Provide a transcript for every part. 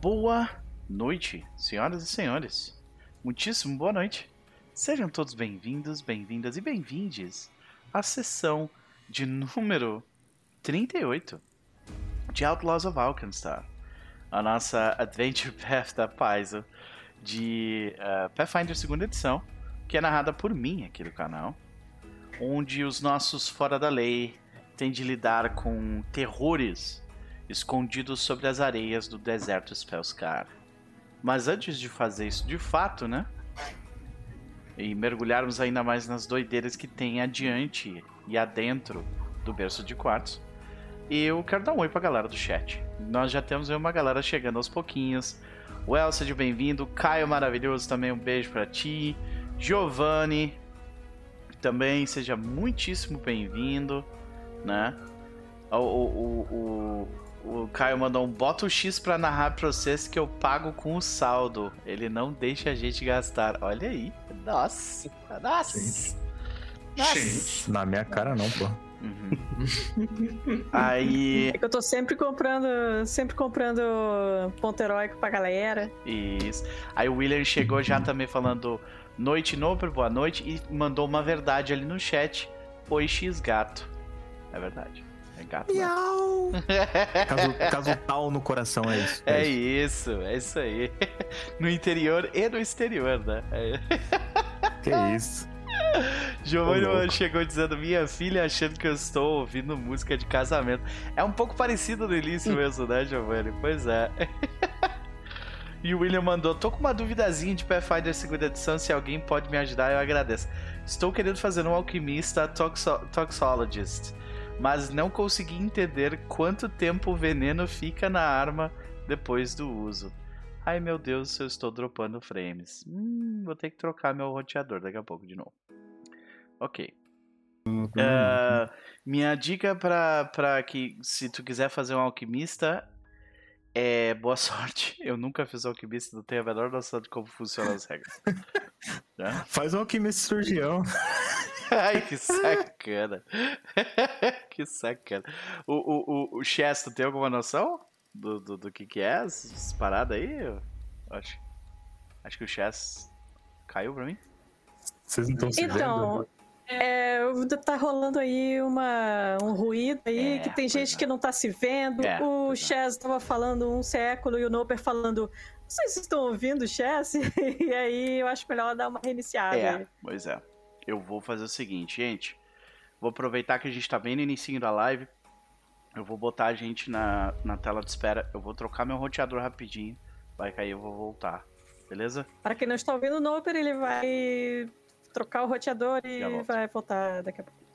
Boa noite, senhoras e senhores. Muitíssimo boa noite. Sejam todos bem-vindos, bem-vindas e bem-vindes à sessão de número 38 de Outlaws of Alkenstar, a nossa Adventure Path da Paizo de uh, Pathfinder segunda edição, que é narrada por mim aqui do canal, onde os nossos fora da lei têm de lidar com terrores escondidos sobre as areias do deserto Spellscar. Mas antes de fazer isso de fato, né? E mergulharmos ainda mais nas doideiras que tem adiante e adentro do berço de quartos, eu quero dar um oi pra galera do chat. Nós já temos uma galera chegando aos pouquinhos. O El, seja bem-vindo. Caio Maravilhoso, também um beijo para ti. Giovanni, também seja muitíssimo bem-vindo, né? O, o, o, o, Caio mandou um bota o X pra narrar pra vocês que eu pago com o saldo. Ele não deixa a gente gastar. Olha aí. Nossa. Nossa. Gente. Nossa. Na minha cara não, pô. Uhum. Aí. É que eu tô sempre comprando, sempre comprando ponto heróico pra galera. Isso. Aí o William chegou já também falando noite novo, boa noite, e mandou uma verdade ali no chat. Oi, X gato. É verdade. Gato. Né? Miau! caso, caso tal no coração é isso. É, é isso. isso, é isso aí. No interior e no exterior, né? É. Que isso. Giovanni chegou dizendo: Minha filha achando que eu estou ouvindo música de casamento. É um pouco parecido no início mesmo, né, Giovanni? Pois é. e o William mandou: Tô com uma duvidazinha de Pathfinder segunda edição. Se alguém pode me ajudar, eu agradeço. Estou querendo fazer um alquimista toxo toxologist, mas não consegui entender quanto tempo o veneno fica na arma depois do uso. Ai meu Deus, eu estou dropando frames. Hum, vou ter que trocar meu roteador daqui a pouco de novo. Ok. Uh, minha dica para que se tu quiser fazer um alquimista é boa sorte. Eu nunca fiz alquimista, não tenho a menor noção de como funcionam as regras. Faz um alquimista cirurgião. Ai, que sacana. que sacana. O, o, o, o Chess, tu tem alguma noção do, do, do que que é essas paradas aí? Eu acho, acho que o Chess caiu pra mim. Vocês não estão se então, vendo? É, tá rolando aí uma, um ruído aí, é, que tem gente é. que não tá se vendo. É, o é. Chess tava falando um século e o Noper falando. Não sei se vocês estão ouvindo o Chess, e aí eu acho melhor dar uma reiniciada. É, pois é. Eu vou fazer o seguinte, gente. Vou aproveitar que a gente tá bem no início da live. Eu vou botar a gente na, na tela de espera. Eu vou trocar meu roteador rapidinho. Vai cair, eu vou voltar. Beleza? Para quem não está ouvindo o Noper, ele vai trocar o roteador e vai voltar daqui a pouco.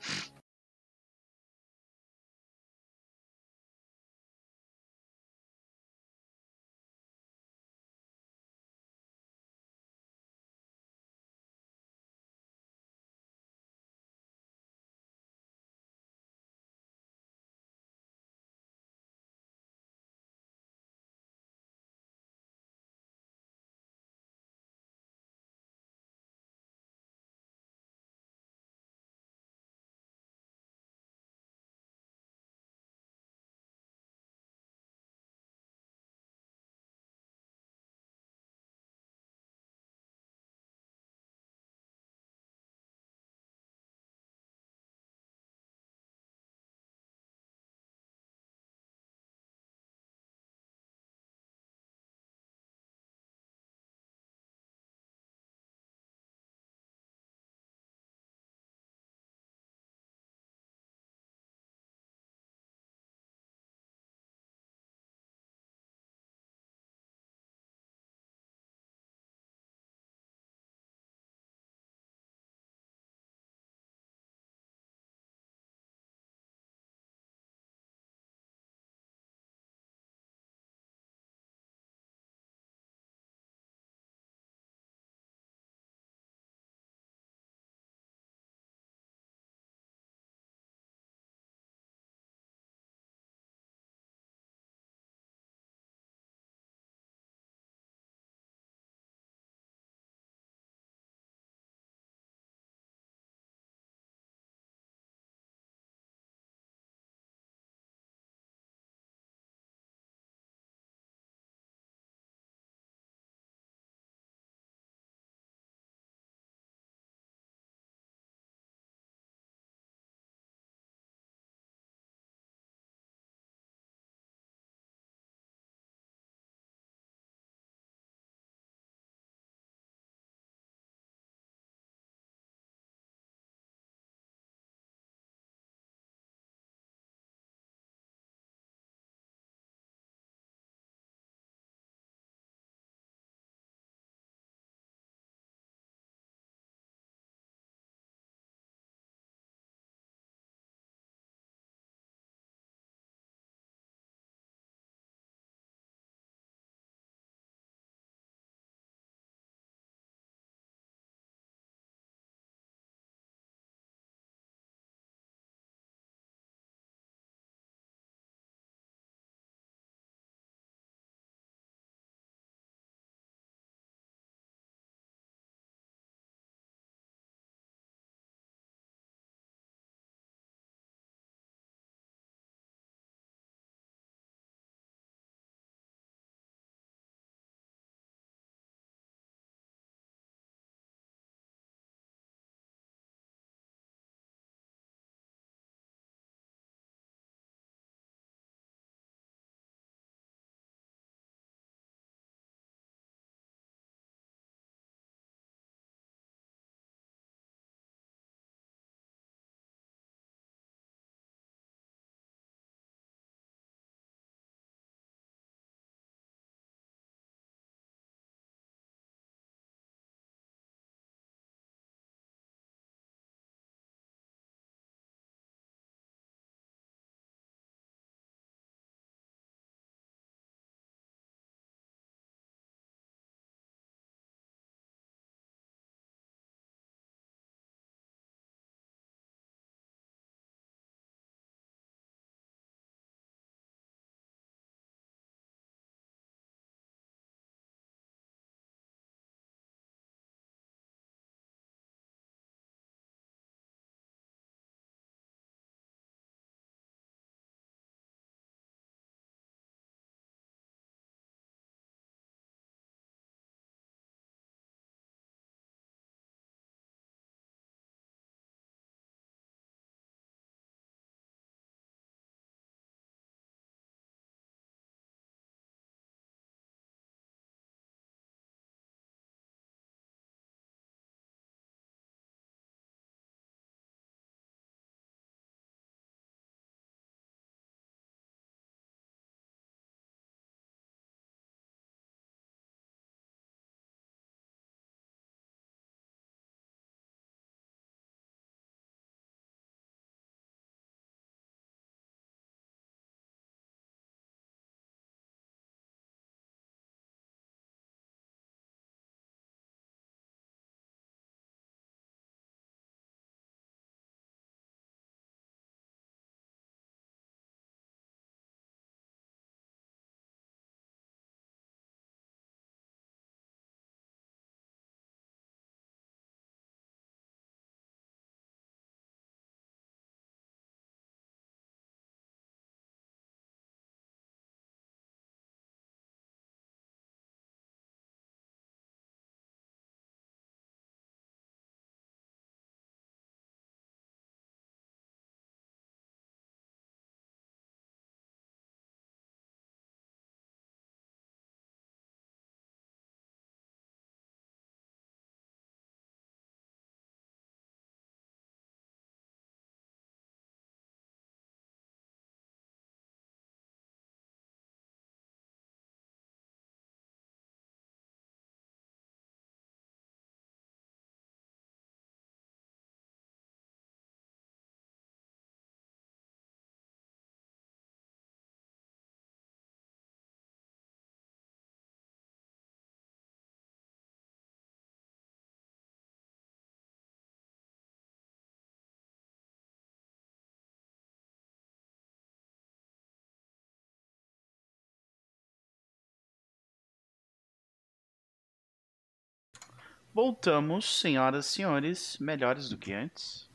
Voltamos, senhoras e senhores, melhores do que antes.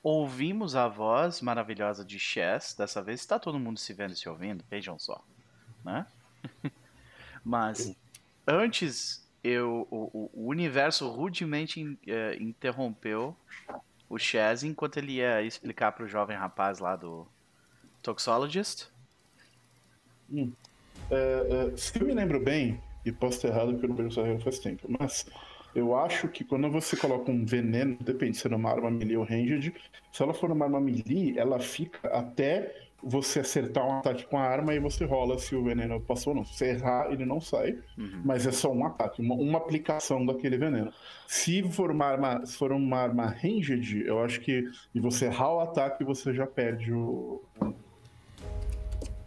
Ouvimos a voz maravilhosa de Chess. Dessa vez está todo mundo se vendo e se ouvindo, vejam só. Né? Mas antes, eu, o, o universo rudemente uh, interrompeu o Chess enquanto ele ia explicar para o jovem rapaz lá do Toxologist. Hum. É, é, se eu me lembro bem, e posso estar errado porque eu não vejo essa regra faz tempo, mas eu acho que quando você coloca um veneno, depende se é uma arma melee ou ranged, se ela for uma arma melee, ela fica até você acertar um ataque com a arma e você rola se o veneno passou ou não. Se você errar, ele não sai, uhum. mas é só um ataque, uma, uma, aplicação daquele veneno. Se for uma arma, se for uma arma ranged, eu acho que e você errar o ataque, você já perde o,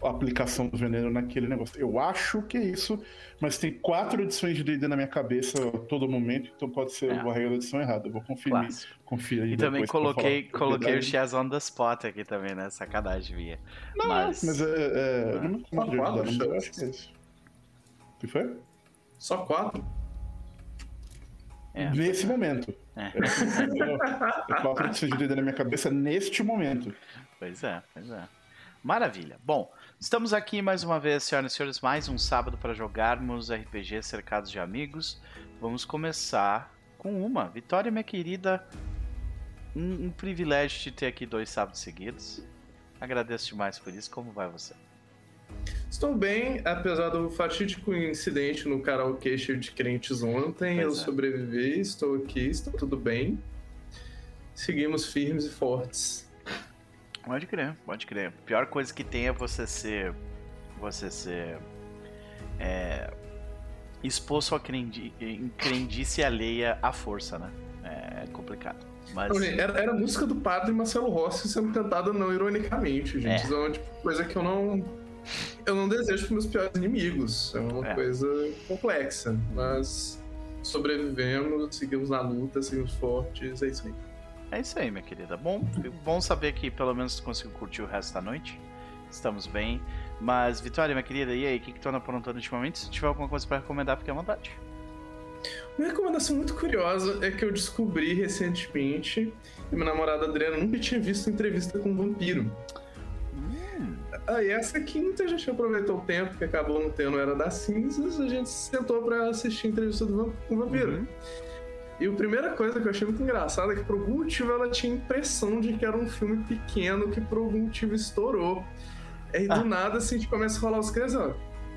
aplicação do veneno naquele negócio. Eu acho que é isso, mas tem quatro edições de D&D na minha cabeça a todo momento, então pode ser é. a edição errada. Eu vou conferir. conferir e também coloquei, coloquei o Chaz on the spot aqui também, né? Sacanagem minha. Não, mas, mas é, é, não. não me quatro, ajudar, não, acho que é isso. O que foi? Só quatro? É, Nesse momento. É. é quatro edições de D&D na minha cabeça neste momento. Pois é, pois é. Maravilha. Bom, estamos aqui mais uma vez, senhoras e senhores, mais um sábado para jogarmos RPG cercados de amigos. Vamos começar com uma. Vitória, minha querida, um, um privilégio de ter aqui dois sábados seguidos. Agradeço demais por isso. Como vai você? Estou bem, apesar do fatídico incidente no karaokê cheio de crentes ontem. Pois eu é. sobrevivi, estou aqui, está tudo bem. Seguimos firmes e fortes. Pode crer, pode crer. A pior coisa que tem é você ser. Você ser. É, exposto a crendi, crendice alheia à força, né? É complicado. Mas... Era, era a música do padre Marcelo Rossi sendo cantada não ironicamente, gente. É. Isso é uma tipo, coisa que eu não. Eu não desejo para meus piores inimigos. É uma é. coisa complexa. Mas sobrevivemos, seguimos na luta, seguimos fortes, é isso aí. É isso aí, minha querida. Bom, bom saber que pelo menos tu conseguiu curtir o resto da noite. Estamos bem. Mas, Vitória, minha querida, e aí, o que, que tu anda aprontando ultimamente? Se tiver alguma coisa para recomendar, fique à vontade. Uma recomendação muito curiosa é que eu descobri recentemente e minha namorada Adriana nunca tinha visto entrevista com um vampiro. Hum. Aí essa quinta a gente aproveitou o tempo que acabou não tendo Era das Cinzas, a gente sentou para assistir a entrevista do, com vampiro. Uhum. E a primeira coisa que eu achei muito engraçada é que por algum motivo ela tinha impressão de que era um filme pequeno que por algum motivo estourou. Aí do ah. nada assim, a gente começa a rolar os crianças, ó.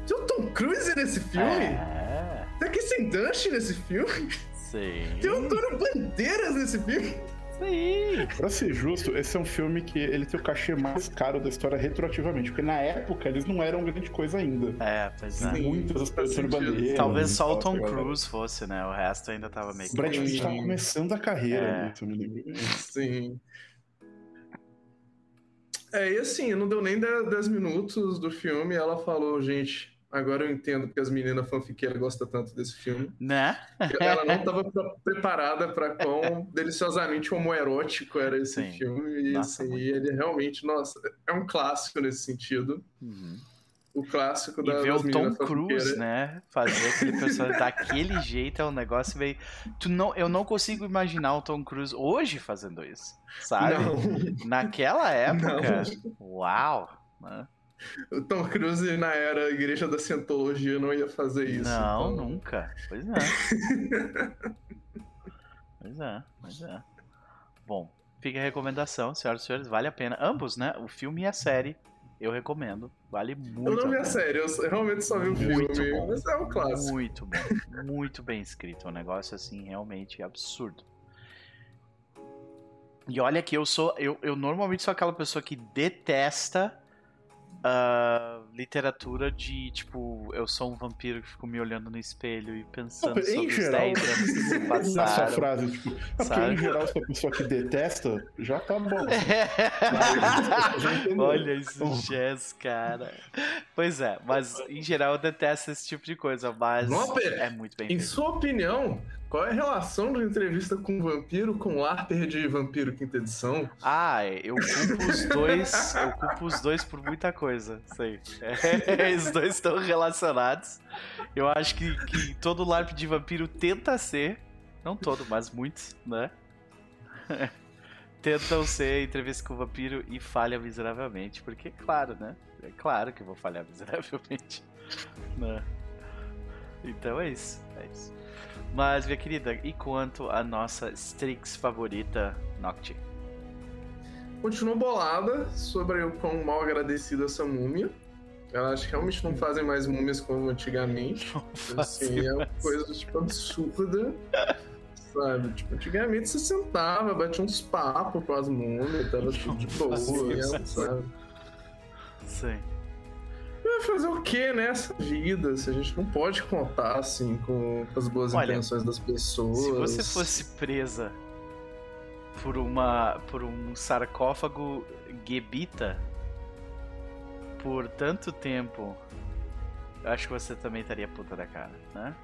Tem o Tom Cruise nesse filme? É. Tem aqui sem Dust nesse filme? Sim. Tem o Antônio Bandeiras nesse filme? Sim. Pra ser justo, esse é um filme que ele tem o cachê mais caro da história retroativamente, porque na época eles não eram grande coisa ainda. É, pois é. Muitas bandeiras. Talvez só o Tom Cruise fosse, né? O resto ainda tava meio que. Brad Pitt tava começando a carreira, é. Né? me lembro. Sim. É, e assim, não deu nem 10 minutos do filme, ela falou, gente, Agora eu entendo porque as meninas fanfiqueiras gostam tanto desse filme. Né? Ela não estava preparada para quão deliciosamente homoerótico era esse Sim. filme. E nossa, assim, ele realmente, nossa, é um clássico nesse sentido. Uhum. O clássico da. E ver o Tom Cruise, né? Fazer aquele personagem daquele jeito é um negócio meio. Tu não, eu não consigo imaginar o Tom Cruise hoje fazendo isso. Sabe? Não. Naquela época. Não. Uau! Né? O Tom Cruise na era Igreja da Cientologia não ia fazer isso. Não, então... nunca. Pois é. pois é, pois é. Bom, fica a recomendação, senhoras e senhores, vale a pena. Ambos, né? O filme e a série, eu recomendo. Vale muito. Eu não vi a, a série, eu realmente só vi o muito filme. Bom, mas é um clássico. Muito bom. muito bem escrito. Um negócio assim, realmente absurdo. E olha que eu sou. Eu, eu normalmente sou aquela pessoa que detesta uh, literatura de, tipo, eu sou um vampiro que fico me olhando no espelho e pensando não, sobre geral, os 10 anos que se passaram. Essa frase, tipo, é porque em geral, se a pessoa que detesta, já tá bom. Olha isso, jazz, cara. Pois é, mas em geral eu detesto esse tipo de coisa, mas é muito bem Em feito. sua opinião, qual é a relação de entrevista com vampiro com o Arthur de Vampiro Quinta Edição? Ah, eu culpo os dois. eu culpo os dois por muita coisa. Sei. É, os dois estão relacionados. Eu acho que, que todo LARP de vampiro tenta ser. não todo, mas muitos, né? Tentam ser entrevista com o vampiro e falham miseravelmente. Porque, claro, né? É claro que vou falhar miseravelmente. Né? Então é isso, é isso. Mas, minha querida, e quanto a nossa Strix favorita, Nocti? Continuo bolada sobre o quão mal agradecida essa múmia. Elas realmente não fazem mais múmias como antigamente. Assim, é uma coisa tipo absurda. sabe? Tipo, antigamente você sentava, batia uns papos com as múmias, tava tudo de boa, sabe? Sim. Vai fazer o que nessa vida? Se a gente não pode contar assim com, as boas Olha, intenções das pessoas. Se você fosse presa por uma por um sarcófago gebita por tanto tempo, eu acho que você também estaria puta da cara, né?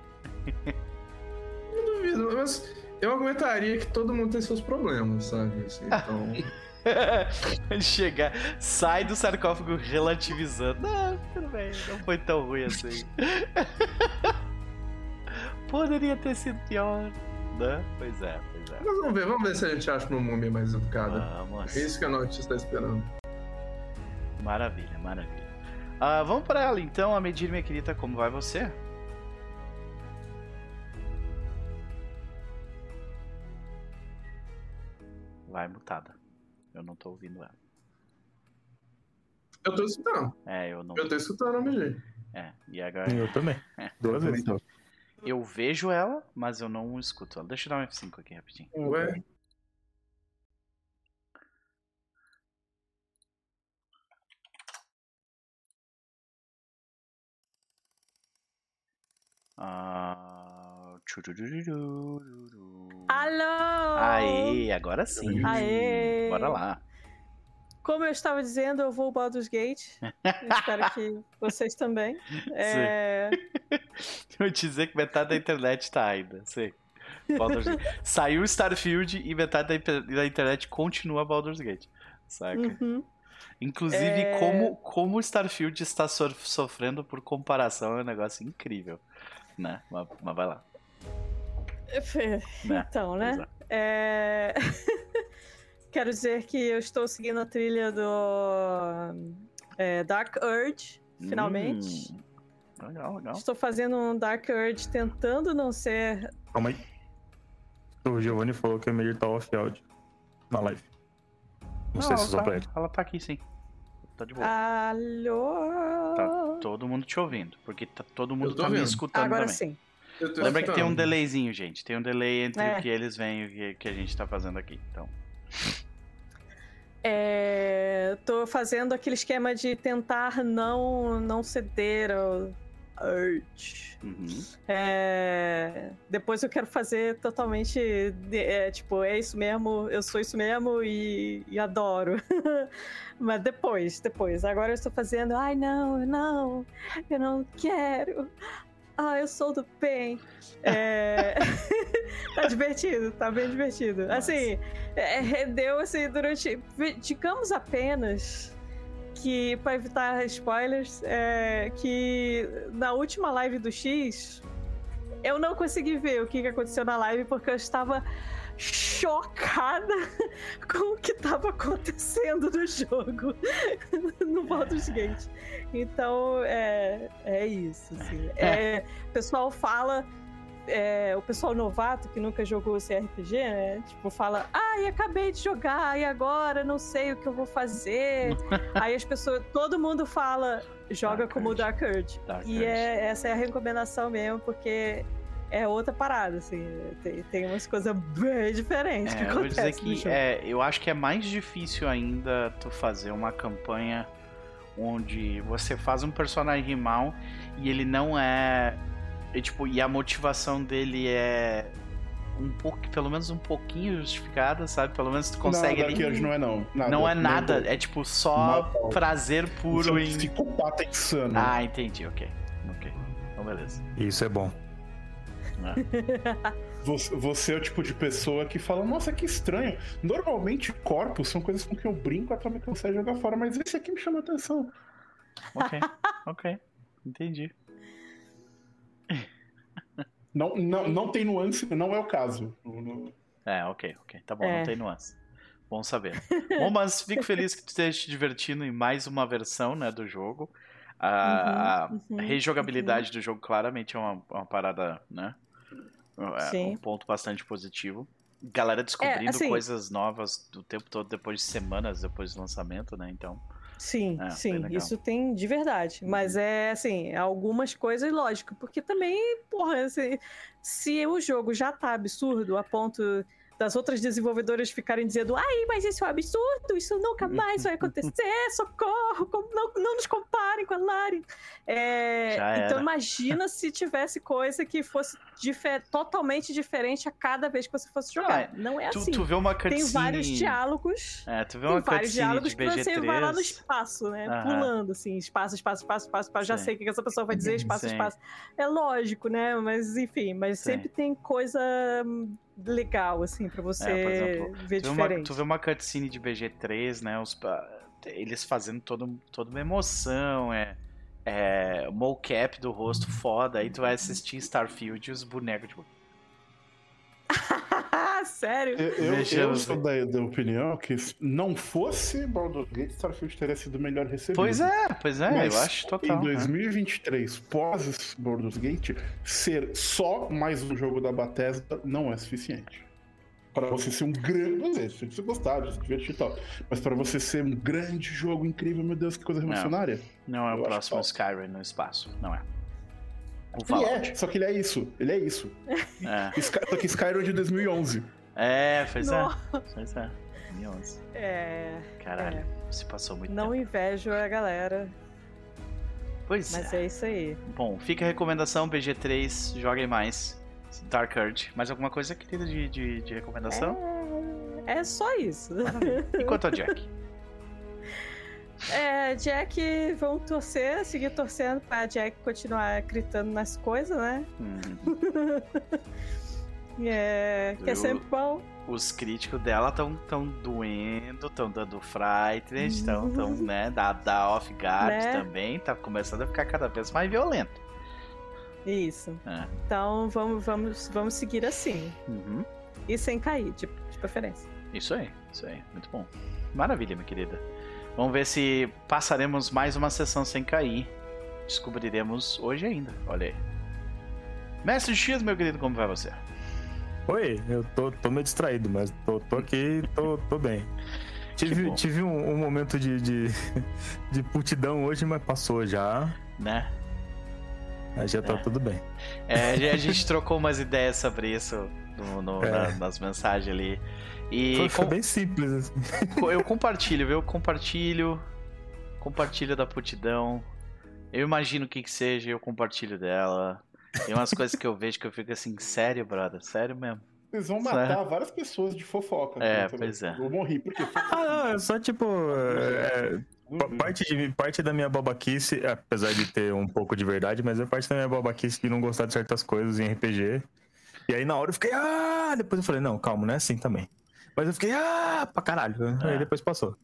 Não duvido, mas eu aguentaria que todo mundo tem seus problemas, sabe? Assim, então. Ele chega, sai do sarcófago relativizando. Não, tudo bem, não foi tão ruim assim. Poderia ter sido pior, né? Pois é, pois é. Mas vamos ver, vamos ver se a gente acha uma múmia mais educada. Vamos. É isso que a noite está esperando. Maravilha, maravilha. Uh, vamos para ela então, a medir, minha querida, como vai você? Vai mutada. Eu não tô ouvindo ela. Eu tô escutando. É, eu não. Eu tô escutando a MG. É, e agora. Eu também. É. Duas vezes. Eu vejo ela, mas eu não escuto ela. Deixa eu dar um F5 aqui rapidinho. Ué? Ah. Alô! Aê, agora sim. Aê! Bora lá. Como eu estava dizendo, eu vou Baldur's Gate. espero que vocês também. É... Te dizer que metade da internet tá ainda. Sei. Baldur's. Saiu Starfield e metade da internet continua Baldur's Gate. Saca? Uhum. Inclusive, é... como, como Starfield está sofrendo por comparação é um negócio incrível. Né? Mas, mas vai lá. Né? Então, né? É... Quero dizer que eu estou seguindo a trilha do é, Dark Urge, finalmente. Hum, legal, legal. Estou fazendo um Dark Urge tentando não ser. Calma aí. O Giovanni falou que a Melir tá off áudio na live. Não, não sei se só tá, pra ele. Ela tá aqui sim. Tá de boa. Alô? Tá todo mundo te ouvindo, porque tá, todo mundo tá me escutando Agora também. sim. Lembra que tem um delayzinho, gente. Tem um delay entre é. o que eles vêm e o que, que a gente tá fazendo aqui. Então. É, tô fazendo aquele esquema de tentar não, não ceder ao urge. Uhum. É, depois eu quero fazer totalmente. É, tipo, é isso mesmo, eu sou isso mesmo e, e adoro. Mas depois, depois. Agora eu estou fazendo. Ai, não, não, eu não quero. Ah, eu sou do bem. É... tá divertido, tá bem divertido. Nossa. Assim, é, rendeu assim durante. Digamos apenas que, para evitar spoilers, é, que na última live do X, eu não consegui ver o que aconteceu na live porque eu estava chocada com o que estava acontecendo no jogo no Baldur's Gate. Então é, é isso. Assim. É, o pessoal fala. É, o pessoal novato que nunca jogou esse RPG, né? Tipo, fala, ai, acabei de jogar, e agora não sei o que eu vou fazer. Aí as pessoas, todo mundo fala, joga Dark como Urge. Dark Urge. E. É, essa é a recomendação mesmo, porque é outra parada, assim. Tem, tem umas coisas bem diferentes é, que acontecem. Eu vou dizer que é, eu acho que é mais difícil ainda tu fazer uma campanha onde você faz um personagem mal e ele não é. E, tipo, e a motivação dele é um pouco, pelo menos um pouquinho justificada, sabe? Pelo menos tu consegue. Não, ali... não é não. Nada, não é nada, não é tipo só não, prazer puro em. Psicopata insano. Ah, entendi, ok. Ok. Então beleza. Isso é bom. Você, você, é o tipo de pessoa que fala, nossa, que estranho. Normalmente corpos são coisas com que eu brinco até me cansar de jogar fora, mas esse aqui me chama atenção. Ok, ok. Entendi. Não, não, não tem nuance, não é o caso. É, ok, ok. Tá bom, é. não tem nuance. Bom saber. bom, mas fico feliz que tu esteja te divertindo em mais uma versão né, do jogo. A, uhum, uhum, a rejogabilidade uhum. do jogo claramente é uma, uma parada, né? É um ponto bastante positivo. Galera descobrindo é, assim, coisas novas o tempo todo depois de semanas depois do lançamento, né? Então. Sim, é, sim, isso tem de verdade. Uhum. Mas é assim, algumas coisas, lógico, porque também, porra, assim, se o jogo já tá absurdo a ponto das outras desenvolvedoras ficarem dizendo, ai, mas isso é um absurdo, isso nunca mais vai acontecer, socorro, não, não nos comparem com a Lari. É, então imagina se tivesse coisa que fosse difer totalmente diferente a cada vez que você fosse jogar. Ah, não é tu, assim. Tu vê uma cutscene... Tem vários diálogos. É, tu vê uma tem vários diálogos que você vai lá no espaço, né? Aham. Pulando, assim, espaço, espaço, espaço, espaço, espaço. Já sei o que essa pessoa vai dizer, espaço, Sim. espaço. É lógico, né? Mas enfim, mas Sim. sempre tem coisa legal, assim, pra você é, exemplo, ver tu diferente. Vê uma, tu vê uma cutscene de BG3, né? Os, eles fazendo todo, toda uma emoção, é, é mocap do rosto foda, aí tu vai assistir Starfield e os bonecos, tipo... Sério? Eu, eu, eu sou da, da, opinião que se não fosse Baldur's Gate, Starfield teria sido melhor recebido. Pois é, pois é, Mas eu acho total. Em 2023, né? pós Baldur's Gate, ser só mais um jogo da Bethesda não é suficiente. Para você ser um grande. Se você gostar, se divertir e tal. Mas para você ser um grande jogo incrível, meu Deus, que coisa revolucionária. Não, não é o próximo Skyrim no espaço, não é. Ele é, só que ele é isso. Ele é isso. É. Só que Skyrim é de 2011. É, pois é. Pois é. 2011. É. Caralho, é. se passou muito Não tempo. invejo a galera. Pois Mas é. é isso aí. Bom, fica a recomendação, BG3, joguem mais. Dark Urge. Mais alguma coisa, querida, de, de, de recomendação? É... é só isso. E quanto a Jack? É, Jack, vamos torcer, seguir torcendo pra Jack continuar gritando nas coisas, né? Hum. é, que é sempre bom. Os críticos dela estão tão doendo, estão dando fright, estão, tão, né, da, da off guard né? também, tá começando a ficar cada vez mais violento. Isso. É. Então vamos, vamos, vamos seguir assim. Uhum. E sem cair, de, de preferência. Isso aí, isso aí. Muito bom. Maravilha, minha querida. Vamos ver se passaremos mais uma sessão sem cair. Descobriremos hoje ainda. Olha aí. Mestre X, meu querido, como vai você? Oi, eu tô, tô meio distraído, mas tô, tô aqui tô, tô bem. Tive, tive um, um, momento de, de, de putidão hoje, mas passou já. Né? Aí já tá é. tudo bem. É, a gente trocou umas ideias sobre isso no, no, é. na, nas mensagens ali. E foi, foi com... bem simples. Assim. Eu compartilho, viu? Eu compartilho. Compartilho da putidão. Eu imagino o que que seja, eu compartilho dela. Tem umas coisas que eu vejo que eu fico assim, sério, brother? Sério mesmo? Vocês vão matar Sério? várias pessoas de fofoca. É, pois é. Eu morri, porque. Ah, não, é só tipo. É, uhum. parte, de, parte da minha babaquice, apesar de ter um pouco de verdade, mas é parte da minha babaquice de não gostar de certas coisas em RPG. E aí na hora eu fiquei, ah! Depois eu falei, não, calma, não é assim também. Mas eu fiquei, ah, pra caralho. É. Aí depois passou.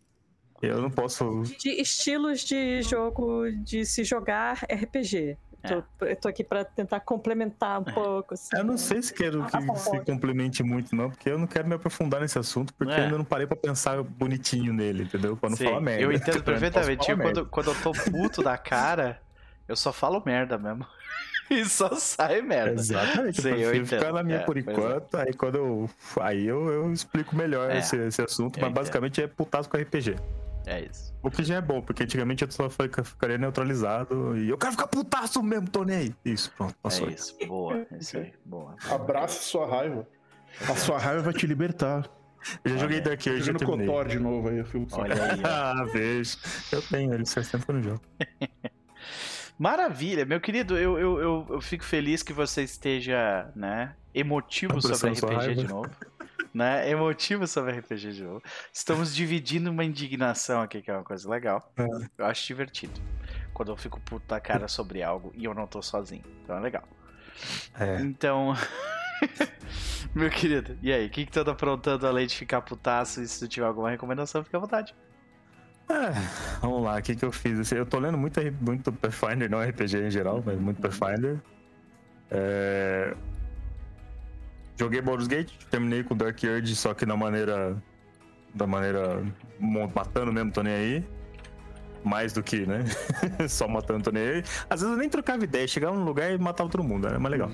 Eu não posso. De estilos de jogo de se jogar RPG. Tô, é. Eu tô aqui pra tentar complementar um pouco. Assim, eu não sei se quero que ah, se complemente muito, não, porque eu não quero me aprofundar nesse assunto, porque é. eu ainda não parei pra pensar bonitinho nele, entendeu? Pra não Sim, falar merda. Eu entendo perfeitamente. Quando, quando eu tô puto da cara, eu só falo merda mesmo. e só sai merda. Exatamente. Sim, eu, eu ficar na minha é, por é. enquanto, é. aí quando eu. Aí eu, eu explico melhor é, esse, esse assunto, mas entendo. basicamente é putaço com RPG. É isso. O que já é bom, porque antigamente eu só ficaria neutralizado e eu quero ficar putaço mesmo, tô nem aí. Isso, pronto, passou. É isso, boa, é isso aí, boa. Abraça sua raiva. A sua raiva vai te libertar. Eu já Olha, joguei Dark Age, já terminei. Cotor de novo aí, eu filmo Olha aí. ah, vejo. Eu tenho, ele faz tempo que eu não jogo. Maravilha, meu querido, eu, eu, eu, eu, fico feliz que você esteja, né, emotivo sobre RPG de novo. Né, emotivo sobre RPG de novo. Estamos dividindo uma indignação aqui, que é uma coisa legal. É. Eu acho divertido. Quando eu fico puta cara sobre algo e eu não tô sozinho. Então é legal. É. Então. meu querido, e aí, o que, que tu tá aprontando além de ficar putaço? E se tu tiver alguma recomendação, fica à vontade. É, vamos lá, o que, que eu fiz? Eu tô lendo muito, muito Pathfinder, não RPG em geral, mas muito Pathfinder. É, joguei Baldur's Gate, terminei com Dark Urge, só que na maneira. Da maneira. matando mesmo, tô nem aí. Mais do que, né? só matando, tô nem aí. Às vezes eu nem trocava ideia, chegava num lugar e matava todo mundo, era mais legal.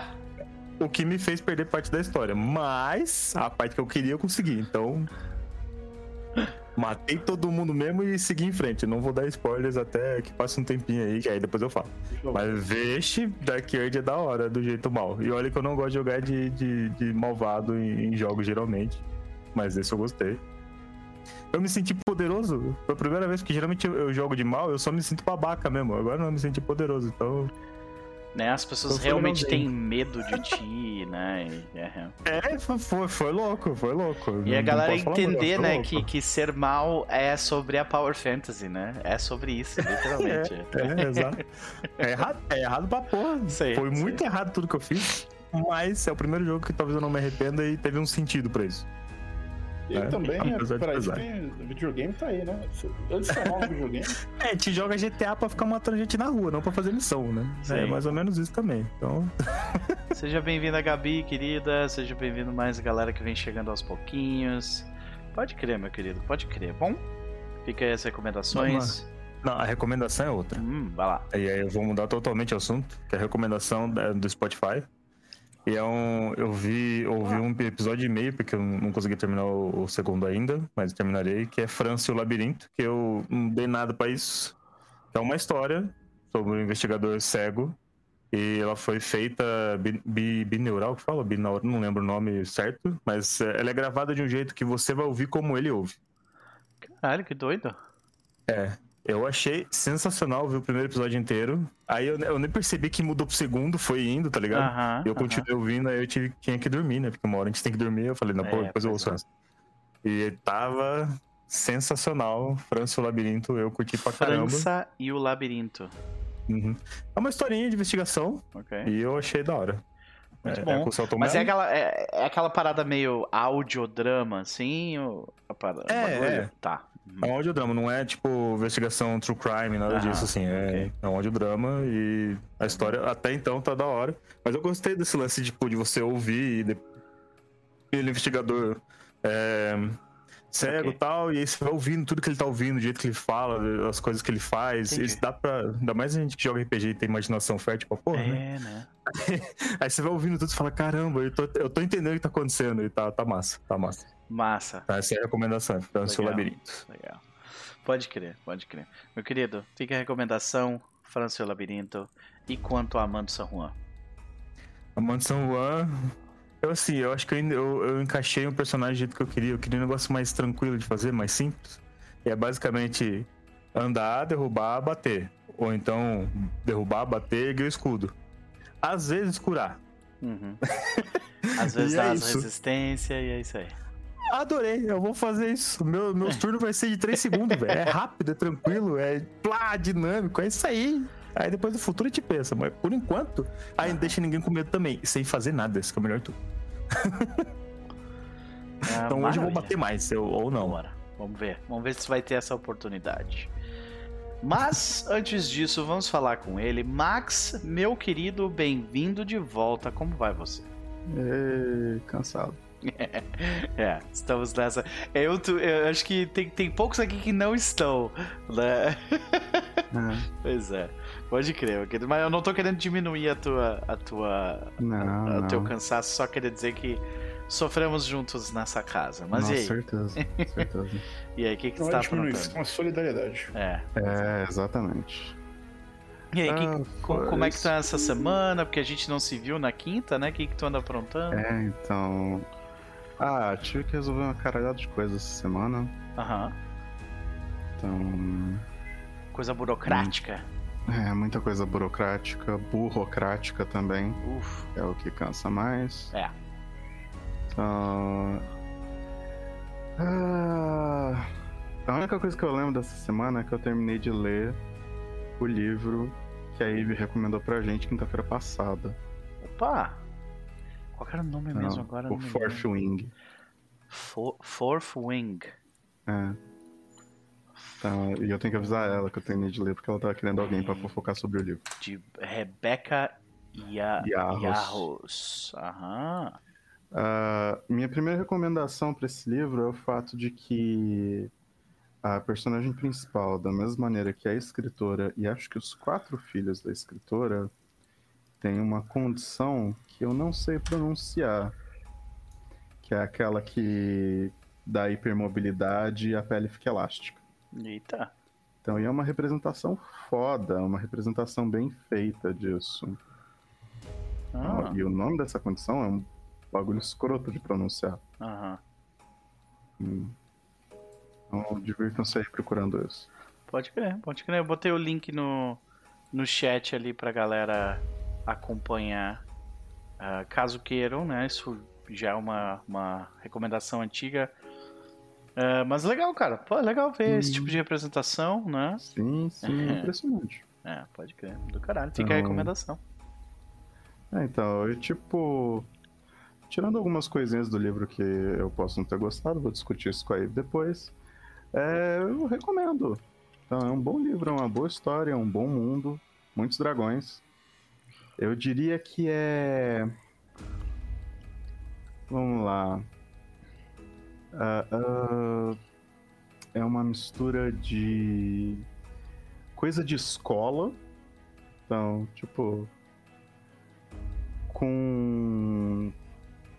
o que me fez perder parte da história. Mas a parte que eu queria eu consegui, então. Matei todo mundo mesmo e segui em frente. Não vou dar spoilers até que passe um tempinho aí, que aí depois eu falo. Mas veste Dark Age é da hora, do jeito mal. E olha que eu não gosto de jogar de, de, de malvado em, em jogos, geralmente. Mas esse eu gostei. Eu me senti poderoso. Foi a primeira vez, porque geralmente eu, eu jogo de mal, eu só me sinto babaca mesmo. Agora não eu me senti poderoso, então né? As pessoas realmente têm medo de ti, né? É, é foi, foi louco, foi louco. E a galera entender, né, que, que ser mal é sobre a Power Fantasy, né? É sobre isso, literalmente. é, é, exato. É errado, é errado pra porra. Sei, foi sei. muito errado tudo que eu fiz, mas é o primeiro jogo que talvez eu não me arrependa e teve um sentido pra isso. E é, também, é, pra isso tem, videogame tá aí, né? Antes de chamar um videogame. É, te joga GTA pra ficar matando gente na rua, não pra fazer missão, né? É Sim. É mais ou menos isso também. Então. Seja bem-vinda, Gabi, querida. Seja bem-vindo mais a galera que vem chegando aos pouquinhos. Pode crer, meu querido, pode crer. Bom, fica aí as recomendações. Não, a recomendação é outra. Hum, vai lá. E aí eu vou mudar totalmente o assunto, que é a recomendação do Spotify. E é um. Eu vi, ouvi um episódio e meio, porque eu não consegui terminar o, o segundo ainda, mas terminarei, que é França e o Labirinto, que eu não dei nada para isso. É uma história sobre um investigador cego. E ela foi feita bi, bi, bineural, que fala? Binaural, não lembro o nome certo, mas ela é gravada de um jeito que você vai ouvir como ele ouve. Caralho, que doido. É. Eu achei sensacional ver o primeiro episódio inteiro. Aí eu, eu nem percebi que mudou pro segundo, foi indo, tá ligado? Uh -huh, eu continuei uh -huh. ouvindo, aí eu tive, tinha que dormir, né? Porque uma hora a gente tem que dormir. Eu falei, não, pô, é, depois eu ouço é. E tava sensacional. França e o Labirinto, eu curti pra caramba. França e o Labirinto. Uhum. É uma historinha de investigação. Okay. E eu achei da hora. Muito é, bom. É Mas é aquela, é, é, aquela parada meio audiodrama, assim? Ou a parada, é, é. Tá. É um audiodrama, não é tipo investigação true crime, nada ah, disso, assim. É, okay. é um audiodrama e a história até então tá da hora. Mas eu gostei desse lance tipo, de você ouvir e de... ele investigador é, cego e okay. tal, e aí você vai ouvindo tudo que ele tá ouvindo, o jeito que ele fala, as coisas que ele faz. Isso dá pra. Ainda mais a gente que joga RPG e tem imaginação fértil pra porra, é, né? né? aí você vai ouvindo tudo e fala, caramba, eu tô, eu tô entendendo o que tá acontecendo e tá, tá massa, tá massa. Massa. Tá, essa é a recomendação, fica no seu labirinto. Legal. Pode crer, pode crer. Meu querido, fica a recomendação, França Labirinto. E quanto a Amando San Juan? Amando San Juan, eu assim, eu acho que eu, eu, eu encaixei um personagem do jeito que eu queria. Eu queria um negócio mais tranquilo de fazer, mais simples. E é basicamente andar, derrubar, bater. Ou então derrubar, bater e o escudo. Às vezes curar. Uhum. Às vezes dá é as resistência e é isso aí. Adorei, eu vou fazer isso. Meu, meus turnos vai ser de 3 segundos, velho. É rápido, é tranquilo, é plá, dinâmico, é isso aí. Aí depois do futuro a gente pensa, mas por enquanto, aí não deixa ninguém com medo também, sem fazer nada, isso que é o melhor tudo. É, então hoje eu vou bater mais, eu, ou não. Bora. Vamos ver, vamos ver se vai ter essa oportunidade. Mas antes disso, vamos falar com ele. Max, meu querido, bem-vindo de volta. Como vai você? É, cansado. É, estamos nessa. Eu, eu acho que tem, tem poucos aqui que não estão, né? É. Pois é, pode crer, mas eu não tô querendo diminuir a tua. a tua. Não, a, o teu cansaço, só queria dizer que sofremos juntos nessa casa. Mas Não, e aí? certeza, certeza. e aí, o que, que você tá falando? Isso é uma solidariedade. É. É, exatamente. E aí, ah, que, como é que tá essa semana? Porque a gente não se viu na quinta, né? O que, que tu anda aprontando? É, então. Ah, tive que resolver uma caralhada de coisas essa semana. Aham. Então. Coisa burocrática. É, muita coisa burocrática, burocrática também. Uf. É o que cansa mais. É. Então. Ah, a única coisa que eu lembro dessa semana é que eu terminei de ler o livro que a Ivy recomendou pra gente quinta-feira passada. Opa! Qual era o nome não, mesmo agora? O Fourth Wing. For, Fourth Wing. É. Então, e eu tenho que avisar ela que eu terminei de ler porque ela tava querendo alguém para fofocar sobre o livro. De Rebecca Yarros. Yarros. Aham. Uh, minha primeira recomendação para esse livro é o fato de que a personagem principal, da mesma maneira que a escritora, e acho que os quatro filhos da escritora, tem uma condição que eu não sei pronunciar, que é aquela que dá hipermobilidade e a pele fica elástica. Eita. Então, e é uma representação foda, uma representação bem feita disso. Ah. E o nome dessa condição é um bagulho escroto de pronunciar. Aham. Hum. Então, divirtam-se aí procurando isso. Pode crer, pode crer. Eu botei o link no, no chat ali pra galera acompanhar. Uh, caso queiram, né? Isso já é uma, uma recomendação antiga. Uh, mas legal, cara. Pô, é legal ver esse tipo de representação, né? Sim, sim, é impressionante. É, pode crer. Do caralho. Fica então... a recomendação. É, então, eu tipo. Tirando algumas coisinhas do livro que eu posso não ter gostado, vou discutir isso com a Eve depois. É, eu recomendo. Então, é um bom livro, é uma boa história, é um bom mundo, muitos dragões. Eu diria que é. Vamos lá. Uh, uh, é uma mistura de coisa de escola. Então, tipo. Com.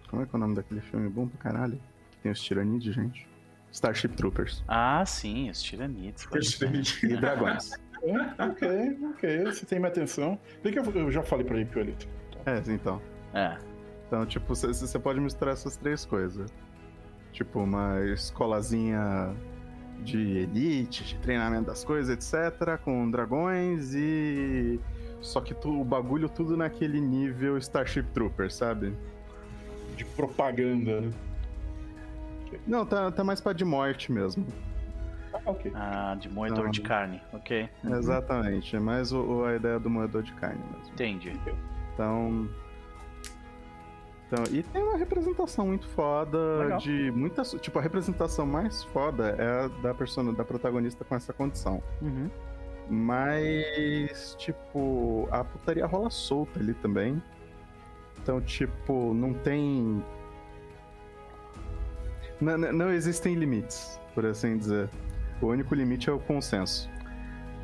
Como é que é o nome daquele filme bom pra caralho? Que tem os tiranides, gente. Starship Troopers. Ah, sim, os tiranides. e dragões. Ok, ok. Você tem minha atenção. Vê que eu, já falei pra ele, Piolito. É, então. É. Então, tipo, você pode misturar essas três coisas. Tipo, uma escolazinha de elite, de treinamento das coisas, etc., com dragões e. Só que tu, o bagulho tudo naquele nível Starship Trooper, sabe? De propaganda, né? Não, tá, tá mais pra de morte mesmo. Ah, ok. Ah, de moedor então, de carne, ok. Exatamente, é mais o, a ideia do moedor de carne mesmo. Entendi. Então, então, e tem uma representação muito foda Legal. de muitas. Tipo, a representação mais foda é a da persona, da protagonista com essa condição. Uhum. Mas, tipo, a putaria rola solta ali também. Então, tipo, não tem. Não, não existem limites, por assim dizer. O único limite é o consenso.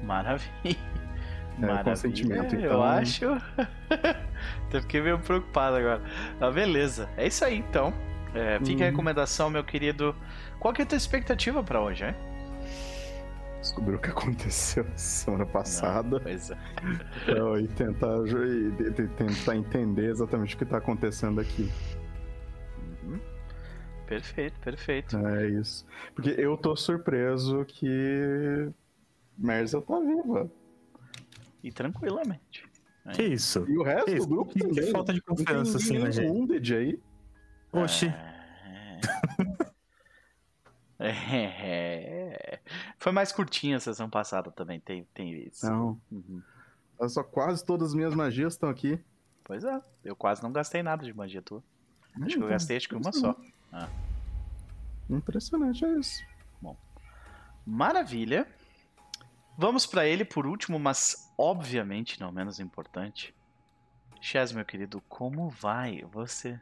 Maravilha. É, Maravilha, consentimento. Então... Eu acho. Até fiquei meio preocupado agora. Ah, beleza. É isso aí, então. É, fica a uhum. recomendação, meu querido. Qual que é a tua expectativa para hoje, hein? Descobrir o que aconteceu semana passada. Não, pois é. Então, e tentar, e tentar entender exatamente o que está acontecendo aqui. Perfeito, perfeito. É isso. Porque eu tô surpreso que Merzel tá viva. E tranquilamente. Que isso? E o resto que do grupo que, também. Que falta de confiança, assim, na gente. Wounded aí. Oxi. É... é... Foi mais curtinha a sessão passada também, tem, tem isso. Não. Uhum. Só quase todas as minhas magias estão aqui. Pois é, eu quase não gastei nada de magia tua. Acho que eu gastei acho que uma só. Ah. Impressionante, é isso. Bom. Maravilha. Vamos para ele por último, mas obviamente não menos importante. Chaz, meu querido, como vai você?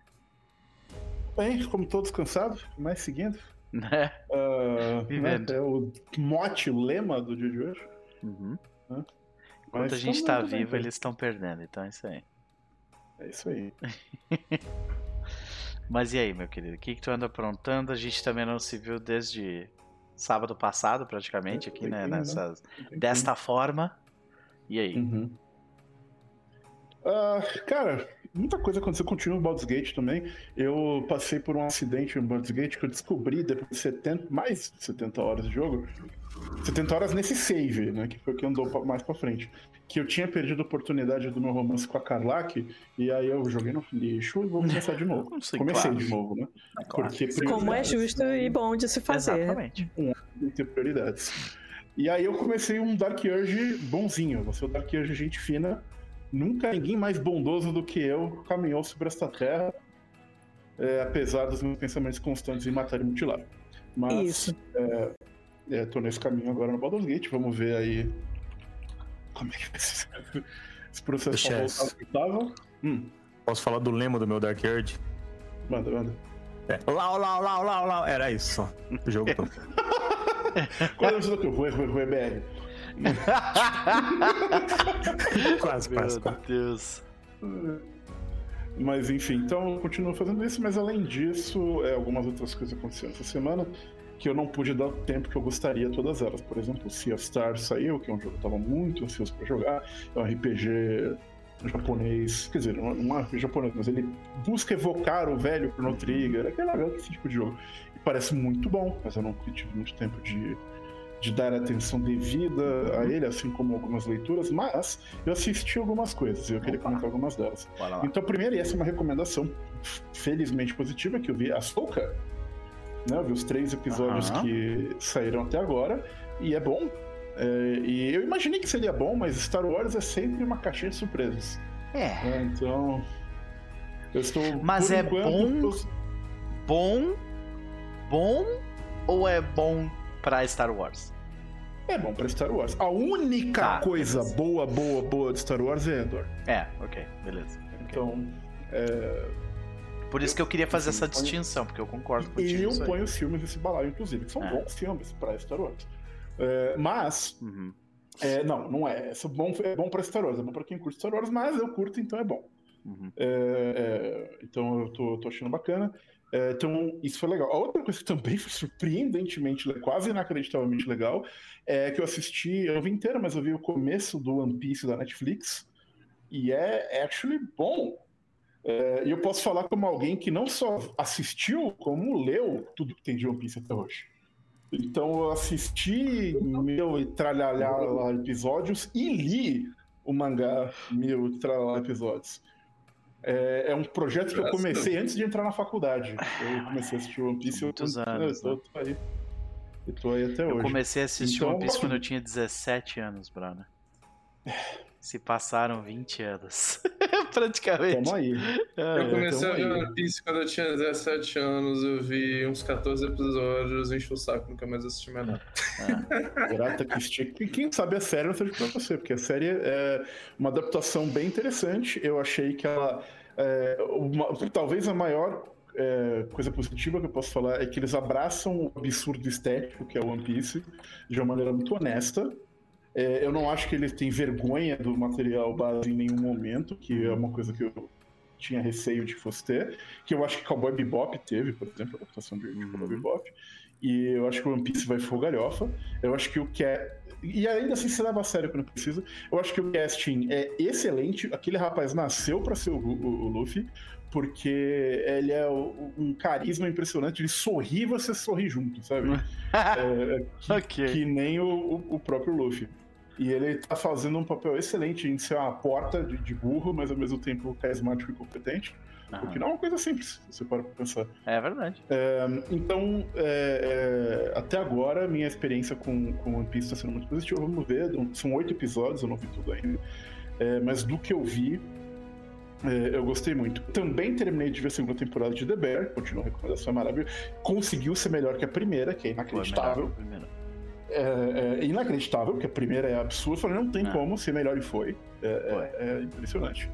Bem, como todos cansados, mas seguindo. Né? Uh, Vivendo. Né? É o mote, o lema do dia de hoje. Uhum. Né? Enquanto a gente está vivo, eles estão perdendo, então é isso aí. É isso aí. mas e aí, meu querido? O que, que tu anda aprontando? A gente também não se viu desde sábado passado, praticamente, aqui, né? Nessas, desta forma. E aí? Uhum. Uh, cara, muita coisa aconteceu. Continua o Baldur's Gate também. Eu passei por um acidente no Baldur's Gate que eu descobri depois de 70, mais de 70 horas de jogo. 70 horas nesse save, né? Que foi o que andou mais pra frente. Que eu tinha perdido a oportunidade do meu romance com a Carlac, e aí eu joguei no lixo e vou começar de novo. Comecei claro. de novo, né? É claro. Porque Como é justo e bom de se fazer. Exatamente. Um, ter prioridades. E aí eu comecei um Dark Urge bonzinho. Você é o Dark Urge gente fina. Nunca ninguém mais bondoso do que eu caminhou sobre esta terra, é, apesar dos meus pensamentos constantes em matar e mutilar. Mas Isso. É, é, tô nesse caminho agora no Baldur's Gate. Vamos ver aí como é que vai ser. esse processo pra voltar ao que tava. Hum. Posso falar do lema do meu Dark Earth? Manda, manda. É, lau, lau, lau, lau, lau. Era isso. O jogo todo. Qual é o teu? Rue, Rue, Rue, BR. Quase, quase, Meu quase. Deus. Mas enfim, então eu continuo fazendo isso, mas além disso, é, algumas outras coisas aconteceram essa semana que eu não pude dar o tempo que eu gostaria a todas elas. Por exemplo, o Sea of Stars saiu, que é um jogo que eu estava muito ansioso para jogar. É um RPG japonês, quer dizer, não é um RPG japonês, mas ele busca evocar o velho Chrono Trigger, aquele esse tipo de jogo. E parece muito bom, mas eu não tive muito tempo de, de dar atenção devida a ele, assim como algumas leituras, mas eu assisti algumas coisas e eu queria Opa. comentar algumas delas. Então, primeiro, e essa é uma recomendação felizmente positiva, que eu vi a Soca, né? Eu vi os três episódios Aham. que saíram até agora, e é bom. É, e eu imaginei que seria bom, mas Star Wars é sempre uma caixinha de surpresas. É. né? Então. Eu estou. Mas é enquanto, bom? tô- Bom? Bom ou é bom pra Star Wars? É bom pra Star Wars. A única Tá, coisa beleza. boa, boa, boa de Star Wars é Endor. É, ok, beleza. ok. Então. é, Por isso que eu queria fazer essa põe- distinção, porque eu concordo E contigo. eu ponho os filmes nesse balaio, inclusive, que são É. bons filmes pra Star Wars. É, mas, Uhum. é, não, não é. É bom, é bom pra Star Wars, é bom pra quem curte Star Wars, mas eu curto, então é bom. Uhum. É, é, então eu tô, tô achando bacana. É, então, isso foi legal. A outra coisa que também foi surpreendentemente, quase inacreditavelmente legal, é que eu assisti, eu vi inteira, mas eu vi o começo do One Piece da Netflix, e é actually bom. É, E eu posso falar como alguém que não só assistiu, como leu tudo que tem de One Piece até hoje. Então eu assisti meu e tralhalhar lá episódios e li o mangá mil e tralhalhar episódios. É, é um projeto que eu comecei antes de entrar na faculdade. Eu comecei a assistir One Piece e eu Muitos anos, eu tô, tô aí. Eu tô aí até Eu hoje. comecei a assistir Então, One Piece quando eu tinha 17 anos, Bruno. Se passaram 20 anos. Praticamente. Tamo aí. É, Eu comecei a ver. One Piece quando eu tinha 17 anos, eu vi uns 14 episódios, enchi o saco, nunca mais assisti mais nada. Grata que estica. E quem sabe a série não seja pra você, porque a série é uma adaptação bem interessante. Eu achei que ela. é, uma- talvez a maior é, coisa positiva que eu posso falar é que eles abraçam o absurdo estético que é o One Piece de uma maneira muito honesta. É, eu não acho que eles têm vergonha do material base em nenhum momento, que é uma coisa que eu tinha receio de fosse ter. Que eu acho que Cowboy Bebop teve, por exemplo, a adaptação de, de Cowboy Uhum. Bebop. E eu acho que o One Piece vai for galhofa. Eu acho que o que é. E ainda assim se leva a sério quando precisa. Eu acho que o casting é excelente. Aquele rapaz nasceu pra ser o, o- o Luffy, porque ele é um carisma impressionante. Ele sorri e você sorri junto, sabe? É, é que, Ok. que nem o- o próprio Luffy. E ele tá fazendo um papel excelente em ser uma porta de, de burro, mas ao mesmo tempo carismático e competente. O que não é uma coisa simples, se você para pra pensar. É verdade. Então, é, é, até agora, minha experiência com, com One Piece está sendo muito positiva. Vamos ver, são oito episódios, eu não vi tudo ainda. É, mas do que eu vi, é, eu gostei muito. Também terminei de ver a segunda temporada de The Bear, continua a recomendação é maravilhosa. Conseguiu ser melhor que a primeira, que é Foi melhor inacreditável. que primeiro. É, é inacreditável, porque a primeira é absurda. Eu falei, não tem Ah. como ser melhor e foi. É, é- é impressionante.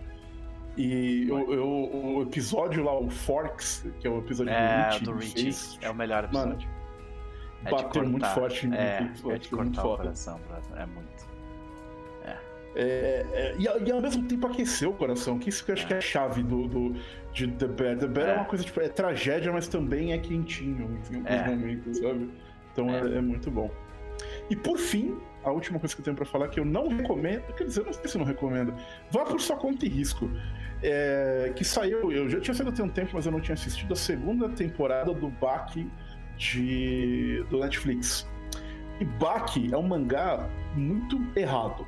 E eu- o episódio lá, o Forks, que é o episódio É, do Richie, fez- É o melhor Mano, episódio. É de bateu muito forte em mim, É, é de muito o foda. coração, brother. É muito. É, é, e, e ao mesmo tempo aqueceu o coração, que isso que eu acho que é a chave do, do- de The Bear. The Bear é. É. uma coisa, tipo, é tragédia, mas também é quentinho em alguns É. momentos, sabe? Então é. é muito bom. E por fim, a última coisa que eu tenho pra falar que eu não recomendo, quer dizer, eu não sei se eu não recomendo, vá por sua conta e risco. É, que saiu, eu já tinha saído tem um tempo, mas eu não tinha assistido a segunda temporada do Baki de, do Netflix. E Baki é um mangá muito errado.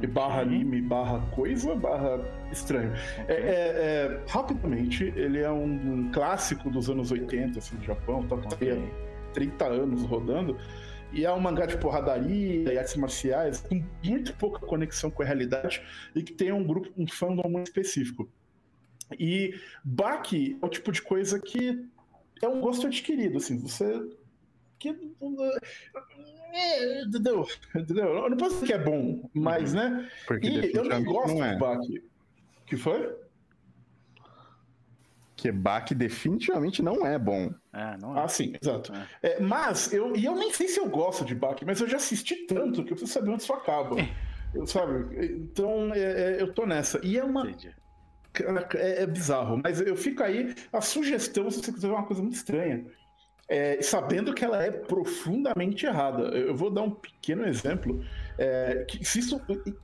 E barra Ok. anime, barra coisa, barra estranho. É, é- é, rapidamente, ele é um, um clássico dos anos 80, assim, do Japão, tá, há 30 anos rodando. E é um mangá de porradaria e artes marciais, com muito pouca conexão com a realidade, e que tem um grupo, um fandom muito específico. E Baki é o tipo de coisa que é um gosto adquirido, assim, você porque. É, entendeu? entendeu? Eu não posso dizer que é bom, mas, né? Porque e eu não gosto não é. de Bach. que foi? Que Bach definitivamente não é bom. É, não é. Ah, sim, exato. É. É, mas, eu, e eu nem sei se eu gosto de Bach, mas eu já assisti tanto que eu preciso saber onde isso acaba. Eu, sabe? Então, é, é, eu tô nessa. E é uma. Entendi. É, é bizarro, mas eu fico aí. A sugestão, se você quiser ver uma coisa muito estranha, é, sabendo que ela é profundamente errada. Eu vou dar um pequeno exemplo. É, que, se isso, e,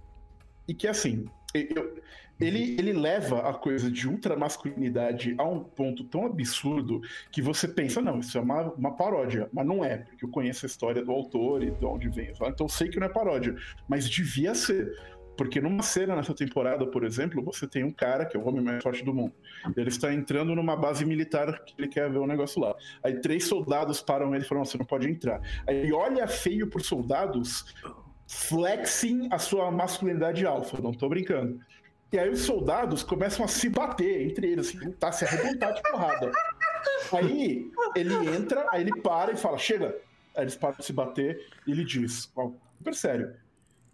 e que assim. Eu, ele, ele leva a coisa de ultramasculinidade a um ponto tão absurdo que você pensa, não, isso é uma, uma paródia. Mas não é, porque eu conheço a história do autor e de onde vem. Então eu sei que não é paródia. Mas devia ser. Porque numa cena nessa temporada, por exemplo, você tem um cara que é o homem mais forte do mundo. Ele está entrando numa base militar que ele quer ver um negócio lá. Aí três soldados param ele e falam: você não pode entrar. Aí ele olha feio pros soldados, flexing a sua masculinidade alfa. Não tô brincando. E aí os soldados começam a se bater entre eles, assim, tá se arrebentar de porrada. Aí ele entra, aí ele para e fala: chega. Aí eles param de se bater e ele diz: super sério.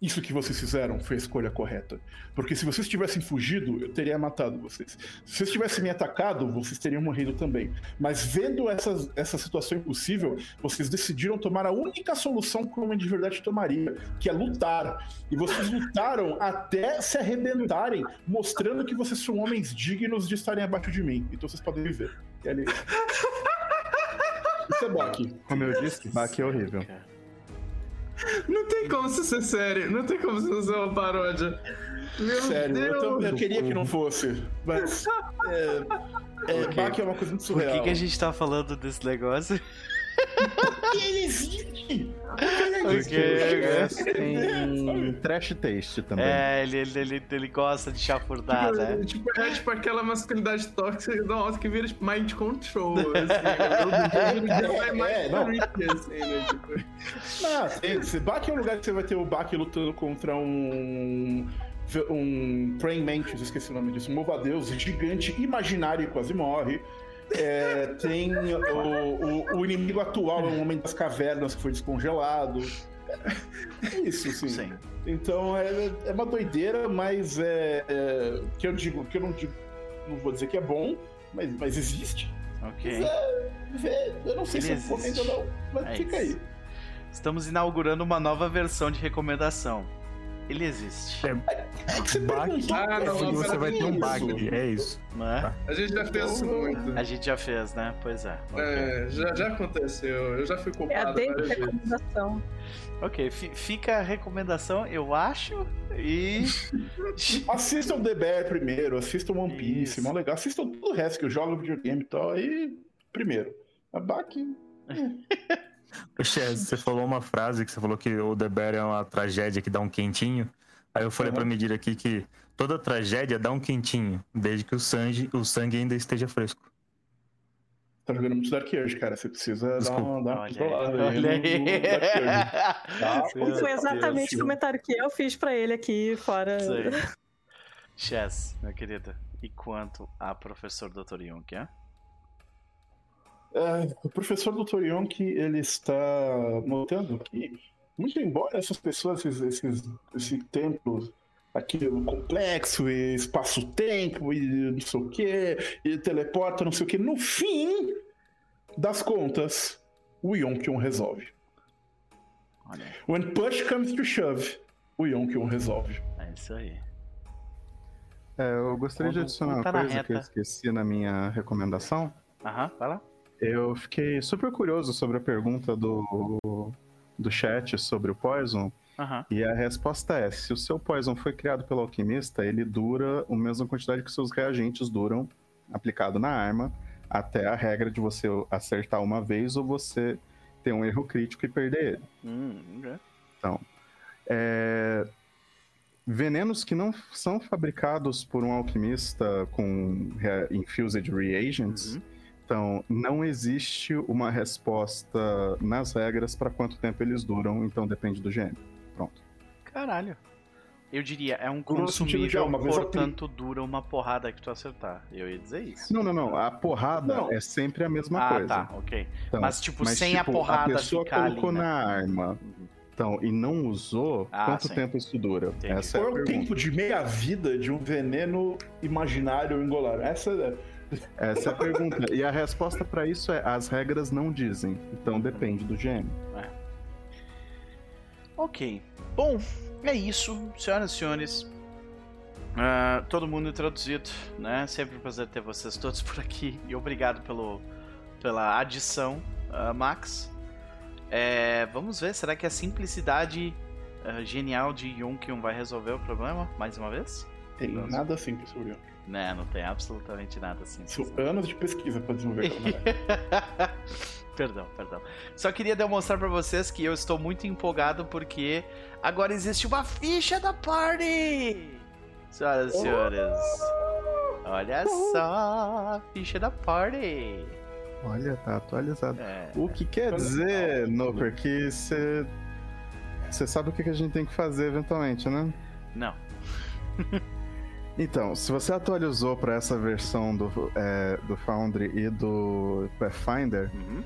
Isso que vocês fizeram foi a escolha correta. Porque se vocês tivessem fugido, eu teria matado vocês. Se vocês tivessem me atacado, vocês teriam morrido também. Mas vendo essa, essa situação impossível, vocês decidiram tomar a única solução que um homem de verdade tomaria, que é lutar. E vocês lutaram até se arrebentarem, mostrando que vocês são homens dignos de estarem abaixo de mim. Então vocês podem viver. E ali. Isso é Bach. Como eu disse, Bach é horrível. Cara. Não tem como isso ser sério. Não tem como isso não ser uma paródia. Meu Sério, eu, Deus. tam- eu queria que não fosse. Mas. É, é, Ok. Bach é uma coisa muito Por surreal. que, que a gente tá falando desse negócio? Ele existe! Porque. Tem trash taste também. É, ele, ele, ele, ele gosta de chafurdar, né? Tipo, é tipo aquela masculinidade tóxica da nossa que vira tipo, mind control, assim. É, É mais não. freak, assim, né? Tipo, Ah, esse Bach é um lugar que você vai ter o Bach lutando contra um. Um Praying Mantis, esqueci o nome disso, um louva-a-Deus gigante, imaginário e quase morre. É, tem o, o, o inimigo atual, é um homem das cavernas que foi descongelado. É isso, sim. Sim. Então é, é uma doideira, mas é, é, que eu digo, que eu não digo, não vou dizer que é bom, mas, mas existe. Ok. É, eu não sei Ele se eu existe. recomendo ou não, mas É fica isso. aí. Estamos inaugurando uma nova versão de recomendação. Ele existe. É, É que você Ah, não, e não, você vai ter um isso. Bach, é isso. Não é? a gente já fez isso muito. A gente já fez, né? Pois é. É, já, já aconteceu. Eu já fui É a culpado desde várias recomendação. Ok, fi- fica a recomendação, eu acho. E. Assistam The Bear primeiro, assistam One Piece, Isso. mó legal. Assistam tudo o resto que eu jogo videogame e tal. Aí, primeiro. A Bach. Ô, Chaz, você falou uma frase que você falou que o The Bear é uma tragédia que dá um quentinho. Aí eu falei Uhum. pra medir aqui que toda tragédia dá um quentinho, desde que o sangue, o sangue ainda esteja fresco. Tá jogando muito Dark Age, cara. Você precisa dar Desculpa. uma, dar uma Olha aí. Olha. Tá? Meu Foi exatamente Deus. o comentário que eu fiz pra ele aqui fora. Chess, meu querido. E quanto a professor Dr. Yonk, é? É, o professor Dr. Yonk, ele está notando que, muito embora essas pessoas, esses, esses, esse templo, aquilo complexo, e espaço-tempo, e não sei o que, e teleporta, não sei o que, no fim das contas, o Yonkion resolve. Olha. When push comes to shove, o Yonkion resolve. É isso aí. É, eu gostaria de adicionar uma coisa que eu esqueci na minha recomendação. Aham, vai lá. Eu fiquei super curioso sobre a pergunta do, do chat sobre o Poison. Aham. E a resposta é: se o seu Poison foi criado pelo alquimista, ele dura a mesma quantidade que seus reagentes duram aplicado na arma, até a regra de você acertar uma vez ou você ter um erro crítico e perder ele. Hum. Então, é, venenos que não são fabricados por um alquimista com rea- infused reagents, Uhum. Então não existe uma resposta nas regras para quanto tempo eles duram, então depende do GM. Pronto. Caralho. Eu diria, é um consumível, portanto dura uma porrada que tu acertar. Eu ia dizer isso. Não, não, não. A porrada não. é sempre a mesma ah, coisa. Ah, tá, ok. Então, mas, tipo, mas, sem tipo, a porrada a pessoa ficar colocou ali, né? na arma. Então, e não usou, ah, quanto sim. tempo isso dura? Entendi. Essa Qual é, é o tempo de meia vida de um veneno imaginário engolar? Essa é... Essa é a pergunta. e a resposta para isso é: as regras não dizem. Então depende do GM. É. Ok. Bom, é isso, senhoras e senhores. Uh, todo mundo traduzido, né? Sempre um prazer ter vocês todos por aqui. E obrigado pelo, pela adição, uh, Max. É, vamos ver, será que a simplicidade uh, genial de Yunkyun vai resolver o problema mais uma vez? Tem vamos. nada simples sobre Yunkyun. Né, não tem absolutamente nada. São anos de pesquisa para desenvolver Perdão, perdão. Só queria demonstrar para vocês que eu estou muito empolgado porque agora existe uma ficha da party! Senhoras e senhores, olha só, a ficha da party! Olha, tá atualizado. É. O que quer dizer, Noper, que você. Você sabe o que a gente tem que fazer eventualmente, né? Não. então, se você atualizou para essa versão do, é, do Foundry e do Pathfinder, uhum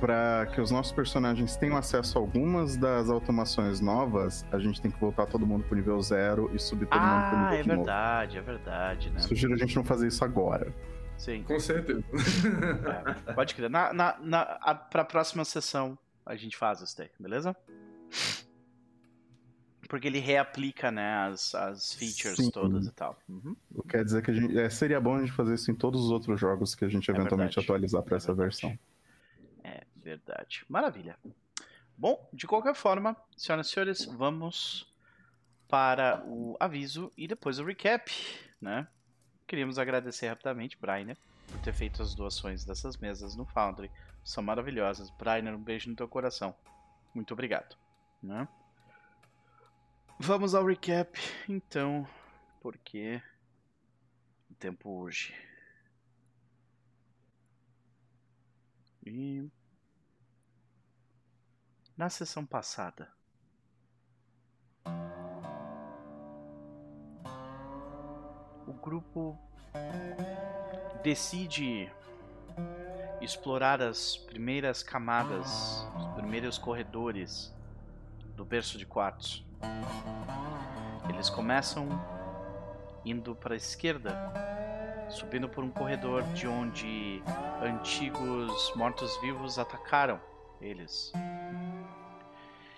para que os nossos personagens tenham acesso a algumas das automações novas, a gente tem que voltar todo mundo pro nível zero e subir todo ah, mundo pro nível é verdade, novo. é verdade, né? Sugiro a gente não fazer isso agora. Sim. Com certeza. É, pode crer. Na, na, na, a, pra próxima sessão a gente faz isso daí, beleza? Porque ele reaplica, né, as, as features Sim. todas e tal. Uhum. Quer dizer que a gente, é, seria bom a gente fazer isso em todos os outros jogos que a gente é eventualmente é atualizar para é essa versão. Verdade. Maravilha. Bom, de qualquer forma, senhoras e senhores, vamos para o aviso e depois o recap, né? Queríamos agradecer rapidamente, Brainer, por ter feito as doações dessas mesas no Foundry. São maravilhosas. Brainer, um beijo no teu coração. Muito obrigado. Né? Vamos ao recap, então, porque o tempo urge. E na sessão passada. O grupo decide explorar as primeiras camadas, os primeiros corredores do berço de quartos. Eles começam indo para a esquerda, subindo por um corredor de onde antigos mortos-vivos atacaram eles.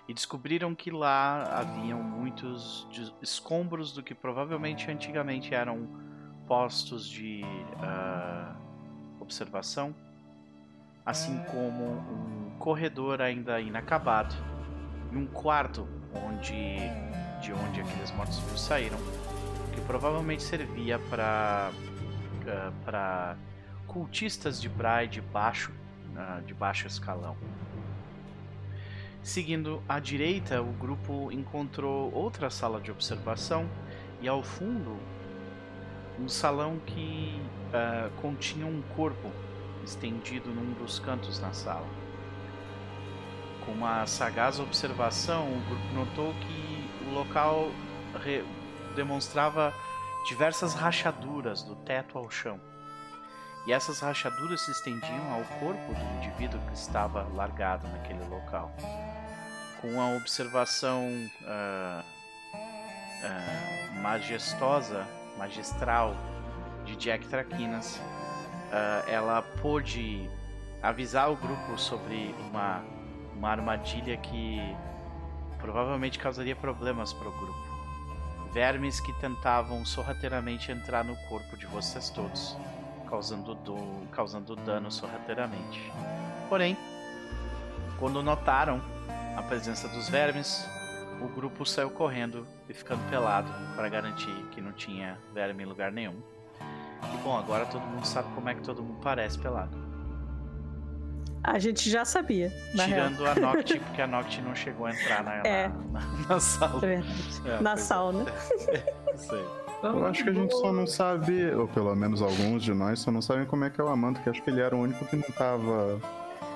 E descobriram que lá haviam muitos escombros do que provavelmente antigamente eram postos de uh, observação, assim como um corredor ainda inacabado e um quarto onde de onde aqueles mortos-vivos saíram, que provavelmente servia para uh, para cultistas de Brai de baixo uh, de baixo escalão. Seguindo à direita, o grupo encontrou outra sala de observação e ao fundo um salão que uh, continha um corpo estendido num dos cantos na sala. Com uma sagaz observação, o grupo notou que o local demonstrava diversas rachaduras do teto ao chão. E essas rachaduras se estendiam ao corpo do indivíduo que estava largado naquele local com a observação uh, uh, majestosa, magistral de Jack Traquinas, uh, ela pôde avisar o grupo sobre uma, uma armadilha que provavelmente causaria problemas para o grupo. Vermes que tentavam sorrateiramente entrar no corpo de vocês todos, causando, do, causando dano sorrateiramente. Porém, quando notaram a presença dos vermes, o grupo saiu correndo e ficando pelado para garantir que não tinha verme em lugar nenhum. E bom, agora todo mundo sabe como é que todo mundo parece pelado. A gente já sabia. Tirando real. a Noct, porque a Noct não chegou a entrar na, é. na, na, na sala. É, na sauna. É, sei. Eu acho que a gente só não sabe, ou pelo menos alguns de nós, só não sabem como é que é o Amando, que acho que ele era o único que não tava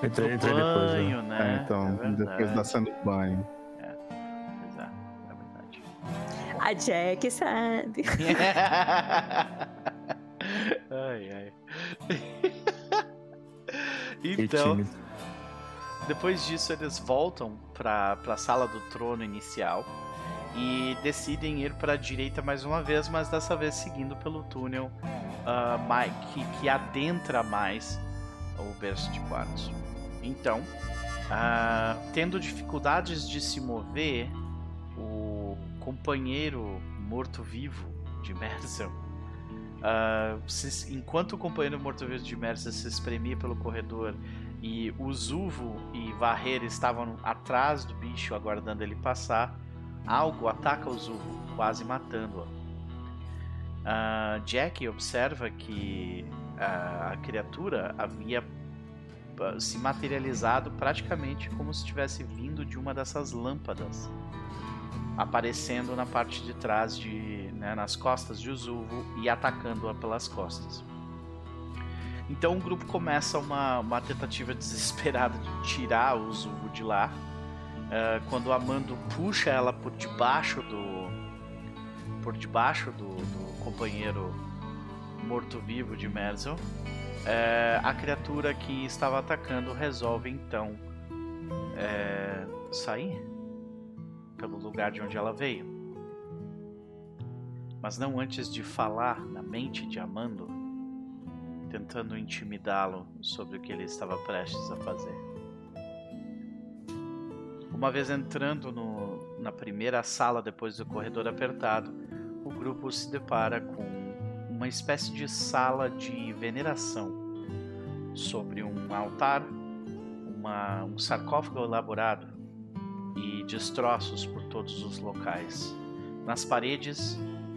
Entrei, entrei banho, depois, né? É, então, é depois da cena do banho. É, exato, é verdade. A Jack sabe. ai, ai. Então, depois disso eles voltam para a sala do trono inicial e decidem ir para a direita mais uma vez, mas dessa vez seguindo pelo túnel uh, que, que adentra mais o berço de quartos. Então, uh, tendo dificuldades de se mover, o companheiro morto-vivo de Merzel, uh, enquanto o companheiro morto-vivo de Merzel se espremia pelo corredor e o Zuvo e Varreira estavam atrás do bicho aguardando ele passar, algo ataca o Zuvo, quase matando-o. Uh, Jack observa que uh, a criatura havia se materializado praticamente como se tivesse vindo de uma dessas lâmpadas, aparecendo na parte de trás, de, né, nas costas de Uzuvo e atacando-a pelas costas. Então o grupo começa uma, uma tentativa desesperada de tirar o Zuvo de lá. Uh, quando Amando puxa ela por debaixo do por debaixo do, do companheiro morto-vivo de Merzel, é, a criatura que estava atacando resolve então é, sair pelo lugar de onde ela veio. Mas não antes de falar na mente de Amando tentando intimidá-lo sobre o que ele estava prestes a fazer. Uma vez entrando no, na primeira sala depois do corredor apertado, o grupo se depara com uma espécie de sala de veneração sobre um altar, uma, um sarcófago elaborado e destroços por todos os locais. Nas paredes,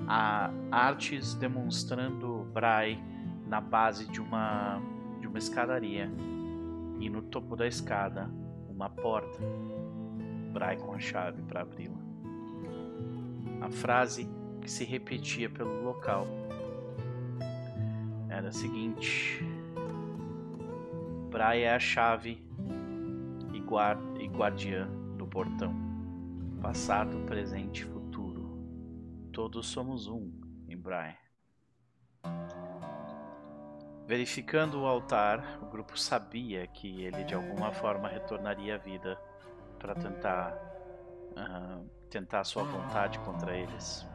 há artes demonstrando Brai na base de uma de uma escadaria e no topo da escada uma porta. Brai com a chave para abri-la. A frase que se repetia pelo local era a seguinte: Brai é a chave e, guard e guardiã do portão. Passado, presente e futuro. Todos somos um em Brai. Verificando o altar, o grupo sabia que ele de alguma forma retornaria à vida para tentar uh, tentar sua vontade contra eles.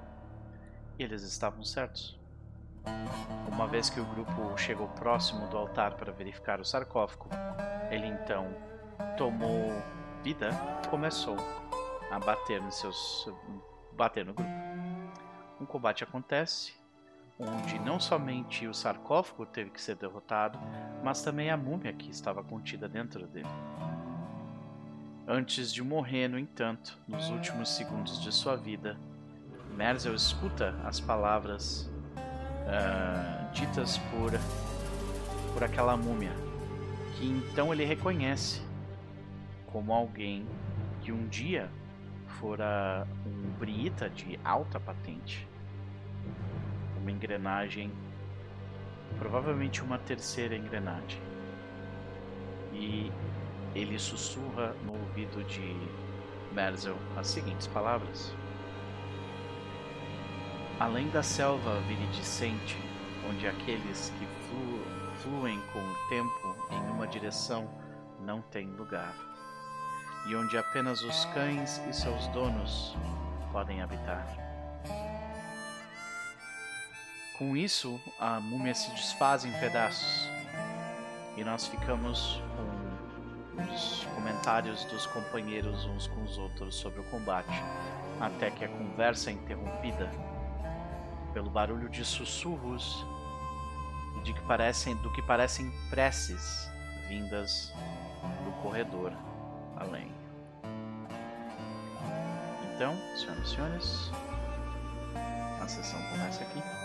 E eles estavam certos. Uma vez que o grupo chegou próximo do altar para verificar o sarcófago, ele então tomou vida e começou a bater nos seus bater no grupo. Um combate acontece onde não somente o sarcófago teve que ser derrotado, mas também a múmia que estava contida dentro dele. Antes de morrer, no entanto, nos últimos segundos de sua vida, Merzel escuta as palavras uh, ditas por, por aquela múmia, que então ele reconhece como alguém que um dia fora um briita de alta patente uma engrenagem, provavelmente uma terceira engrenagem. E ele sussurra no ouvido de Merzel as seguintes palavras: Além da selva viridicente, onde aqueles que flu fluem com o tempo em uma direção não têm lugar, e onde apenas os cães e seus donos podem habitar. Com isso, a múmia se desfaz em pedaços e nós ficamos com os comentários dos companheiros uns com os outros sobre o combate, até que a conversa é interrompida pelo barulho de sussurros de que parecem, do que parecem preces vindas do corredor além. Então, senhoras e senhores, a sessão começa aqui.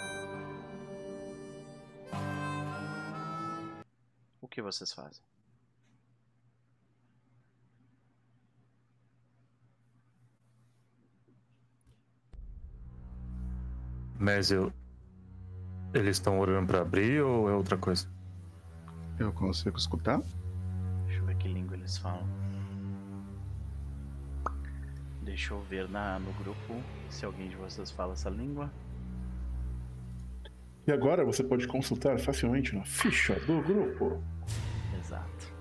Que vocês fazem? Mas eu. Eles estão orando para abrir ou é outra coisa? Eu consigo escutar? Deixa eu ver que língua eles falam. Deixa eu ver na, no grupo se alguém de vocês fala essa língua. E agora você pode consultar facilmente na ficha do grupo. Exato.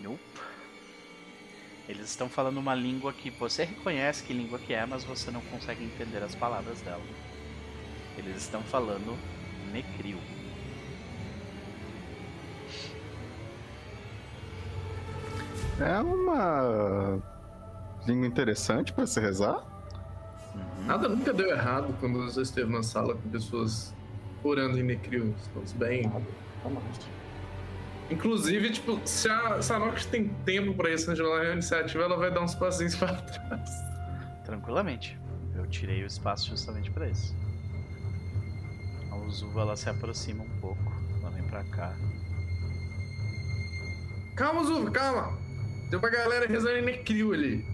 Nope. Eles estão falando uma língua que você reconhece que língua que é, mas você não consegue entender as palavras dela. Eles estão falando Necril. É uma língua interessante para se rezar. Nada nunca deu errado quando você esteve na sala com pessoas orando em Necril. Estamos bem. Nada. Inclusive, tipo, se a, se a Nox tem tempo pra isso na iniciativa, ela vai dar uns passinhos pra trás. Tranquilamente. Eu tirei o espaço justamente pra isso. A Uzuva, ela se aproxima um pouco. Ela vem pra cá. Calma, Uzuva, calma! Tem uma galera rezando em Necril ali.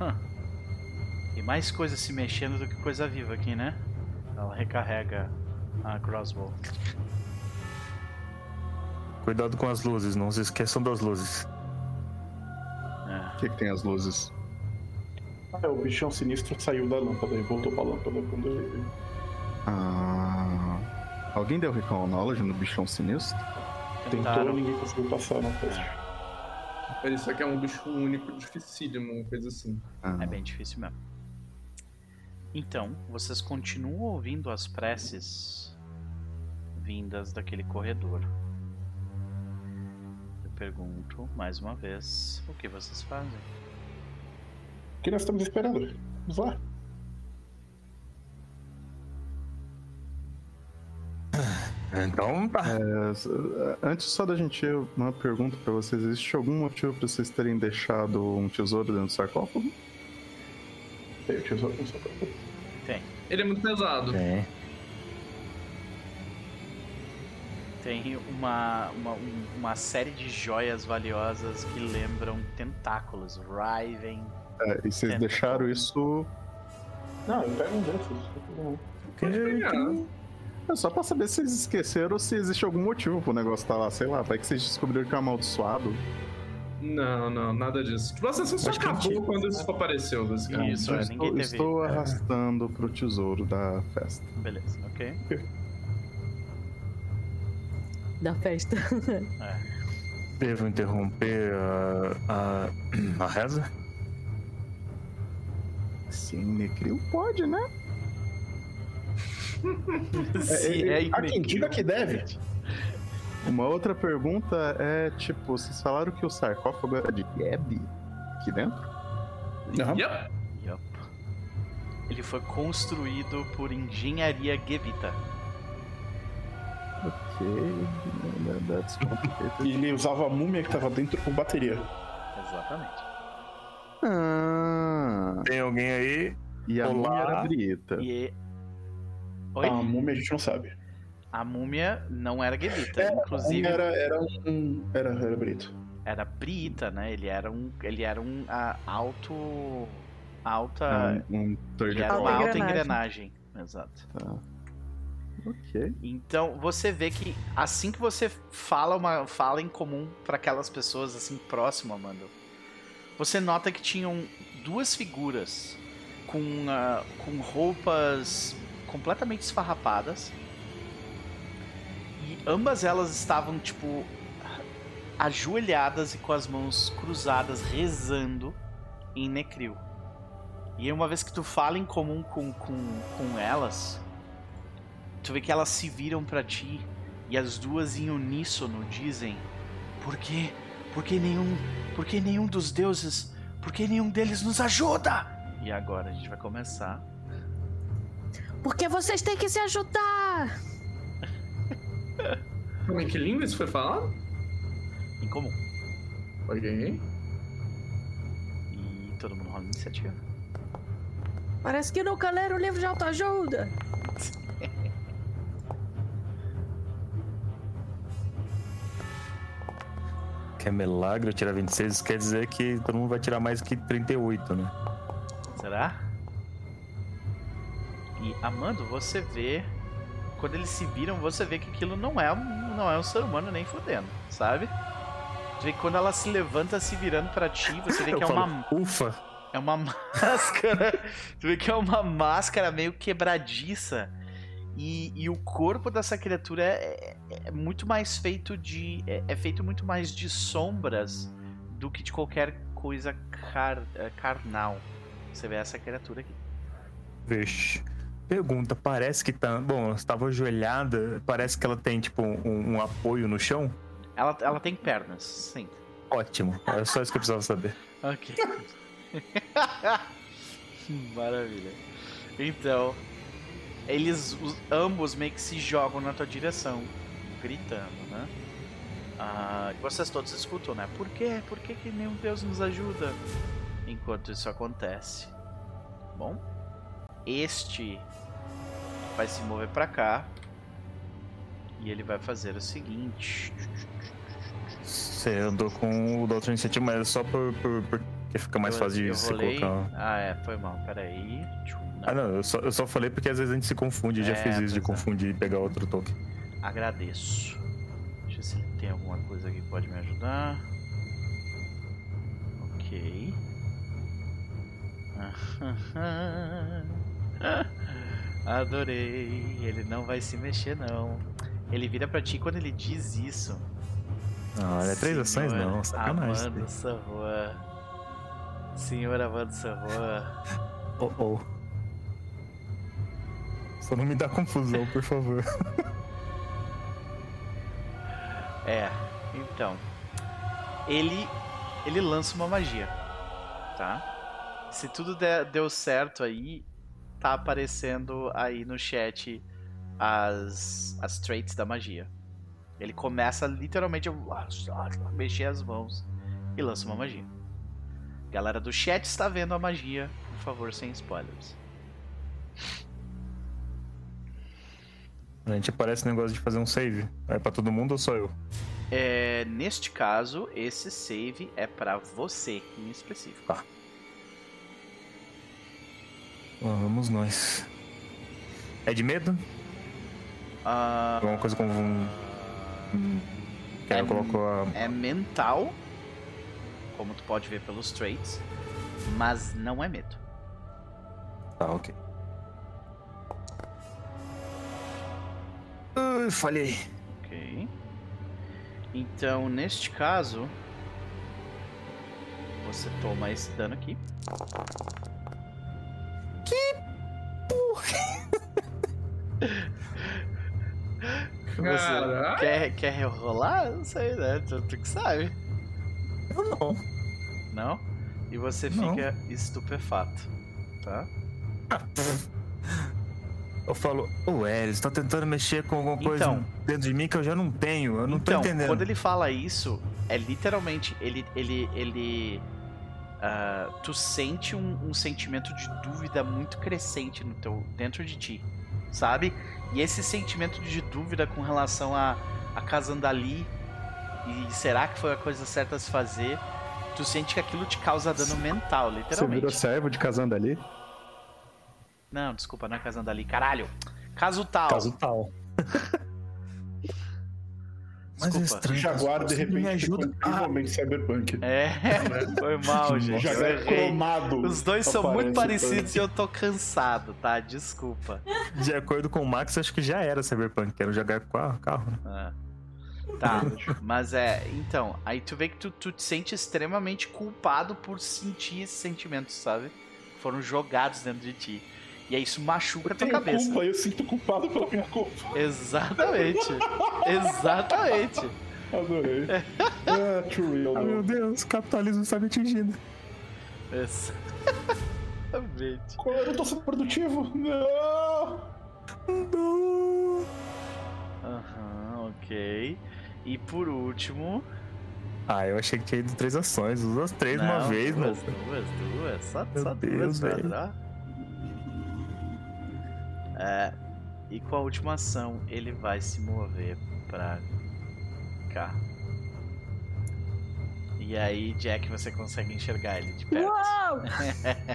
Hum. E mais coisa se mexendo do que coisa viva aqui, né? Ela recarrega a crossbow. Cuidado com as luzes, não se esqueçam das luzes. É. O que, que tem as luzes? Ah, é, o bichão sinistro saiu da lâmpada e voltou pra lâmpada quando ele. Ah. Alguém deu recall knowledge no bichão sinistro? Tentou, ninguém conseguiu passar no teste. Mas isso aqui é um bicho único, dificílimo, uma coisa assim. Ah. É bem difícil mesmo. Então, vocês continuam ouvindo as preces vindas daquele corredor pergunto mais uma vez o que vocês fazem. O que nós estamos esperando? Vamos lá. Então tá. É, antes só da gente ir, uma pergunta para vocês: existe algum motivo para vocês terem deixado um tesouro dentro do sarcófago? Tem o. Ele é muito pesado. Tem. tem uma, uma, uma série de joias valiosas que lembram tentáculos. Riven. É, e vocês deixaram isso. Não, eu pego um desses. É só pra saber se vocês esqueceram ou se existe algum motivo pro negócio estar tá lá, sei lá, vai que vocês descobriram que é amaldiçoado. Não, não, nada disso. Tipo, a sessão só acabou quando isso apareceu, basicamente. Isso, é, estou, teve... estou arrastando pro tesouro da festa. Beleza, ok da festa. É. Devo interromper a, a, a reza? Sim, Necril pode, né? Se é, é, é quem diga que deve. Uma outra pergunta é, tipo, vocês falaram que o sarcófago era de Geb aqui dentro? Uhum. Yep. yep. Ele foi construído por engenharia Gevita. Ok, that's E ele usava a múmia que tava dentro com bateria. Exatamente. Ah. Tem alguém aí? E a Olá. múmia era Brita. E... Oi? A múmia a gente não sabe. A múmia não era Gebita, é, inclusive. Era, era um. Era, era Brito. Era Brita, né? Ele era um. Ele era um uh, alto. Alta. Ah, um, um ele era uma alta engrenagem. Exato. Tá. Ok. Então você vê que assim que você fala uma fala em comum para aquelas pessoas assim próximas, Amanda, você nota que tinham duas figuras com, uh, com roupas completamente esfarrapadas e ambas elas estavam tipo ajoelhadas e com as mãos cruzadas rezando em Necril. E uma vez que tu fala em comum com, com, com elas, Tu vê que elas se viram para ti e as duas em uníssono dizem: Por quê? Por que nenhum, por que nenhum dos deuses, por que nenhum deles nos ajuda? E agora a gente vai começar. Porque vocês têm que se ajudar. Como em que língua isso foi falado? Em comum. Ok. E todo mundo rola iniciativa. Parece que nunca leram o livro de autoajuda. que é milagre tirar 26, quer dizer que todo mundo vai tirar mais que 38, né? Será? E Amando, você vê. Quando eles se viram, você vê que aquilo não é, não é um ser humano nem fodendo, sabe? Tu vê que quando ela se levanta se virando para ti, você vê que é falo, uma. Ufa! É uma máscara. tu vê que é uma máscara meio quebradiça. E, e o corpo dessa criatura é, é, é muito mais feito de. É, é, feito muito mais de sombras do que de qualquer coisa car, é, carnal. Você vê essa criatura aqui. Vixe. Pergunta, parece que tá. Bom, estava ajoelhada, parece que ela tem, tipo, um, um, apoio no chão? Ela, ela tem pernas, sim. Ótimo, é só isso que eu precisava saber. ok. Maravilha. Então, eles os, ambos meio que se jogam na tua direção, gritando, né? Ah, vocês todos escutam, né? Por quê? Por que, que nenhum Deus nos ajuda? Enquanto isso acontece. Bom, este vai se mover para cá e ele vai fazer o seguinte. Você andou com o da outra iniciativa, mas é só por, por, porque fica mais eu, fácil de se colocar. Ah, é, foi mal, peraí. Não. Ah, não, eu só, eu só falei porque às vezes a gente se confunde, é, já fiz isso de é. confundir e pegar outro token. Agradeço. Deixa eu ver se tem alguma coisa que pode me ajudar. Ok. Adorei. Ele não vai se mexer, não. Ele vira pra ti quando ele diz isso. Não, olha, três ações não, sacanagem. Amando Savor. Senhor Amando Savor. Oh, oh. Só não me dá confusão, por favor. é, então. Ele. Ele lança uma magia. Tá? Se tudo der, deu certo aí, tá aparecendo aí no chat as, as traits da magia. Ele começa literalmente a mexer as mãos e lança uma magia. Galera do chat está vendo a magia, por favor, sem spoilers. A gente aparece negócio de fazer um save. É para todo mundo ou só eu? É, neste caso, esse save é para você em específico. Tá. Vamos nós. É de medo? Uh... Alguma coisa como um. Que é, colocou a... é mental, como tu pode ver pelos traits, mas não é medo. Tá, ok. Uh, falhei. Ok. Então, neste caso, você toma esse dano aqui. Que porra! Você quer, quer rerolar? Não sei, né? Tu, tu que sabe. Eu não. Não? E você não. fica estupefato, tá? Eu falo, o Elis tá tentando mexer com alguma coisa então, dentro de mim que eu já não tenho. Eu não então, tô entendendo. Quando ele fala isso, é literalmente ele. ele, ele uh, tu sente um, um, sentimento de dúvida muito crescente no teu, dentro de ti, sabe? E esse sentimento de dúvida com relação a, a Kazandali e será que foi a coisa certa a se fazer, tu sente que aquilo te causa dano mental, literalmente. Você virou servo de Kazandali? Não, desculpa, não é Kazandali. Caralho! Caso tal. Caso tal. Mas é estranho. Jaguar, de repente, me ajuda. Incrivelmente ah. cyberpunk. É, foi mal, gente. Jaguar é cromado. Os dois são muito parecidos e eu tô cansado, tá? Desculpa. De acordo com o Max, acho que já era cyberpunk, era o Jaguar com carro, né? É. Tá, mas é. Então, aí tu vê que tu, tu te sente extremamente culpado por sentir esses sentimentos, sabe? Foram jogados dentro de ti. E aí isso machuca a tua cabeça. Culpa, eu sinto culpado pela minha culpa. Exatamente. Exatamente. Adorei. É, true real. Ah, meu Deus, o capitalismo está me atingindo. Exatamente. Eu não tô sendo produtivo. Não! Não! Aham, uhum, ok. E por último. Ah, eu achei que tinha ido três ações. Usa as três não, uma vez, duas, mano. Duas, duas. Só, Meu só Deus, duas, velho. É, e com a última ação, ele vai se mover pra cá. E aí, Jack, você consegue enxergar ele de perto. Uau!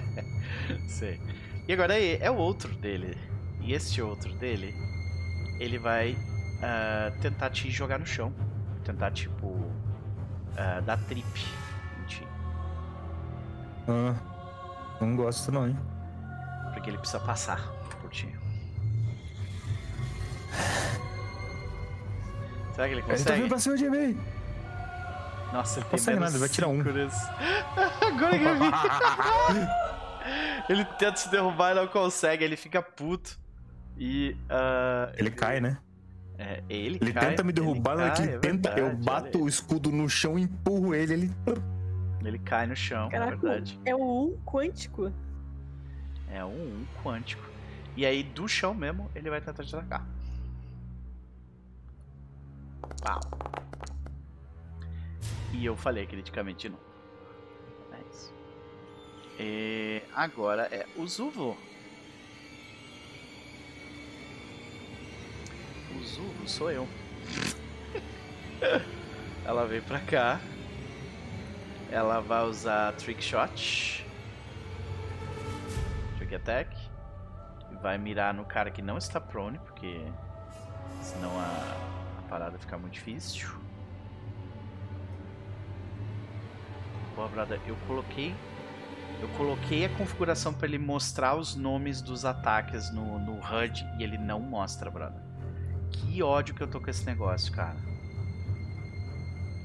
Sei. E agora é, é o outro dele. E este outro dele, ele vai uh, tentar te jogar no chão. Tentar, tipo. uh, dar trip em ti. Ah, não gosto não, hein? Porque ele precisa passar. Será que ele consegue? Ele tá vindo pra cima de mim! Nossa, ele não consegue nada, vai tirar um. Agora que eu vi. ele tenta se derrubar e não consegue, ele fica puto. E. Uh, ele, ele cai, né? É, ele, ele cai, tenta me derrubar, ele, cai, ele é tenta, verdade, eu bato o escudo no chão, empurro ele, ele. Ele cai no chão, Caraca, é verdade. É o 1 quântico. É um 1 quântico. E aí, do chão mesmo, ele vai tentar te atacar. Pau. E eu falei criticamente não. É isso. E agora é o Zuvo. O Zuvo sou eu. Ela veio pra cá. Ela vai usar Trick Shot. Trick Attack. Vai mirar no cara que não está prone, porque senão a parada fica muito difícil. Boa, brother, eu coloquei. Eu coloquei a configuração para ele mostrar os nomes dos ataques no, no HUD e ele não mostra, brother. Que ódio que eu tô com esse negócio, cara.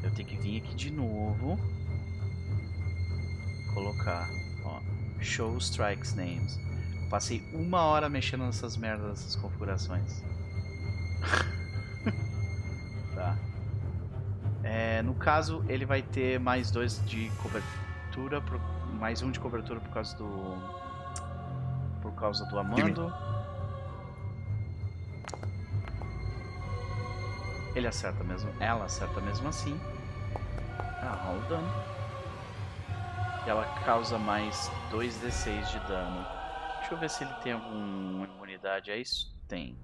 Eu tenho que vir aqui de novo. Colocar, ó. Show Strikes Names. Eu passei uma hora mexendo nessas merdas, nessas configurações. É, no caso, ele vai ter mais dois de cobertura, mais um de cobertura por causa do. Por causa do Amando. Ele acerta mesmo. Ela acerta mesmo assim. Ela rola o dano. E ela causa mais 2d6 de dano. Deixa eu ver se ele tem alguma imunidade a isso. Tem.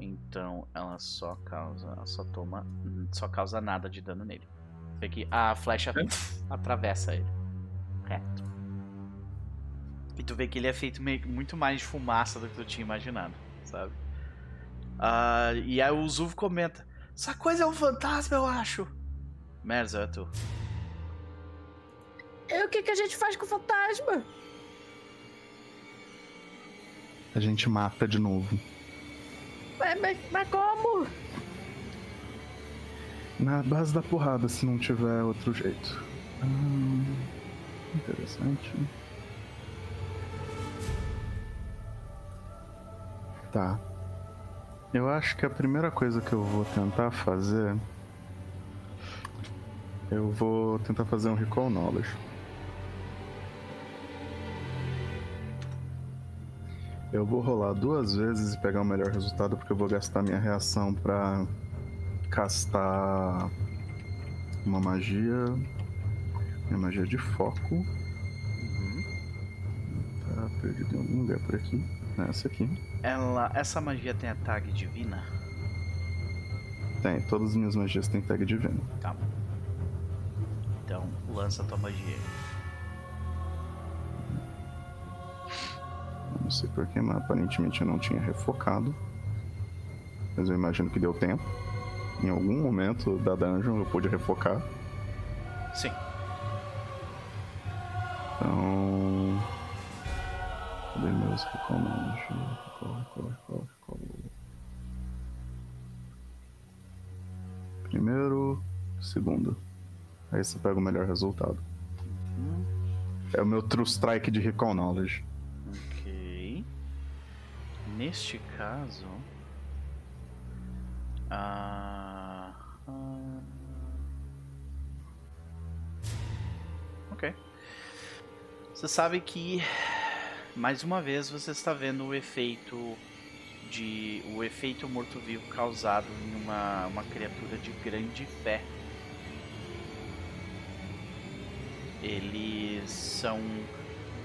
Então ela só causa. Ela só toma. Só causa nada de dano nele. Vê que a flecha é. atravessa ele. Reto. E tu vê que ele é feito meio, muito mais de fumaça do que tu tinha imaginado, sabe? Uh, e aí o Zuvo comenta: Essa coisa é um fantasma, eu acho. Merza, é tu. E o que, que a gente faz com o fantasma? A gente mata de novo. Mas, mas, como? Na base da porrada, se não tiver outro jeito. Hum, interessante. Tá. Eu acho que a primeira coisa que eu vou tentar fazer. Eu vou tentar fazer um Recall Knowledge. Eu vou rolar duas vezes e pegar o melhor resultado, porque eu vou gastar minha reação pra castar uma magia. Minha magia de foco. Uhum. Tá perdido em algum lugar por aqui. É essa aqui. Ela, essa magia tem a tag divina? Tem, todas as minhas magias têm tag divina. Tá. Então, lança a tua magia. Não sei porquê, mas aparentemente eu não tinha refocado. Mas eu imagino que deu tempo. Em algum momento da dungeon eu pude refocar. Sim. Então. Cadê meus recomendos? Corre, corre, corre, corre. Primeiro, segundo. Aí você pega o melhor resultado. Uhum. É o meu True Strike de Recall Knowledge. Neste caso. Ah. ah ok. Você sabe que mais uma vez você está vendo o efeito de o efeito morto-vivo causado em uma, uma criatura de grande fé. Eles são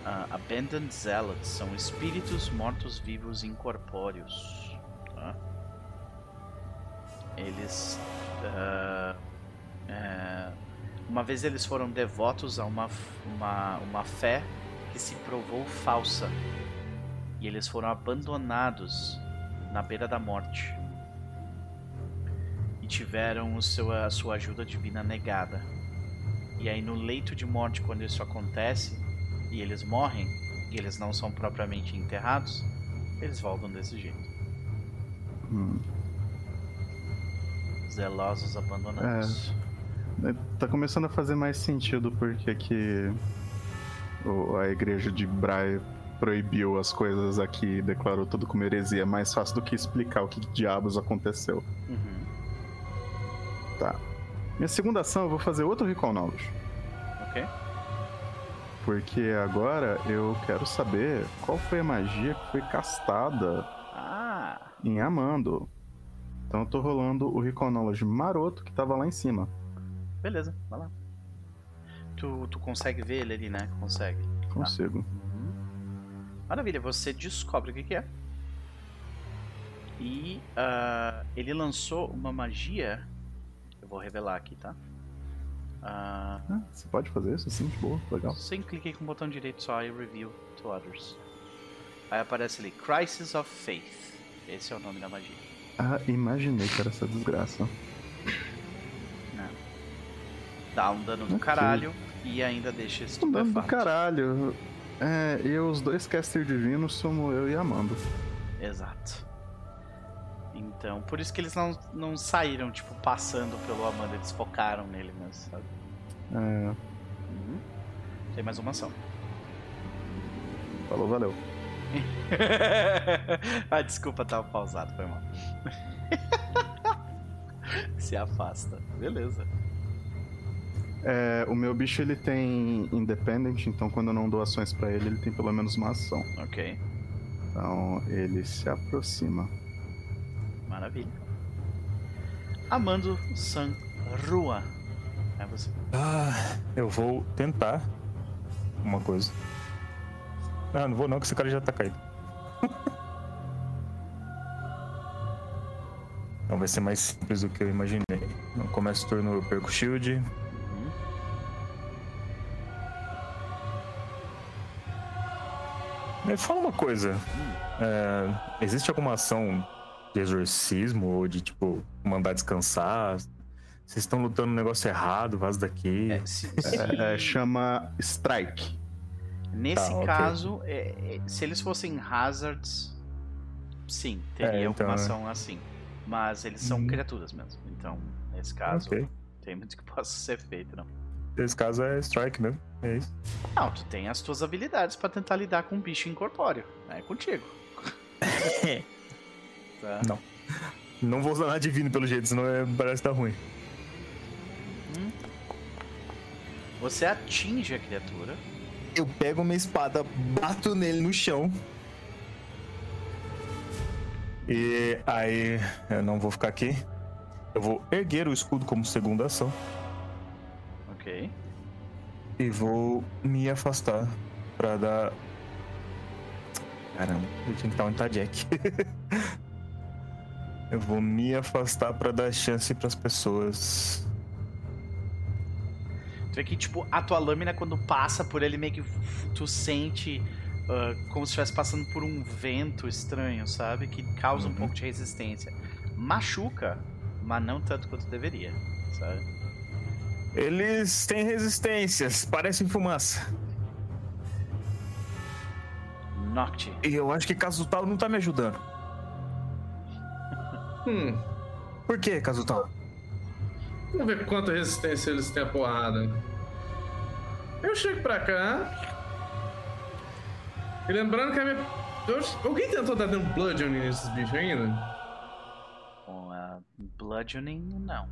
uh, Abandoned Zealots, são espíritos mortos-vivos incorpóreos. Tá? Eles. Uh, uh, uma vez eles foram devotos a uma, uma, uma fé que se provou falsa e eles foram abandonados na beira da morte. e tiveram o seu, a sua ajuda divina negada. E aí, no leito de morte, quando isso acontece e eles morrem, e eles não são propriamente enterrados, eles voltam desse jeito. Hum. Zelosos abandonados. É, tá começando a fazer mais sentido porque que a igreja de Bray proibiu as coisas aqui, declarou tudo como heresia. É mais fácil do que explicar o que diabos aconteceu. Uhum. Tá. Minha segunda ação eu vou fazer outro Recall Knowledge. Ok. Porque agora eu quero saber qual foi a magia que foi castada ah. em Amando. Então eu tô rolando o Knowledge maroto que tava lá em cima. Beleza, vai lá. Tu, tu consegue ver ele ali, né? Consegue. Consigo. Tá. Maravilha, você descobre o que, que é. E uh, ele lançou uma magia. Eu vou revelar aqui, tá? Uh, ah, você pode fazer isso assim, de boa, legal. Sem cliquei com o botão direito só e review to others. Aí aparece ali Crisis of Faith. Esse é o nome da magia. Ah, imaginei que era essa desgraça. Não. Dá um dano do okay. caralho e ainda deixa esse Um dano do caralho. É, e os dois caster divinos somos eu e Amanda. Exato. Então, por isso que eles não, não saíram, tipo, passando pelo Amanda, eles focaram nele mesmo, sabe? É. Uhum. Tem mais uma ação. Falou, valeu. ah, desculpa, tava pausado, foi mal. Se afasta. Beleza. É, o meu bicho ele tem independent, então quando eu não dou ações para ele, ele tem pelo menos uma ação. Ok. Então ele se aproxima. Maravilha. Amando San Rua. É você. Ah, eu vou tentar uma coisa. Ah, não vou não, que esse cara já tá caído. Então vai ser mais simples do que eu imaginei. Então, começa o turno, eu perco o shield. Me fala uma coisa. É, existe alguma ação de exorcismo ou de, tipo, mandar descansar? Vocês estão lutando no negócio errado, vaza daqui. É, se, se... É, chama Strike. Nesse tá, caso, okay. É, é, se eles fossem hazards, sim, teria é, então, alguma ação assim. Mas eles são hum. criaturas mesmo. Então, nesse caso, okay. tem muito que possa ser feito, não. Nesse caso é strike mesmo. É isso. Não, tu tem as tuas habilidades para tentar lidar com um bicho incorpóreo. É contigo. tá. Não. Não vou usar nada divino pelo jeito, senão é, parece que tá ruim. Hum. Você atinge a criatura. Eu pego minha espada, bato nele no chão. E aí, eu não vou ficar aqui. Eu vou erguer o escudo como segunda ação. Ok. E vou me afastar pra dar. Caramba, eu tinha que estar onde tá Jack. Eu vou me afastar pra dar chance pras pessoas. Tu vê que, tipo, a tua lâmina, quando passa por ele, meio que tu sente uh, como se estivesse passando por um vento estranho, sabe? Que causa uhum. um pouco de resistência. Machuca, mas não tanto quanto deveria, sabe? Eles têm resistências, parecem fumaça. Noct. E eu acho que Kazutal não tá me ajudando. Hum. Por que, Kazutal? Vamos ver quanta resistência eles têm a porrada. Eu chego pra cá. E lembrando que a minha. Alguém tentou dar dando bludgeoning nesses bichos ainda? Com a bludgeoning, não.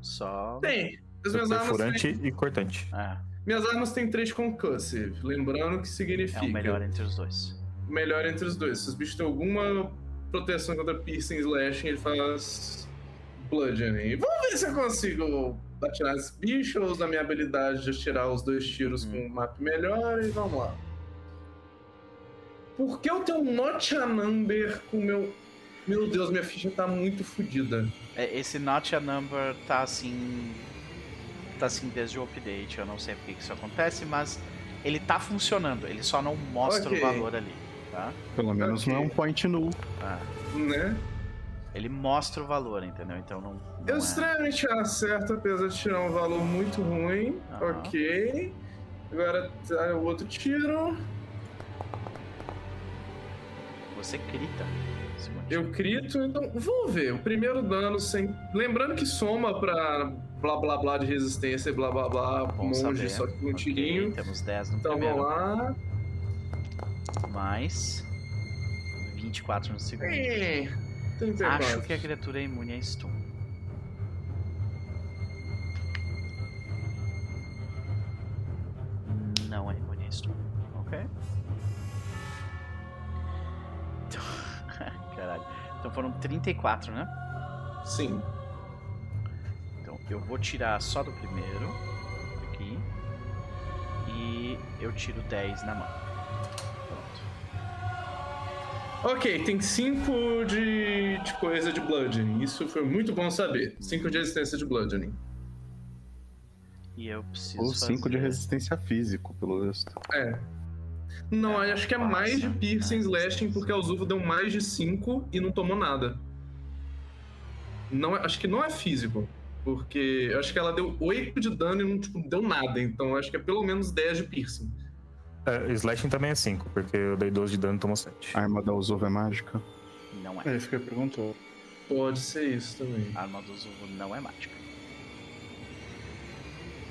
Só. Tem. As minhas perfurante armas têm... e cortante. É. Minhas armas têm 3 concussive, lembrando que significa. É o melhor entre os dois. Melhor entre os dois. Se os bichos têm alguma proteção contra piercing slashing, ele faz bludgeoning. Vamos ver se eu consigo atirar esse bicho ou usar minha habilidade de tirar os dois tiros hum. com um map melhor e vamos lá. Por que eu tenho um not a number com meu. Meu Deus, minha ficha tá muito fodida. É, esse not a number tá assim tá assim desde o update. Eu não sei porque que isso acontece, mas ele tá funcionando. Ele só não mostra okay. o valor ali, tá? Pelo menos okay. não é um point null. Ah. Né? Ele mostra o valor, entendeu? Então não. não eu é... extremamente acerto, apesar de tirar um valor muito ruim. Uhum. Ok. Agora tá, o outro tiro. Você crita. Eu crito, então vamos ver. O primeiro dano sem. Lembrando que soma pra blá blá blá de resistência e blá blá blá Bom monge, saber. só que um okay, tirinho. Temos 10 no então primeiro. vamos lá. Mais 24 no segundo. É, 34. Acho que a criatura é imune a stun. Não é imune a stun. Ok. Então... Caralho. Então foram 34, né? Sim. Então eu vou tirar só do primeiro. Aqui. E eu tiro 10 na mão. Ok, tem 5 de, de coisa de bludgeoning. Isso foi muito bom saber. 5 de resistência de bludgeoning. E eu preciso. Ou 5 fazer... de resistência físico, pelo visto. É. Não, É, acho que é passa, mais de piercing né? slashing, porque a Zuvo deu mais de 5 e não tomou nada. Não, é- acho que não é físico. Porque eu acho que ela deu 8 de dano e não tipo, deu nada. Então acho que é pelo menos 10 de piercing. É, slashing também é 5, porque eu dei 12 de dano e tomou 7. A arma da Uzuva é mágica? Não é. É isso que eu ia perguntar. Pode ser isso também. A arma do Zuvo não é mágica.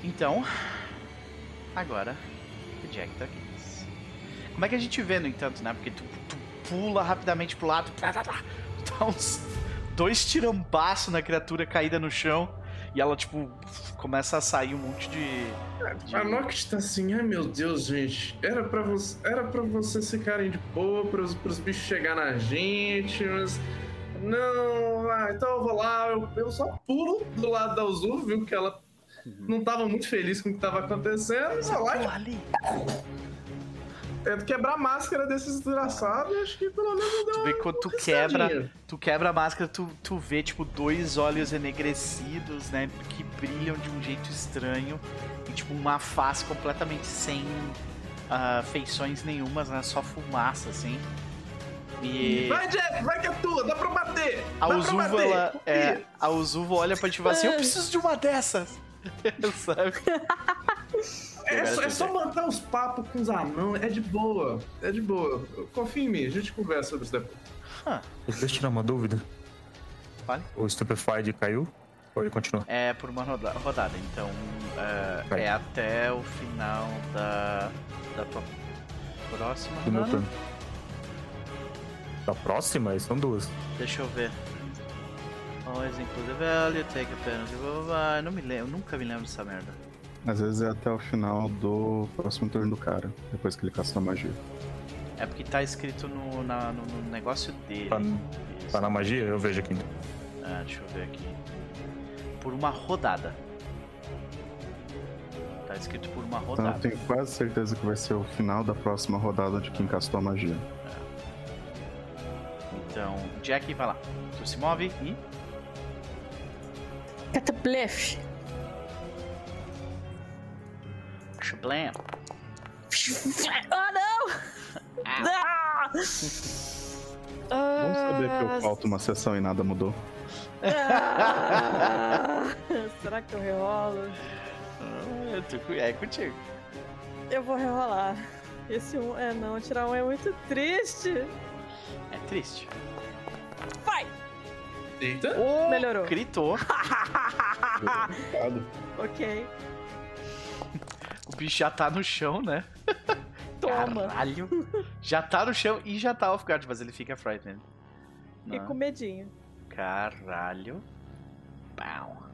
Então, agora o Jack tá aqui. Como é que a gente vê, no entanto, né? Porque tu, tu pula rapidamente pro lado, tá, dá uns dois tirambaços na criatura caída no chão e ela, tipo, começa a sair um monte de. de... A Noct tá assim, ai meu Deus, gente. Era pra, vo era pra vocês ficarem de boa, pros, pros bichos chegar na gente, mas. Não, ah, então eu vou lá, eu, eu só pulo do lado da Uzu, viu que ela não tava muito feliz com o que tava acontecendo, vou lá ali. Tento quebrar a máscara desses desgraçados, acho que pelo menos deu Tu vê que quando tu quebra, tu quebra a máscara, tu, tu vê, tipo, dois olhos enegrecidos, né? Que brilham de um jeito estranho. E, tipo, uma face completamente sem ah, feições nenhumas, né? Só fumaça, assim. E Vai, Jeff, vai que é tua, dá pra bater! a dá Uzuva, ela, é, a Uzuva olha pra ti e fala assim, eu preciso de uma dessas. Sabe? É só, é só manter os papos com os anãos, é de boa, é de boa. Confia em mim, a gente conversa sobre isso depois. Deixa eu tirar uma dúvida. Fale. O Stupefied caiu? Ou ele continua? É por uma roda- rodada, então é, Vai. é até o final da, da tua próxima Do meu rodada. turno. Da próxima? São duas. Deixa eu ver. Always include the value, take a penalty, blá blá blá. Eu não me lembro, eu nunca me lembro dessa merda. Às vezes é até o final do próximo turno do cara, depois que ele casta a magia. É porque tá escrito no, na- no, no negócio dele. Tá-. Tá na magia? Eu vejo aqui. Ah, deixa eu ver aqui. Por uma rodada. Tá escrito por uma Então eu rodada. tenho quase certeza que vai ser o final da próxima rodada de quem castou a magia. Então, Jack, vai lá. Tu se move e. Catablef. Shablam. Ah, não! Ah! Vamos saber que Ah, eu falto uma sessão e nada mudou. ah, Será que eu rerolo? Ah, eu tô com- É contigo. Eu vou rerolar. Esse um. É, não, tirar um é muito triste. É triste. Vai! Eita! Oh, Melhorou. Gritou. Ok. O bicho já tá no chão, né? Toma. Caralho. Já tá no chão e já tá off-guard, mas ele fica frightened. E Não. com medinho. Caralho. Pau.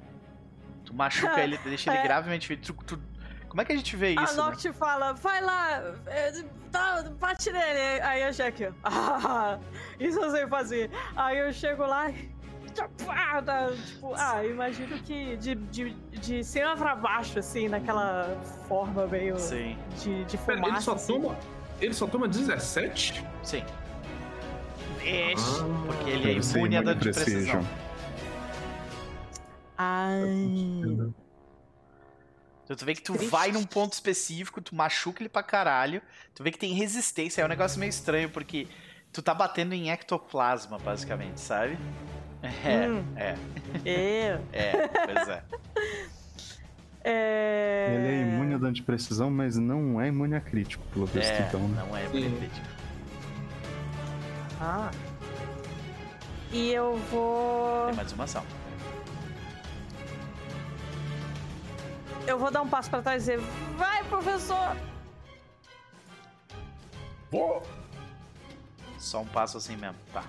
Tu machuca ele, deixa ele É. gravemente ferido. Tu- tu- Como é que a gente vê a isso, né? Noct fala, vai lá, é, tá, bate nele. Aí a Jack, ah, isso eu sei fazer. Aí eu chego lá e. pá, Tipo, ah, imagino que de, de, de cima pra baixo, assim, naquela forma meio Sim, de, de Pera, fumaça. ele só assim. toma. Ele só toma 17? sim. Vixe, Ah, porque ele é imune a dano de precisão. Ai. Então tu vê que tu vai num ponto específico, tu machuca ele pra caralho, tu vê que tem resistência, é um negócio meio estranho, porque tu tá batendo em ectoplasma, basicamente, sabe? É, hum. é. É. É, pois é. é. Ele é imune a dano de precisão, mas não é imune a crítico, pelo visto, é, então, né? Não é imune a crítico. Ah. E eu vou. Tem mais uma ação. Eu vou dar um passo pra trás e dizer: Vai, professor! Vou! Só um passo assim mesmo, tá.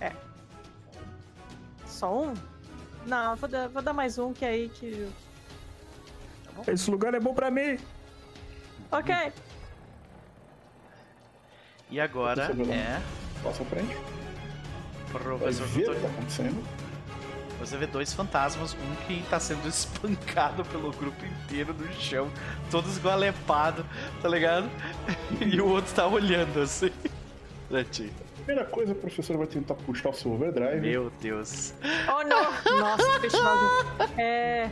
É. Só um? Não, vou dar, vou dar mais um que aí que. Tá Esse lugar é bom pra mim! Ok. E agora é. Passa à frente. Professor Vai ver o que tá acontecendo. Você vê dois fantasmas, um que tá sendo espancado pelo grupo inteiro no chão, todo esgualepado, tá ligado? E o outro tá olhando assim pra ti. Primeira coisa, o professor vai tentar puxar o seu overdrive. Meu Deus. Oh, não! Nossa, festival de... É...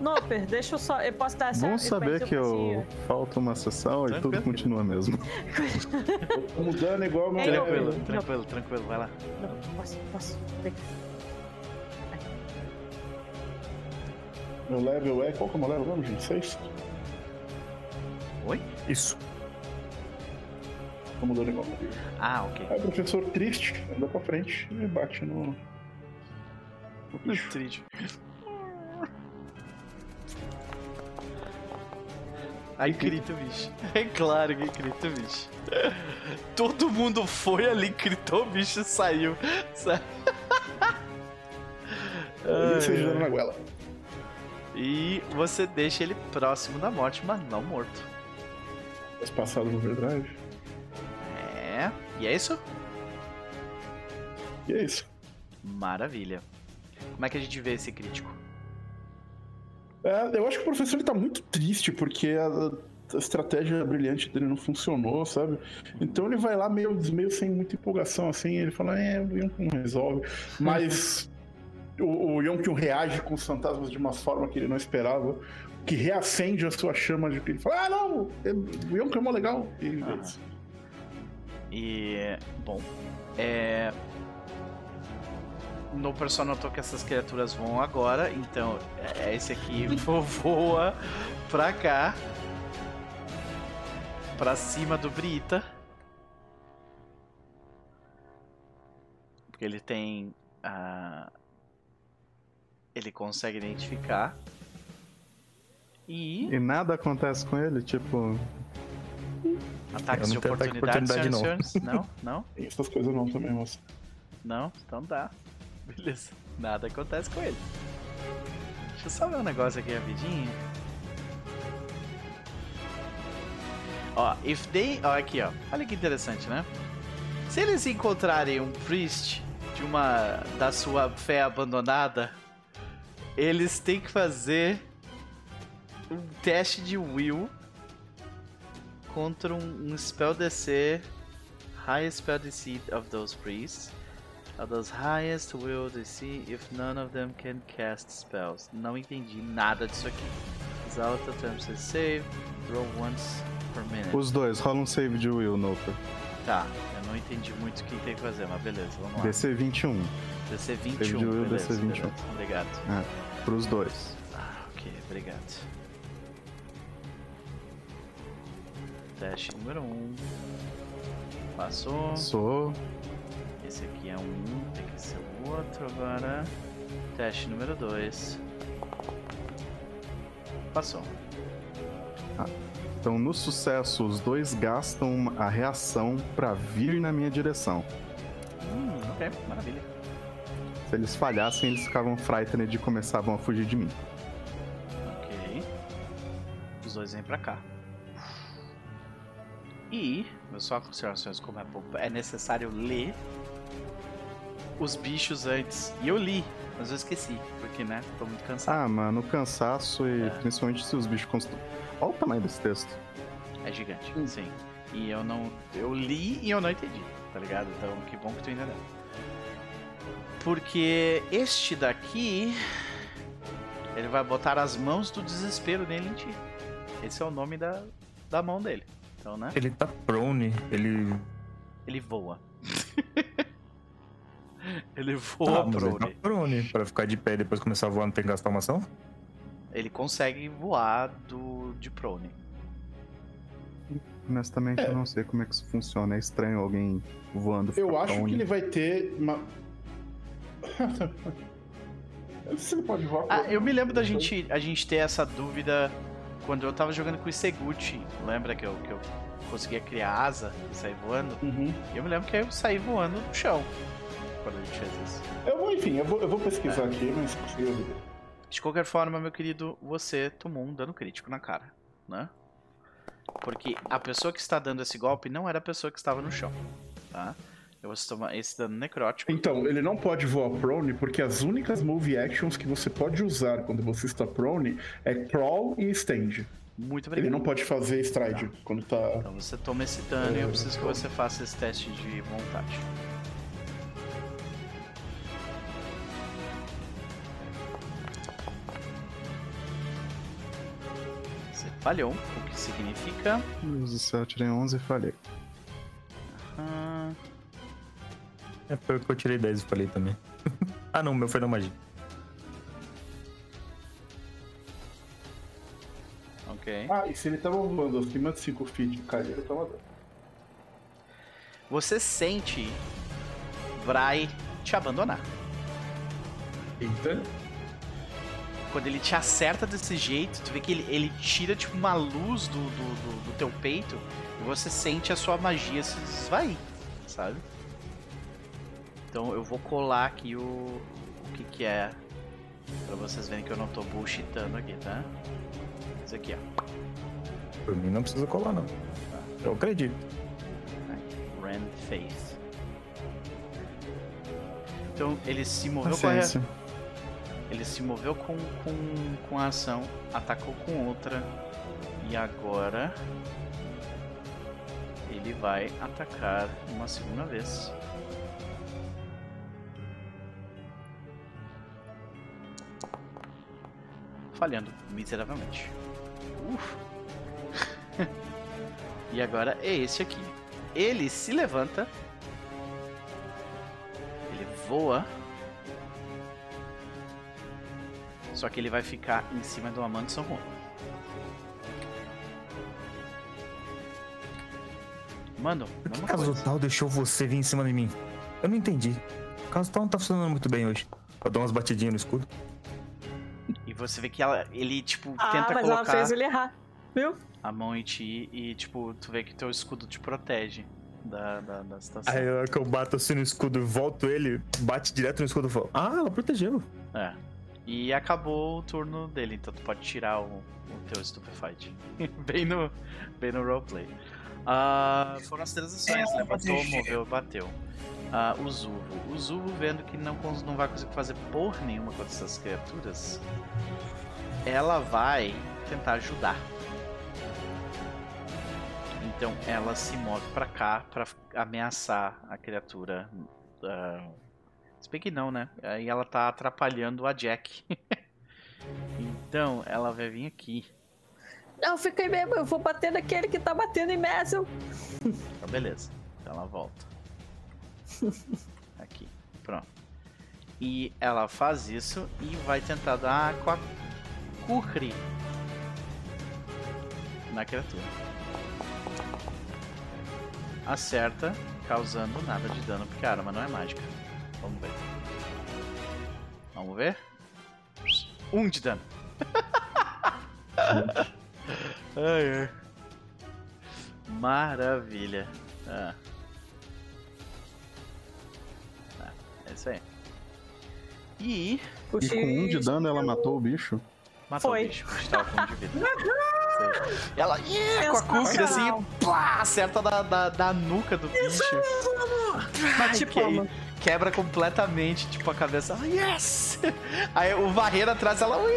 Noper, deixa eu só... Eu posso dar essa... Bom saber que eu... falta uma sessão e tudo continua mesmo. Tô mudando igual... Meu... Tranquilo, tranquilo, tranquilo, vai lá. Não, posso, posso. Vem. Meu level é. Qual que é o meu level mesmo, gente? 6? Oi? Isso. Mudando igual. Ah, ok. Aí o professor triste anda pra frente e bate no. no bicho. Triste. Aí grita bicho. É claro que grita bicho. Todo mundo foi ali, gritou bicho e saiu. Sa... Se ajudando na goela. E você deixa ele próximo da morte, mas não morto. Mas passado no overdrive. É. E é isso? E é isso. Maravilha. Como é que a gente vê esse crítico? É, eu acho que o professor ele tá muito triste porque a, a, estratégia brilhante dele não funcionou, sabe? Então ele vai lá meio, meio sem muita empolgação, assim. Ele fala: É, o não resolve. Mas o, o Yonkyun reage com os fantasmas de uma forma que ele não esperava, que reacende a sua chama de que ele fala: Ah, não, o Yonkyun é mó legal. E, ah. E bom, é. No Persona notou que essas criaturas vão agora, então é esse aqui voa pra cá, pra cima do Brita. Porque ele tem a, ele consegue identificar. E. E nada acontece com ele, tipo. Ataques de oportunidade, oportunidade não. Senhores? Não, não? Essas coisas não também, moça. Não? Então dá. Beleza. Nada acontece com ele. Deixa eu só ver um negócio aqui rapidinho. Ó, if they. Ó, aqui, ó. Olha que interessante, né? Se eles encontrarem um priest de uma. da sua fé abandonada eles têm que fazer um teste de will contra um, um spell DC highest spell DC of those priests. Of those highest will DC if none of them can cast spells. Não entendi nada disso aqui. Result attempts a save, roll once per minute. Os dois, rola um save de will, Noper. Tá, eu não entendi muito o que tem que fazer, mas beleza, vamos lá. DC 21. DC 21, save de will, beleza, DC 21. Beleza. Obrigado. É pros dois. Ah, ok, obrigado. Teste número 1. Um. Passou. Passou. Esse aqui é um, tem que ser o outro agora. Teste número 2. Passou. Ah, então, no sucesso, os dois gastam a reação para vir na minha direção. Hum, ok, maravilha. Se eles falhassem, eles ficavam frightened e começavam a fugir de mim. Ok. Os dois vêm pra cá. E, só considerações como é, é necessário ler os bichos antes. E eu li, mas eu esqueci, porque, né, tô muito cansado. Ah, mano, cansaço e é. principalmente se os bichos construem. Olha o tamanho desse texto. É gigante, hum. sim. E eu não. Eu li e eu não entendi, tá ligado? Então, que bom que tu entendeu. Porque este daqui. Ele vai botar as mãos do desespero nele em ti. Esse é o nome da, da mão dele. Então, né? Ele tá prone, ele. Ele voa. Ele voa ah, prone. Ele tá prone. Pra ficar de pé e depois começar a voar, não tem que gastar uma ação? Ele consegue voar do, de prone. Honestamente, é. eu não sei como é que isso funciona. É estranho alguém voando. Eu acho prone. que ele vai ter uma. se ele pode voar. Ah, eu me lembro da gente, a gente ter essa dúvida quando eu tava jogando com o Seguchi. Lembra que eu, que eu conseguia criar asa e sair voando? Uhum. E eu me lembro que eu saí voando no chão quando a gente fez isso. Eu vou, enfim, eu vou, eu vou pesquisar é. aqui, mas consegui De qualquer forma, meu querido, você tomou um dano crítico na cara, né? Porque a pessoa que está dando esse golpe não era a pessoa que estava no chão, tá? Eu vou tomar esse dano necrótico. Então, ele não pode voar prone, porque as únicas move actions que você pode usar quando você está prone é crawl e stand. Muito obrigado. Ele não pode fazer stride tá. quando tá. Então você toma esse dano é, e eu preciso que você faça esse teste de vontade. Você falhou, o que significa. 17, tirei 11 e falhei. É porque eu tirei 10 e falei também. ah não, meu foi na magia. Ok. Ah, e se ele tava voando acima de 5 feet, cair, ele tava dando. Você sente Vrai te abandonar. Eita. Quando ele te acerta desse jeito, tu vê que ele, ele tira tipo uma luz do, do, do, do teu peito e você sente a sua magia se esvair, sabe? Então eu vou colar aqui o, o que que é, pra vocês verem que eu não tô bullshitando aqui, tá? Isso aqui, ó. Por mim não precisa colar, não. Eu acredito. Rand Face. Então ele se moveu com a... Ele se moveu com, com, com a ação, atacou com outra. E agora ele vai atacar uma segunda vez. Falhando miseravelmente. Uf. e agora é esse aqui. Ele se levanta. Ele voa. Só que ele vai ficar em cima do Amando São Juan. Mano, por que caso tal deixou você vir em cima de mim? Eu não entendi. O caso tal não tá funcionando muito bem hoje. Eu dou umas batidinhas no escudo você vê que ela, ele, tipo, ah, tenta mas colocar... ela fez ele errar, viu? A mão em ti e, tipo, tu vê que teu escudo te protege da, da, da situação. Aí na hora que eu bato assim no escudo e volto ele, bate direto no escudo e falo, ah, ela protegeu. É. E acabou o turno dele, então tu pode tirar o, o teu Stupefight. bem no, bem no roleplay. Uh, foram as três ações, levantou, moveu, bateu. Uh, o Zuvo. O Zuvo vendo que não, não vai conseguir fazer por nenhuma com essas criaturas, ela vai tentar ajudar. Então ela se move para cá para ameaçar a criatura. Uh, se bem que não, né? Aí ela tá atrapalhando a Jack. então ela vai vir aqui. Não, fiquei mesmo, eu vou bater naquele que tá batendo em Messel. Então beleza. Então ela volta. Aqui, pronto. E ela faz isso e vai tentar dar com a Kukri na criatura. Acerta, causando nada de dano, porque a arma não é mágica. Vamos ver. Vamos ver? Um de dano. ai, ai. Maravilha. Ah. É isso aí. E. E com um de dano ela matou o bicho? Matou Foi. o bicho, estava com um de vida. ela yeah, com a cúpula assim, plá, acerta da, da, da nuca do bicho. Bate palma. Quebra completamente, tipo, a cabeça. Oh, yes! Aí o varreiro atrás, ela.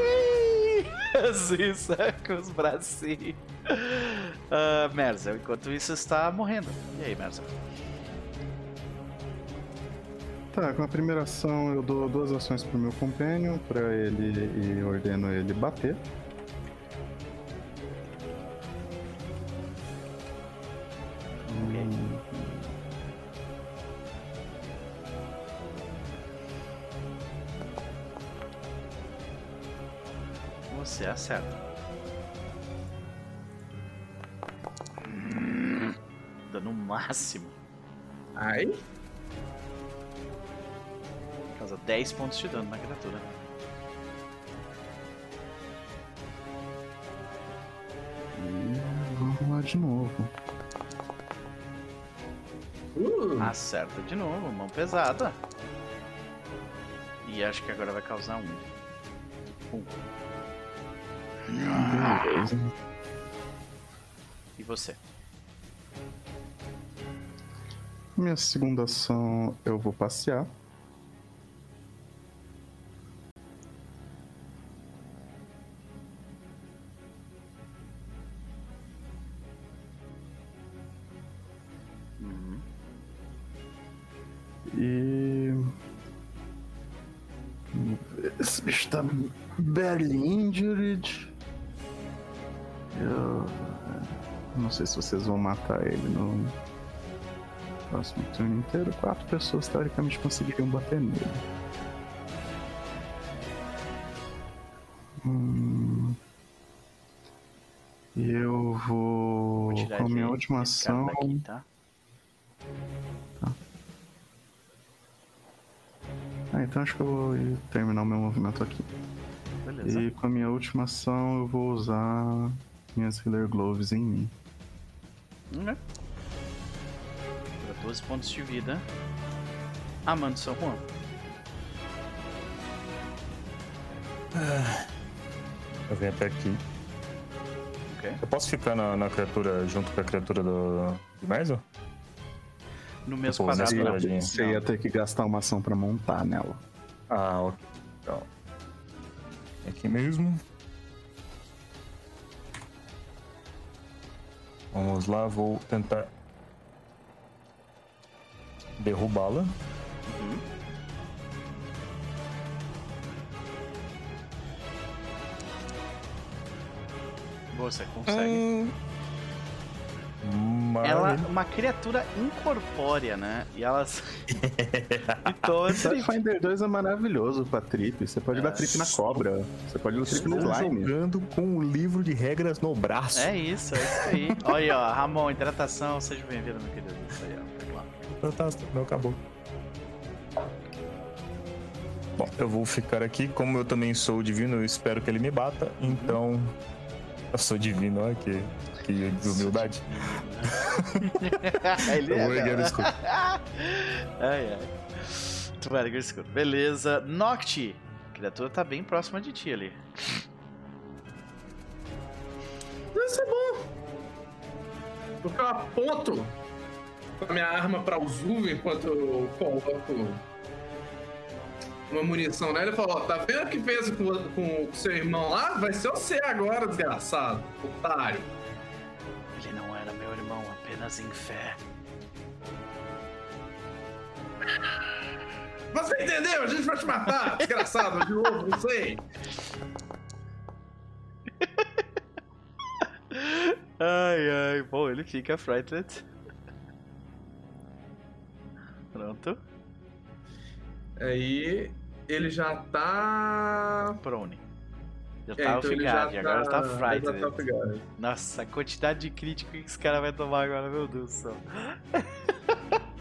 Assim, sabe? Com os bracinhos. Uh, Merzel, enquanto isso, está morrendo. E aí, Merzel? Tá, com a primeira ação eu dou duas ações pro meu companion, pra ele e ordeno ele bater. Você acerta. Dá no máximo. Aí? Causa 10 pontos de dano na criatura. E vamos lá de novo. Uh. Acerta de novo, mão pesada. E acho que agora vai causar um. Um. Beleza. E você? Minha segunda ação eu vou passear. E. Esse bicho tá barely injured. Eu. Não sei se vocês vão matar ele no próximo turno inteiro. Quatro pessoas teoricamente conseguiriam bater nele. Hum. E eu vou. Vou Com a minha última ação. daqui, tá? Ah, então acho que eu vou terminar o meu movimento aqui. Beleza. E com a minha última ação eu vou usar minhas Healer Gloves em mim. Hum, né? Dá 12 pontos de vida. Amando São Juan. Eu venho até aqui. Ok. Eu posso ficar na, na criatura junto com a criatura do, do Merzel? No mesmo Pô, quadrado. quadradinho. Você ia ter que gastar uma ação pra montar nela. Ah, ok. Então. Aqui mesmo. Vamos lá, vou tentar derrubá-la. Uhum. Você consegue. Hum, Ela é uma criatura incorpórea, né? E elas. então, Pathfinder 2 é maravilhoso pra trip. Você pode dar trip na cobra. Você pode dar trip no slime. jogando com o livro de regras no braço. é isso, é isso aí. Olha aí, ó. Ramon, hidratação, seja bem-vindo, meu querido. Isso aí, ó. Vamos lá. Fantástico, não acabou. Bom, eu vou ficar aqui. Como eu também sou divino, eu espero que ele me bata. Então. Eu sou divino, olha que, que desumildade. Ele Eu vou é, erguer o cara. escudo. Ai, ai. Tu vai erguer o escudo. Beleza. Nocti. A criatura tá bem próxima de ti ali. Deve ser bom. Porque eu aponto com a minha arma pra o Zuv enquanto eu coloco uma munição nela e falo, ó, tá vendo o que fez com, com o seu irmão lá? Vai ser você agora, desgraçado, otário. Apenas em fé. Você entendeu? A gente vai te matar, desgraçado, de novo, não sei. Ai, ai. Bom, ele fica frightened. Pronto. Aí ele já tá. Prone. Já É, tá então ele ofegado, e agora tá já frightened. tá ofegado. Nossa, a quantidade de crítico que esse cara vai tomar agora, meu Deus do céu.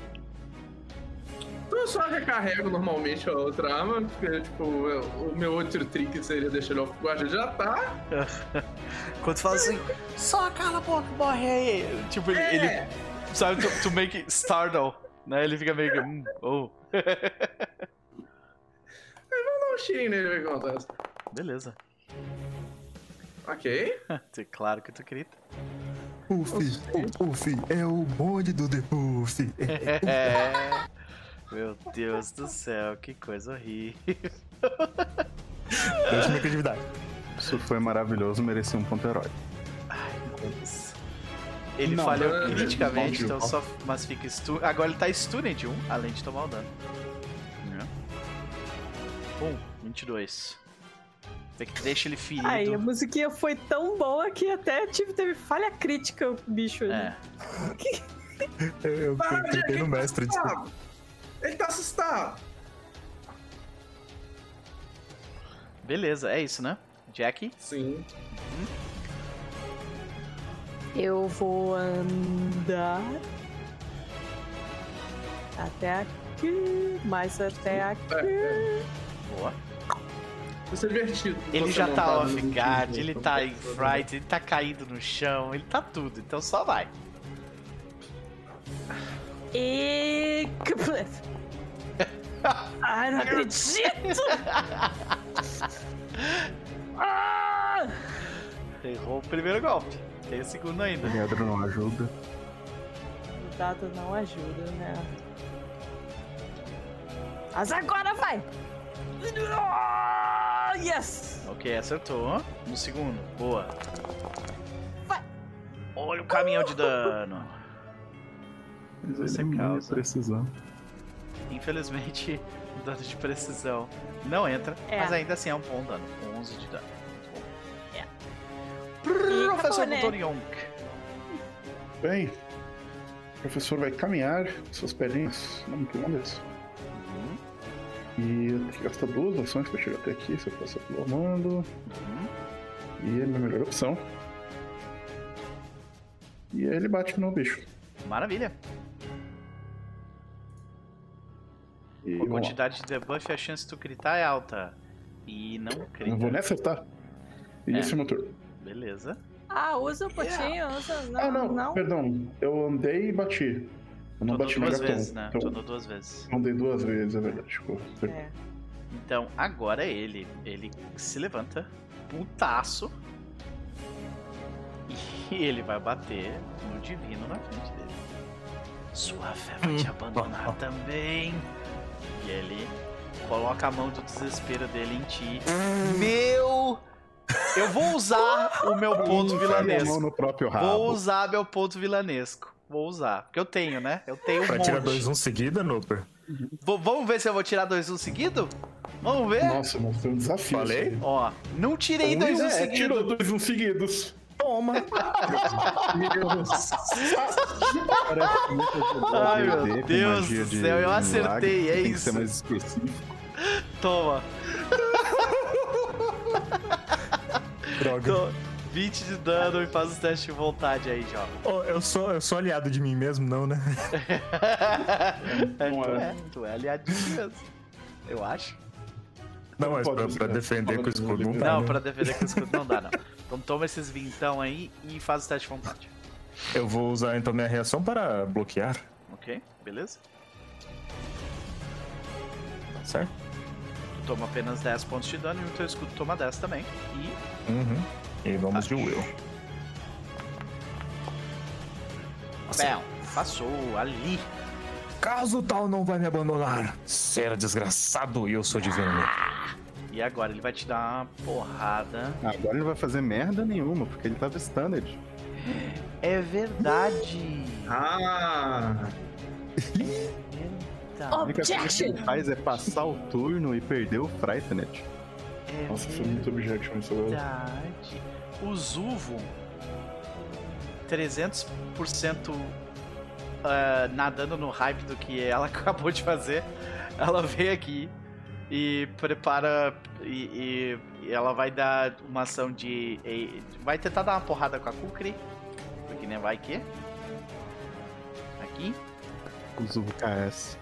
Então eu só recarrego normalmente a outra arma, porque, tipo, o meu outro trick seria deixar ele off guard, já tá. Quando fala assim, só cala a boca, morre aí. Tipo, ele, É. ele sabe, to, to make it startle, né? Ele fica meio que, hum, oh. Dá um cheirinho nele ver o que acontece. Beleza. Ok. claro que tu grita. Puff, Puff, é o bonde do The Puff. É. Meu Deus do céu, que coisa horrível. Deixa minha criatividade. Isso foi maravilhoso, merecia um ponto herói. Ai, meu Deus. Ele Não, falhou mas- criticamente, Bom, então só. Mas fica stun. Agora ele tá stunned 1, além de tomar o dano. Né? Bom, 22. Deixa ele ferido. Ai, a musiquinha foi tão boa que até tive, teve falha crítica o bicho. É. Eu, eu Para, cliquei Jack, no tá mestre, desculpa. assustado. Ele tá assustado. Beleza, é isso, né? Jackie? Sim. Eu vou andar até aqui, mais até aqui. Boa. Isso é divertido. Ele já tá montar off guard, ele tá em fright, ele tá caído no chão, ele tá tudo, então só vai. E. Ai, não acredito! Ah! Errou o primeiro golpe. Tem o segundo ainda. O Pedro não ajuda. O dado não ajuda, né? Mas agora vai! Yes! Ok, acertou. No segundo, boa. Vai. Olha o caminhão de dano. Você Ele é causa. precisão. Infelizmente, o dano de precisão não entra, É. mas ainda assim é um bom dano. 11 de dano. É. Professor acabou, né? Bem, o professor vai caminhar com suas perninhas não muito longas. Uhum, E eu tenho que gastar duas ações pra chegar até aqui, se eu passar pelo Armando. uhum. E é a minha melhor opção. E aí ele bate no bicho. Maravilha. E Com a vamos lá. quantidade de debuff, a chance de tu gritar é alta. E não Eu vou crita. nem acertar. E É. esse é o meu turno. Beleza. Ah, usa o potinho, usa. Não, ah, não, não. perdão. Eu andei e bati. Eu não Tu bati duas vezes, né? Então, Tu andou duas vezes. andei duas vezes, é verdade. É. Então, agora ele. Ele se levanta, putaço. E ele vai bater no divino na frente dele. Sua fé vai te abandonar também. E ele coloca a mão do desespero dele em ti. Meu! Eu vou usar o meu ponto a mão vilanesco. no próprio rabo. Vou usar meu ponto vilanesco. Vou usar. Porque eu tenho, né? Eu tenho um Vai monte. tirar 2-1 seguida, Nooper? V- vamos ver se eu vou tirar 2-1 seguido? Vamos ver? Nossa, mas foi um desafio. Falei? aí. Ó, não tirei 2-1 é, seguido. tirou dois um seguidos. Toma! Ai, meu Deus do de céu, eu milagre, acertei, é tem que isso. ser mais específico. Toma. Droga. 20 de dano e faz os testes de vontade aí, jovem. Ô, eu, sou, eu sou aliado de mim mesmo, não, né? É, Não tu é. é, tu é aliado de ti mesmo. Eu acho. Não, mas pra, pra defender com o escudo não dá. Não, né? pra defender com o escudo não dá, não. Então toma esses vintão aí e faz o teste de vontade. Eu vou usar então minha reação para bloquear, Ok? Beleza? certo? Tu toma apenas 10 pontos de dano e o teu escudo toma 10 também. E Uhum. E vamos de Will. Bam, passou ali. Caso tal não vai me abandonar, será desgraçado e eu sou divino. E agora ele vai te dar uma porrada. Agora ele não vai fazer merda nenhuma, porque ele tava standard. É verdade. Ah! Verdade. A única coisa que Objection! ele faz é passar o turno e perder o Frightened. É Nossa, foi muito objection isso agora. verdade. O Zuvo, 300% ah, nadando no hype do que ela acabou de fazer. Ela veio aqui e prepara. E, e- ela vai dar uma ação de. e- vai tentar dar uma porrada com a Kukri. Porque nem vai que. Aqui. O KS.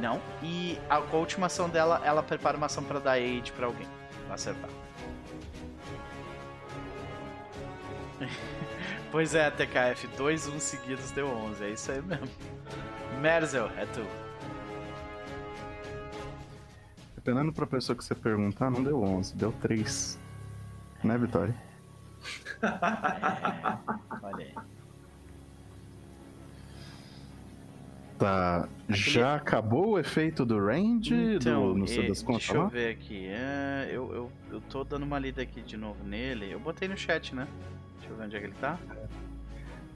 Não. E a, com a última ação dela, ela prepara uma ação pra dar aid pra alguém. Pra acertar. pois é, TKF. 2 1 seguidos deu 11. É isso aí mesmo. Merzel, é tu. Dependendo do professor que você perguntar, não deu 11, deu 3. Né, Vitória? Olha aí. Tá. Já acabou o efeito do range do, no seu desconto deixa eu ver aqui. É, eu, eu, eu tô dando uma lida aqui de novo nele. Eu botei no chat, né? Deixa eu ver onde é que ele tá.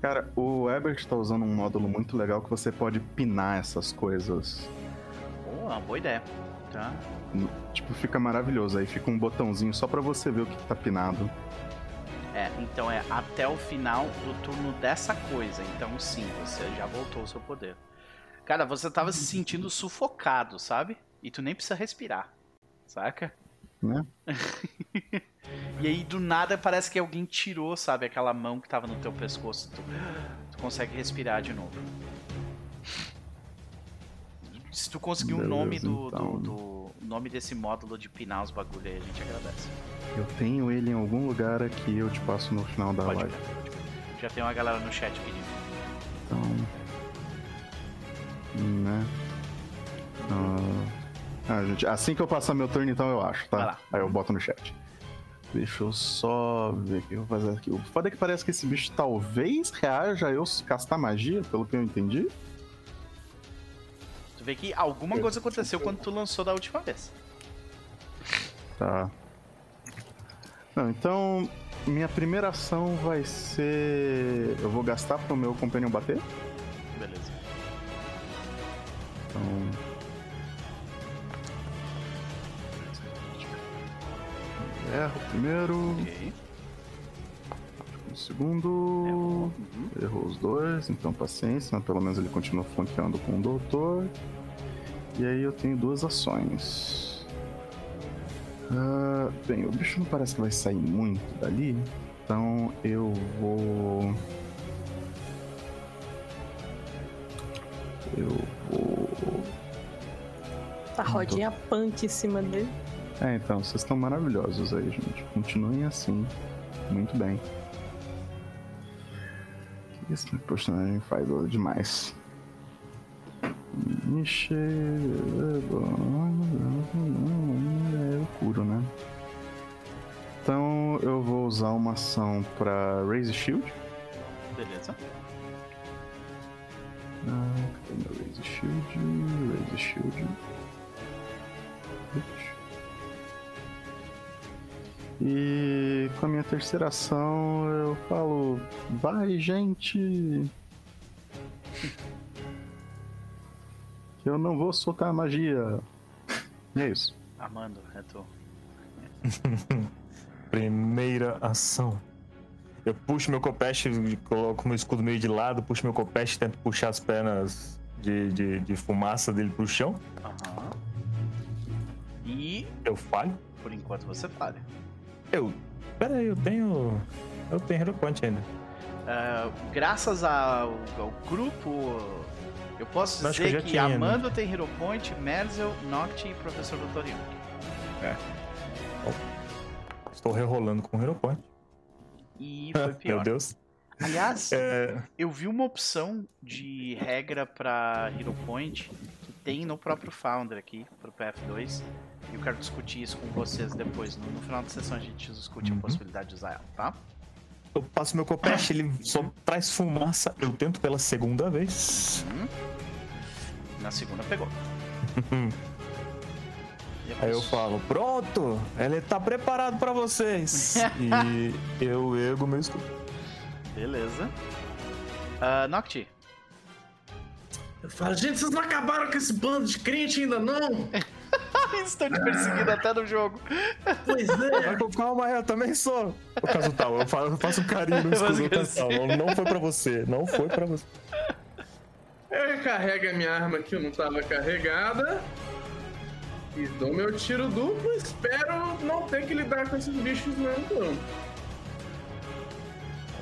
Cara, o Ebert tá usando um módulo muito legal que você pode pinar essas coisas. Oh, uma boa ideia. Tá. Tipo, fica maravilhoso. Aí fica um botãozinho só pra você ver o que que tá pinado. É, então é até o final do turno dessa coisa. Então sim, você já voltou o seu poder. Cara, você tava se sentindo sufocado, sabe? E tu nem precisa respirar. Saca? né? e aí, do nada, parece que alguém tirou, sabe, aquela mão que tava no teu pescoço. Tu, tu consegue respirar de novo. Se tu conseguir o nome do, então. do, do, nome desse módulo de pinar os bagulho aí, a gente agradece. Eu tenho ele em algum lugar aqui, eu te passo no final da pode live. Já tem uma galera no chat pedindo. Então. Né? Uh... Ah, gente, assim que eu passar meu turno, então eu acho, tá? Aí eu boto no chat. Deixa eu só ver o que eu vou fazer aqui. O foda é que parece que esse bicho talvez reaja a eu castar magia, pelo que eu entendi. Tu vê que alguma coisa aconteceu quando tu lançou da última vez. Tá. Não, então minha primeira ação vai ser. Eu vou gastar pro meu companheiro bater. Beleza. Então. Erro primeiro. Ok. O segundo. Errou. Uhum. Errou os dois, então paciência, mas pelo menos ele continua flanqueando com o doutor. E aí eu tenho duas ações. Uh, bem, o bicho não parece que vai sair muito dali, então eu vou. Eu vou. Tá rodinha punk em cima dele. É, então, vocês estão maravilhosos aí, gente. Continuem assim. Muito bem. O que esse personagem faz demais? Ixi, eu curo, né? Então eu vou usar uma ação pra Raise Shield. Beleza. Ah, cadê meu Raise Shield? Raise Shield. E com a minha terceira ação eu falo: vai, gente! Eu não vou soltar magia. E é isso. Amando, é tu. Primeira ação. Eu puxo meu copeste, coloco meu escudo meio de lado, puxo meu copeste, tento puxar as pernas de, de, de fumaça dele pro chão. Aham. E. Eu falho? Por enquanto você falha. Eu. Pera aí, eu tenho. Eu tenho Hero Point ainda. Uh, graças ao, ao, grupo, eu posso Acho dizer que, que né? Amanda né? tem Hero Point, Merzel, Noct e Professor Doutoriano. É. Estou rerolando com Hero Point. E foi pior. Meu Deus. Aliás, é... eu vi uma opção de regra para Hero Point que tem no próprio Founder aqui, pro PF2, e eu quero discutir isso com vocês depois. No, no final da sessão a gente discute uhum. a possibilidade de usar ela, tá? Eu passo meu copete, ele só traz fumaça. Eu tento pela segunda vez. Uhum. Na segunda pegou. Aí eu falo, pronto, ele tá preparado para vocês. e eu ergo meu escudo. Beleza. Uh, Nocti. Eu falo, gente, vocês não acabaram com esse bando de crente ainda não? Eles estão te perseguindo até no jogo. Pois é. Calma aí, eu também sou. O caso tal, eu faço um carinho no escudo tal. Não foi pra você, não foi pra você. Eu recarrego a minha arma que não tava carregada. E dou meu tiro duplo. Espero não ter que lidar com esses bichos não.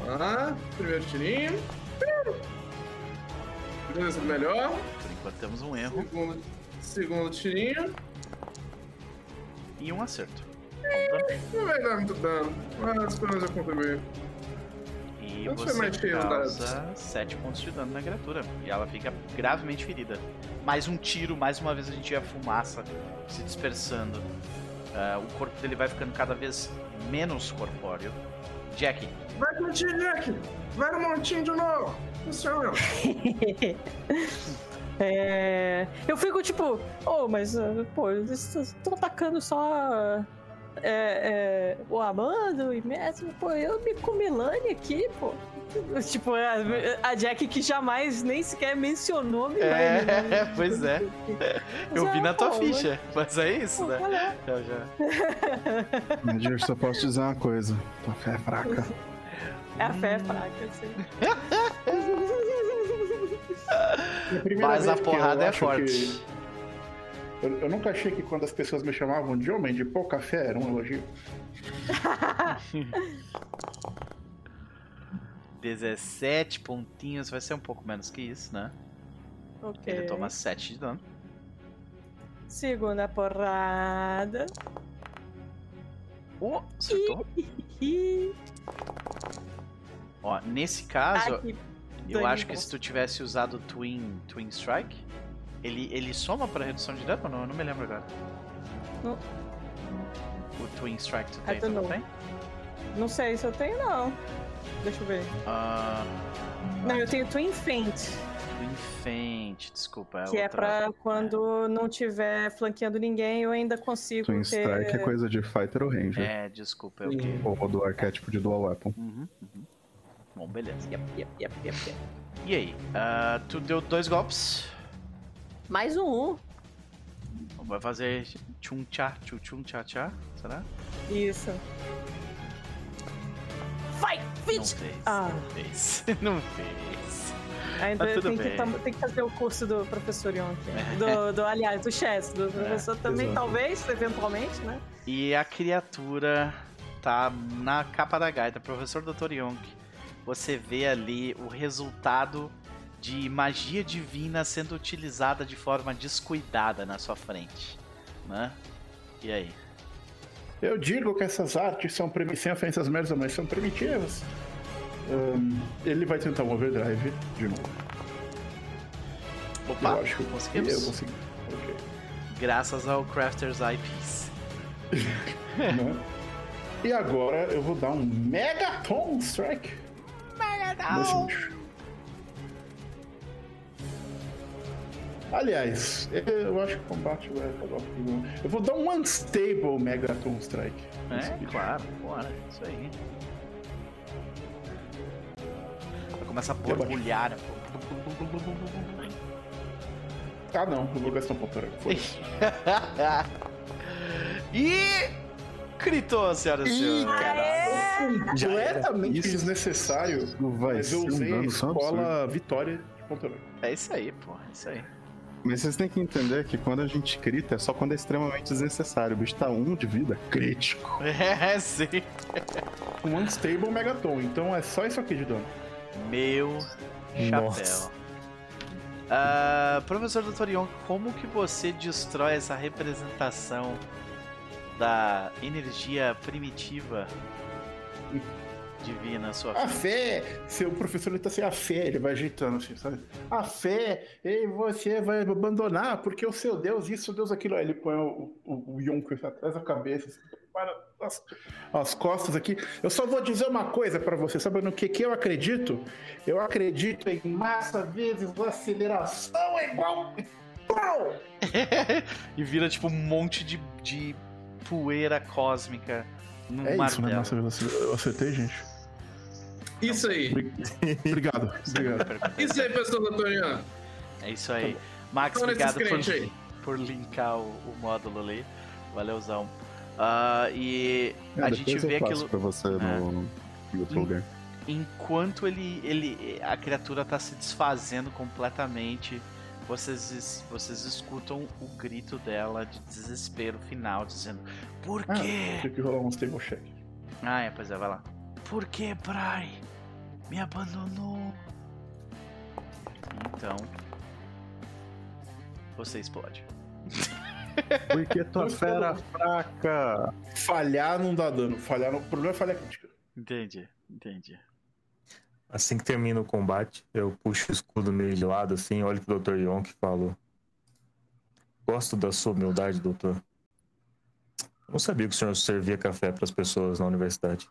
Ah, primeiro tirinho. Beleza, melhor. Por enquanto temos um erro. Segundo, segundo tirinho. E um acerto. não vai dar muito dano, mas pelo menos eu contribuí. E não você causa 7 pontos de dano na criatura. E ela fica gravemente ferida. Mais um tiro, mais uma vez a gente vê a fumaça se dispersando. Uh, o corpo dele vai ficando cada vez menos corpóreo. Jack. Vai o Jack! Vai no montinho de novo! Funciona! É... Eu fico tipo, oh, mas, ah, pô, eles estão atacando só é, é, o Amando e mesmo, pô, eu me com Milani aqui, pô. Tipo, a, a, Jack que jamais nem sequer mencionou Milani. É, né? pois é. Eu vi na tua pô, ficha, mas é isso, pô, né? Já, já. Mas eu só posso dizer uma coisa: tua fé é fraca. É a fé é fraca, sim. Mas a porrada é forte. Eu, eu, nunca achei que quando as pessoas me chamavam de homem de pô café era um elogio. 17 pontinhos, vai ser um pouco menos que isso, né? Ok. Ele toma 7 de dano. Segunda porrada. Oh, acertou. Ó, nesse caso, eu acho que se tu tivesse usado Twin, Twin Strike, ele, ele soma pra redução de dano ou não? Eu não me lembro agora. Não. O Twin Strike tu tem, tu não tem? Não sei se eu tenho, não. Deixa eu ver. Uh... Não, eu tenho Twin Faint. Twin Faint, desculpa. É que é outra... é pra quando não tiver flanqueando ninguém, eu ainda consigo Twin ter... Strike é coisa de Fighter ou Ranger. É, desculpa, é o quê? Ou do arquétipo de Dual Weapon. Uhum, uhum. Bom, beleza. Yep, yep, yep, yep, yep. E aí? Uh, tu deu dois golpes? Mais um. Vai fazer tchum tchá, tchum tchum tchá tchá, será? Isso. Vai, Não fez. Ah. Não fez. Não fez. Ainda tem que, tem que, fazer o curso do professor Yonk. Do, do, aliás, do Chess, do é, professor também, exato. talvez, eventualmente, né? E a criatura tá na capa da gaita, professor Dr. Yonk. Você vê ali o resultado de magia divina sendo utilizada de forma descuidada na sua frente, né? E aí? Eu digo que essas artes são sem ofensas mesmo, mas são primitivas. Um, ele vai tentar um overdrive de novo. Opa, eu acho que conseguimos. Eu consegui. Okay. Graças ao Crafters IPs. né? E agora eu vou dar um Megaton Strike. Megaton! Aliás, eu acho que o combate vai acabar por Eu vou dar um Unstable Megaton Strike. É, claro, bora, isso aí. Vai começar a borbulhar. Ah não, eu vou gastar um pouco. e. Critou, senhoras e senhores. Completamente desnecessário. Vai mas eu usei um a escola Vitória de Ponta É isso aí, pô. É isso aí. Mas vocês têm que entender que quando a gente crita é só quando é extremamente desnecessário. O bicho tá um de vida crítico. É, sim. Um Unstable Megaton, então é só isso aqui de dano. Meu chapéu. Uh, professor Dr. Young, como que você destrói essa representação da energia primitiva divina, sua fé. A fé, seu professor ele tá sem a fé, ele vai ajeitando assim, sabe? A fé, e você vai abandonar, porque o seu Deus, isso, Deus, aquilo. Aí ele põe o, o, o Yonko atrás da cabeça, assim, para as, as, costas aqui. Eu só vou dizer uma coisa para você, sabe no que, que eu acredito? Eu acredito em massa vezes aceleração é igual. e vira tipo um monte de, de poeira cósmica. Num é martelo. isso, né? Nossa, eu acertei, gente. Isso aí. obrigado. obrigado. Isso aí, pessoal do Antônio. É isso aí. Tá Max, obrigado por, por linkar o, o, módulo ali. Valeuzão. Uh, e é, a gente vê aquilo. pra você no é. YouTube. Enquanto ele, ele, a criatura tá se desfazendo completamente, vocês, vocês escutam o grito dela de desespero final, dizendo: Por ah, quê? Tem que rolar um stable check. Ah, é, pois é, vai lá. Por que, Bray? Me abandonou. Então. Você explode. Porque tua fera fraca. Falhar não dá dano. Falhar no... O problema é falhar crítica. Entendi, entendi. Assim que termina o combate, eu puxo o escudo meio de lado, assim, olho pro Dr. Yonk e falo: Gosto da sua humildade, doutor. Não sabia que o senhor servia café para as pessoas na universidade.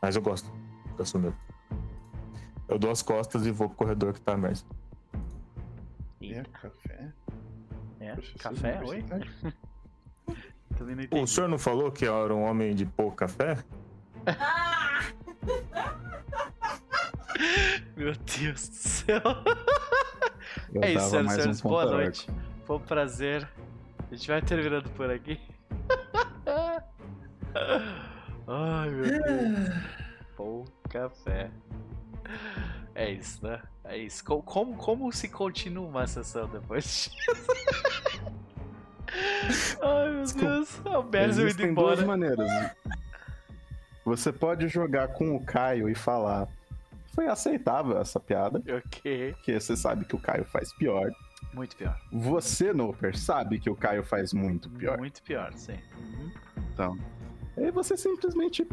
Mas eu gosto da sua humildade. Eu dou as costas e vou pro corredor que tá mais. É, café? É, café? Oi? o senhor não falou que era um homem de pouco café? Meu Deus do céu. Eu é isso, senhoras e senhores. Um boa noite. Foi um prazer. A gente vai terminando por aqui. Ai, meu Deus. Pô, café. É isso, né? É isso. Como, como, como se continua uma sessão depois disso? Ai, meu Deus. O Berzel indo Existem embora. duas maneiras. Você pode jogar com o Caio e falar. Foi aceitável essa piada, Ok. porque você sabe que o Caio faz pior. Muito pior. Você, Noper, sabe que o Caio faz muito pior. Muito pior, sim. Então. Aí você simplesmente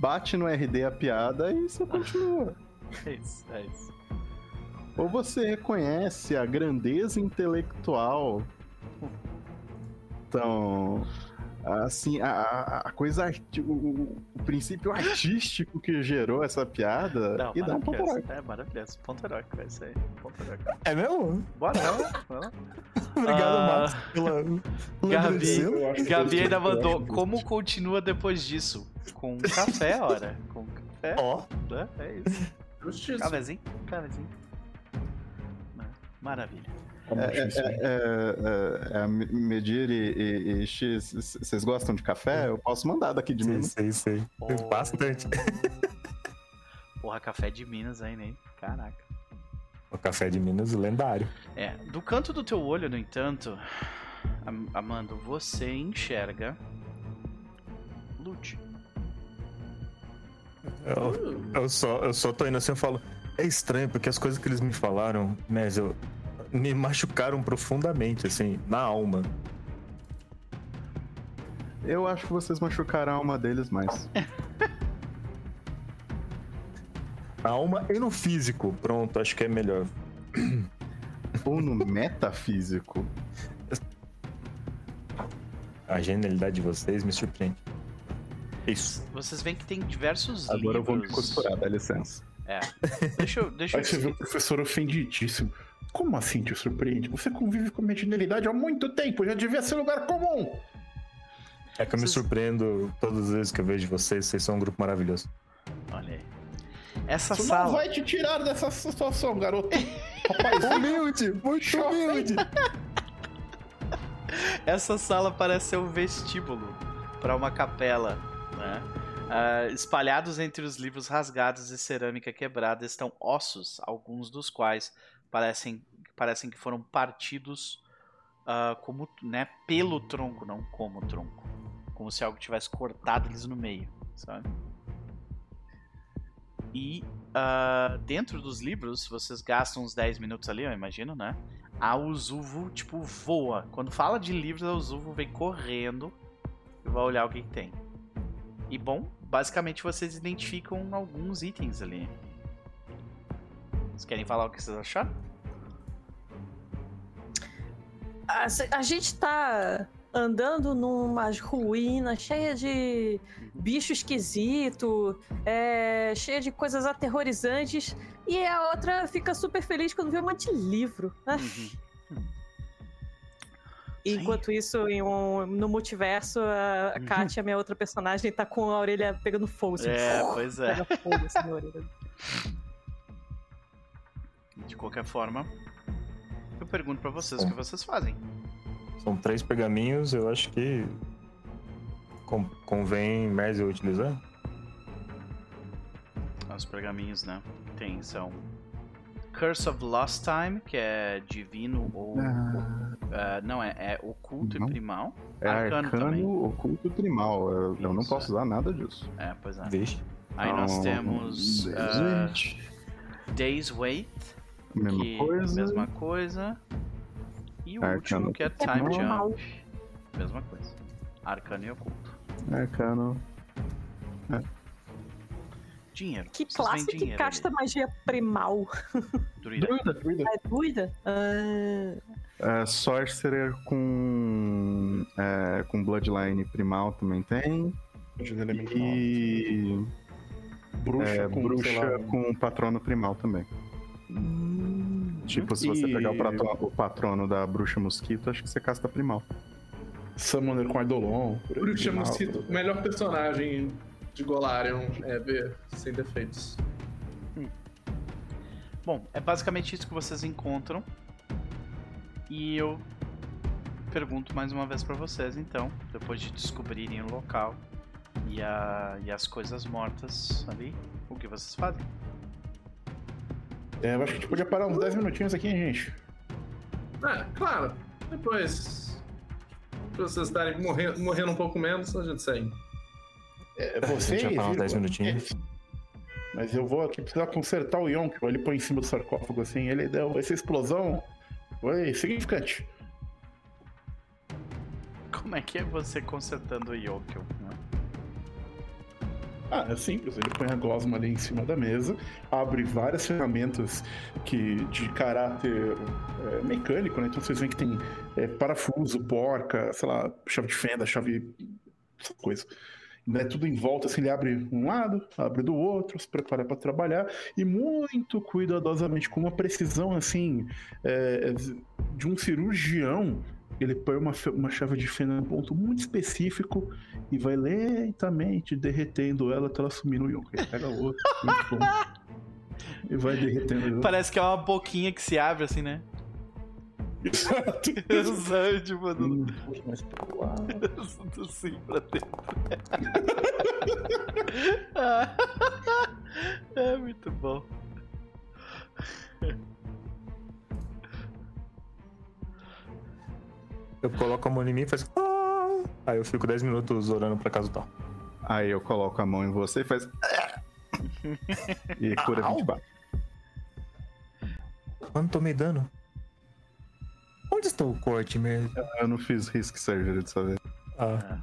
bate no RD a piada e você continua. É isso, é isso. Ou você reconhece a grandeza intelectual. Então, assim, a, a- coisa, arti- o, o- princípio artístico que gerou essa piada Não, e dá um ponto heróico. É maravilhoso. Ponto heróico, isso aí. Ponto heróico. É mesmo? Bora, bora. Obrigado, Ah, Max, pela. Gabi, Gabi ainda mandou. Como continua depois disso? Com café, ora. Com café. Ó, né? É isso. Justiça. Cafezinho? Cafezinho. Maravilha. É, isso aí. é, é, é, é, Medir e, e- e X, vocês gostam de café? Eu posso mandar daqui de sei, mim. sei, sei. Oh. Bastante. Porra, café de Minas aí, né? Caraca. O café de Minas, lendário. É, do canto do teu olho, no entanto, Am- Amando, você enxerga Lute. Eu, eu só, eu só tô indo assim, eu falo. É estranho, porque as coisas que eles me falaram, mas eu. Me machucaram profundamente, assim, na alma. Eu acho que vocês machucaram a alma deles mais. Na alma e no físico. Pronto, acho que é melhor. Ou no metafísico. A genialidade de vocês me surpreende. Isso. Vocês veem que tem diversos Agora eu vou me livros. costurar, dá licença. É. Deixa eu. Deixa Aí você vê eu... o professor ofendidíssimo. Como assim te surpreende? Você convive com a minha genialidade há muito tempo, já devia ser lugar comum. É que eu me surpreendo todas as vezes que eu vejo vocês. Vocês são um grupo maravilhoso. Olha aí. Essa Isso sala. não vai te tirar dessa situação, garoto. Rapaz, Humilde! Muito humilde! Essa sala parece ser um vestíbulo para uma capela, né? Ah, espalhados entre os livros rasgados e cerâmica quebrada estão ossos, alguns dos quais parecem, parecem que foram partidos ah, como, né, pelo tronco, não como tronco. Como se algo tivesse cortado eles no meio, sabe? E ah, dentro dos livros, vocês gastam uns 10 minutos ali, eu imagino, né? A Uzuvo, tipo, voa. Quando fala de livros, a Uzuvo vem correndo e vai olhar o que, que tem. E bom, basicamente vocês identificam alguns itens ali. Vocês querem falar o que vocês acharam? A, se- a gente tá andando numas ruínas cheias de bicho esquisito, é, cheia de coisas aterrorizantes, e a outra fica super feliz quando vê um monte de livro. né? Uhum. Enquanto isso, um- no multiverso, a, a Uhum. Katia, minha outra personagem, tá com a orelha pegando fogo. assim. É, pois é. Pega fogo assim na orelha. De qualquer forma, eu pergunto pra vocês o que vocês fazem. São três pergaminhos, eu acho que. con- convém mais eu utilizar? Os pergaminhos, né? Tem, são Curse of Lost Time, que é divino ou. ah, não, é, é oculto Não. e primal. É Arcano arcano, também. oculto trimal. Eu, eu não Isso, posso usar nada disso. É, pois é. Vixe. Aí nós temos ah, gente, Days Wait, mesma que coisa. mesma coisa. E o Arcano último que é Time normal. Jump. Mesma coisa. Arcano e oculto. Arcano. Dinheiro. Que Vocês classe que dinheiro ali. magia primal? Druida. Druida, druida. É doida? Ah, É, Sorcerer com. é, com Bloodline primal também tem. Mal. E. Bruxa é, com, bruxa lá, com patrono primal também. Hum, Tipo, se você E- pegar o patrono, o patrono da bruxa mosquito, acho que você casta primal. Summoner com Eidolon. Bruxa. Mosquito, o melhor personagem de Golarion é ver sem defeitos. Bom, é basicamente isso que vocês encontram. E eu pergunto mais uma vez pra vocês, então, depois de descobrirem o local e, a, e as coisas mortas ali, o que vocês fazem? É, eu acho que a gente podia parar uns 10 minutinhos aqui, hein, gente. Ah, claro. Depois pra vocês estarem morrendo, morrendo um pouco menos, a gente segue. É, você. Já tá uns 10 minutinhos. Mas eu vou aqui precisar consertar o Yonk. Ele põe em cima do sarcófago assim. Ele deu essa explosão. Foi significante. Como é que é você consertando o Yonk? Né? Ah, é simples. Ele põe a gosma ali em cima da mesa, abre várias ferramentas que de caráter é, mecânico, né? Então vocês veem que tem é, parafuso, porca, sei lá, chave de fenda, chave. essa coisa. Né, tudo em volta, assim, ele abre um lado, abre do outro, se prepara para trabalhar e muito cuidadosamente, com uma precisão assim é, de um cirurgião, ele põe uma, uma chave de fenda num ponto muito específico e vai lentamente derretendo ela até ela sumir no Yonka. Ele pega outro e vai derretendo. Parece que é uma boquinha que se abre assim, né? Exato. Exato, tipo, do... Um pouco mais pro lado. assim pra dentro. é muito bom. Eu coloco a mão em mim e faz. "Ah". Aí eu fico 10 minutos orando pra casa tal. Aí eu coloco a mão em você e faz. e cura Au. 24. Mano, tomei dano. Onde está o corte mesmo? Eu não fiz risk surgery dessa vez. Ah,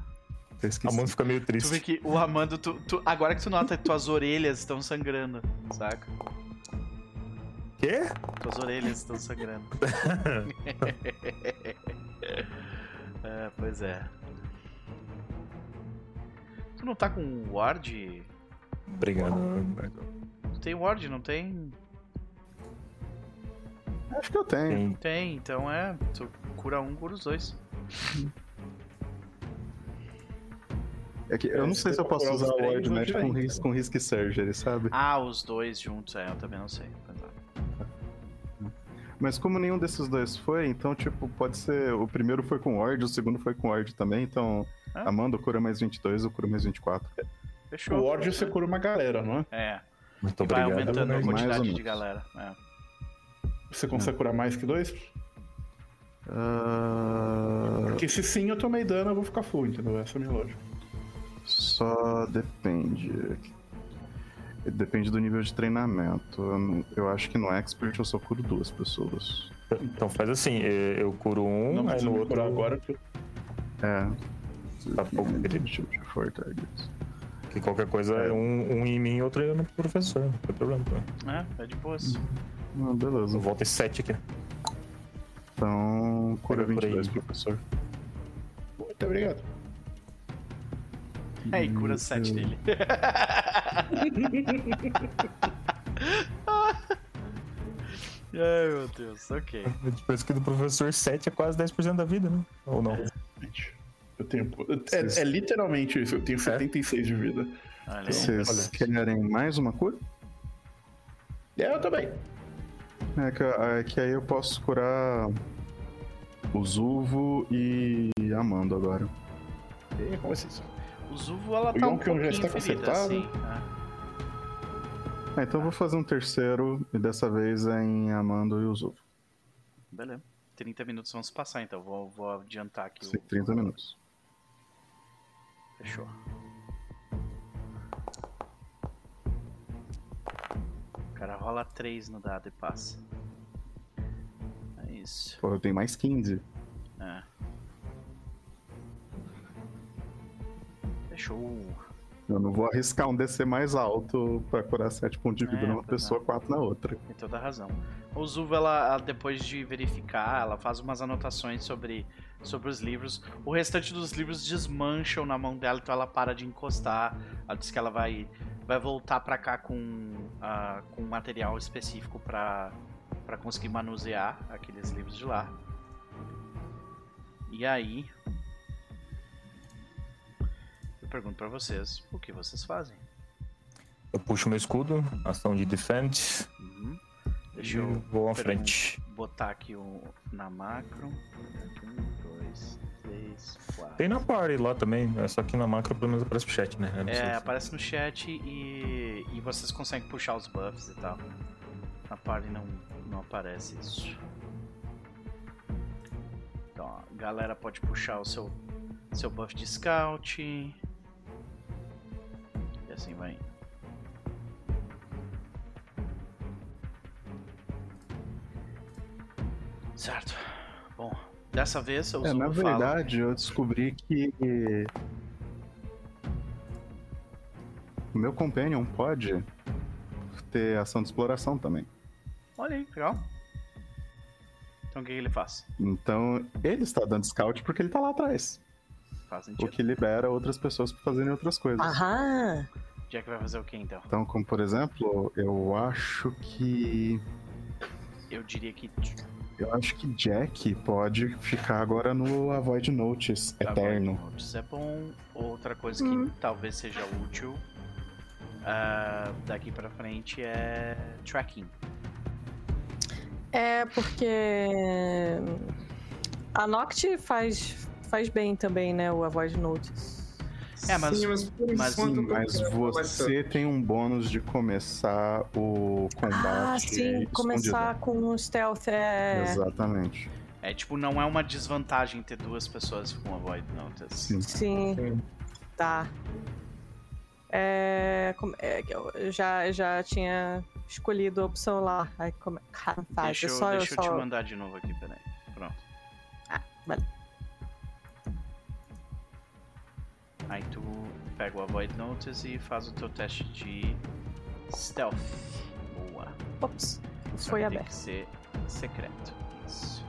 esqueci. a mão fica meio Tu triste. vê que o Amando, tu, tu- agora que tu nota que tuas orelhas estão sangrando, saca? Quê? Tuas orelhas estão sangrando. é, pois é. Tu não tá com ward? Obrigado. Tu tem ward, não tem? Acho que eu tenho. Tem- Tem, então é. Tu cura um, cura os dois. É que eu não sei se eu posso usar o vão Match com, ris- com risk surgery, sabe? Ah, os dois juntos, é, eu também não sei. É. Mas como nenhum desses dois foi, então, tipo, pode ser. O primeiro foi com Word, o segundo foi com Word também, então. Ah. Amanda cura mais 22, eu curo mais 24. Fechou. O Ward você cura uma galera, não é? É, Muito e vai obrigado. aumentando a quantidade de galera. É. Você consegue curar mais que dois? Ah, Porque se sim eu tomei dano, eu vou ficar full, entendeu? Essa é a minha lógica. Só depende. Depende do nível de treinamento. Eu não- Eu acho que no Expert eu só curo duas pessoas. Então faz assim, eu curo um, não, aí mas no eu vou outro. curar agora. É. Tá pouco. Tipo de for targets. Que qualquer coisa é um, um em mim e outro no professor. Não tem problema. Tá? É, é de boas. Ah, beleza. Eu volto em 7 aqui. Então, cura Pega por aí. 22, professor. Muito obrigado. É, e cura 7 dele. Ai, meu Deus, ok. Depois que do professor 7 é quase 10% da vida, né? Ou não? Eu tenho. É, é literalmente isso, eu tenho 76 de vida. Olha aí. Vocês olha. querem mais uma cura? É, eu também. É que, é que aí eu posso curar o Zuvo e Amando agora. E como assim? O Zuvo, ela O tá um Yonkion já pouquinho está ferida, assim. é. Ah, então eu vou fazer um terceiro, e dessa vez é em Amando e o Zuvo. Beleza. 30 minutos vão se passar, então. Vou, vou adiantar aqui. Sim, O... 30 minutos. Fechou. O cara rola 3 no dado e passa. É isso. Pô, eu tenho mais 15. É. Fechou. Eu não vou arriscar um DC mais alto pra curar 7 pontos de vida É, numa pessoa, 4 na outra. Tem toda a razão. O Zuva, ela, ela, depois de verificar, ela faz umas anotações sobre, sobre os livros. O restante dos livros desmancham na mão dela, então ela para de encostar. Ela diz que ela vai, vai voltar pra cá com, ah, com material específico pra, pra conseguir manusear aqueles livros de lá. E aí. Pergunto pra vocês o que vocês fazem. Eu puxo meu escudo, ação de defend, Uhum. Deixa eu vou à frente. botar aqui o, na macro. Um, dois, três, quatro. Tem na party lá também, é só que na macro pelo menos aparece o chat, né? É, aparece no chat e, e vocês conseguem puxar os buffs e tal. Na party não, não aparece isso. Então, ó, galera pode puxar o seu, seu buff de scout. E assim vai indo. Certo. Bom, dessa vez eu É, na verdade, eu descobri que o meu companion pode ter ação de exploração também. Olha aí, legal. Então o que, que ele faz? Então, ele está dando scout porque ele tá lá atrás. Faz sentido. O que libera outras pessoas para fazerem outras coisas. Aham! Jack vai fazer o que então? Então, como por exemplo, eu acho que. Eu diria que Eu acho que Jack pode ficar agora no Avoid Notice Eterno. Notes é bom. Outra coisa que Hum. talvez seja útil ah, daqui pra frente é tracking. É porque a Noct faz, faz bem também, né? O Avoid Notice. É, mas- Sim, mas, mas- enquanto, eu mas você tem um bônus de começar o combate. Ah, sim, escondido. começar com um stealth é. Exatamente. É tipo, não é uma desvantagem ter duas pessoas com Avoid Notice. Sim. Sim, Sim. tá. É, como- é, eu já, já tinha escolhido a opção lá. Aí como Deixa, é eu, só eu deixa eu te só. mandar de novo aqui, peraí. Pronto. Ah, vale. Aí tu pega o Avoid Notice e faz o teu teste de Stealth. Boa. Ops, Só foi que tem aberto. que ser secreto. Isso.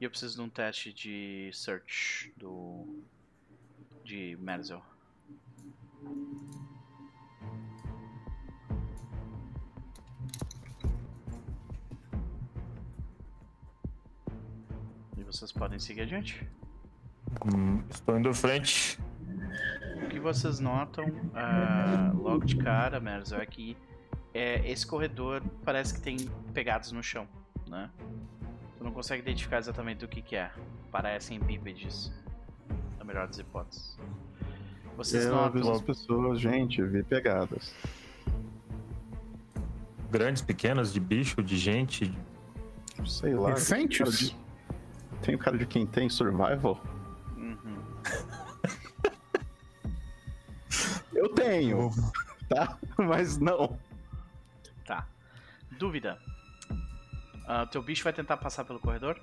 E eu preciso de um teste de search do. de Merzel. Vocês podem seguir adiante. Hum, estou indo à frente. O que vocês notam ah, logo de cara, Merzel, é que é, esse corredor parece que tem pegadas no chão, né? Tu não consegue identificar exatamente do que, que é. Parecem bípedes, na melhor das hipóteses. Vocês Eu notam. as pessoas, gente, vi pegadas. Grandes, pequenas, de bicho, de gente. Sei lá. Recentes? Tem o cara de quem tem survival? Uhum. Eu tenho, tá? Mas não. Tá. Dúvida. Ah, teu bicho vai tentar passar pelo corredor?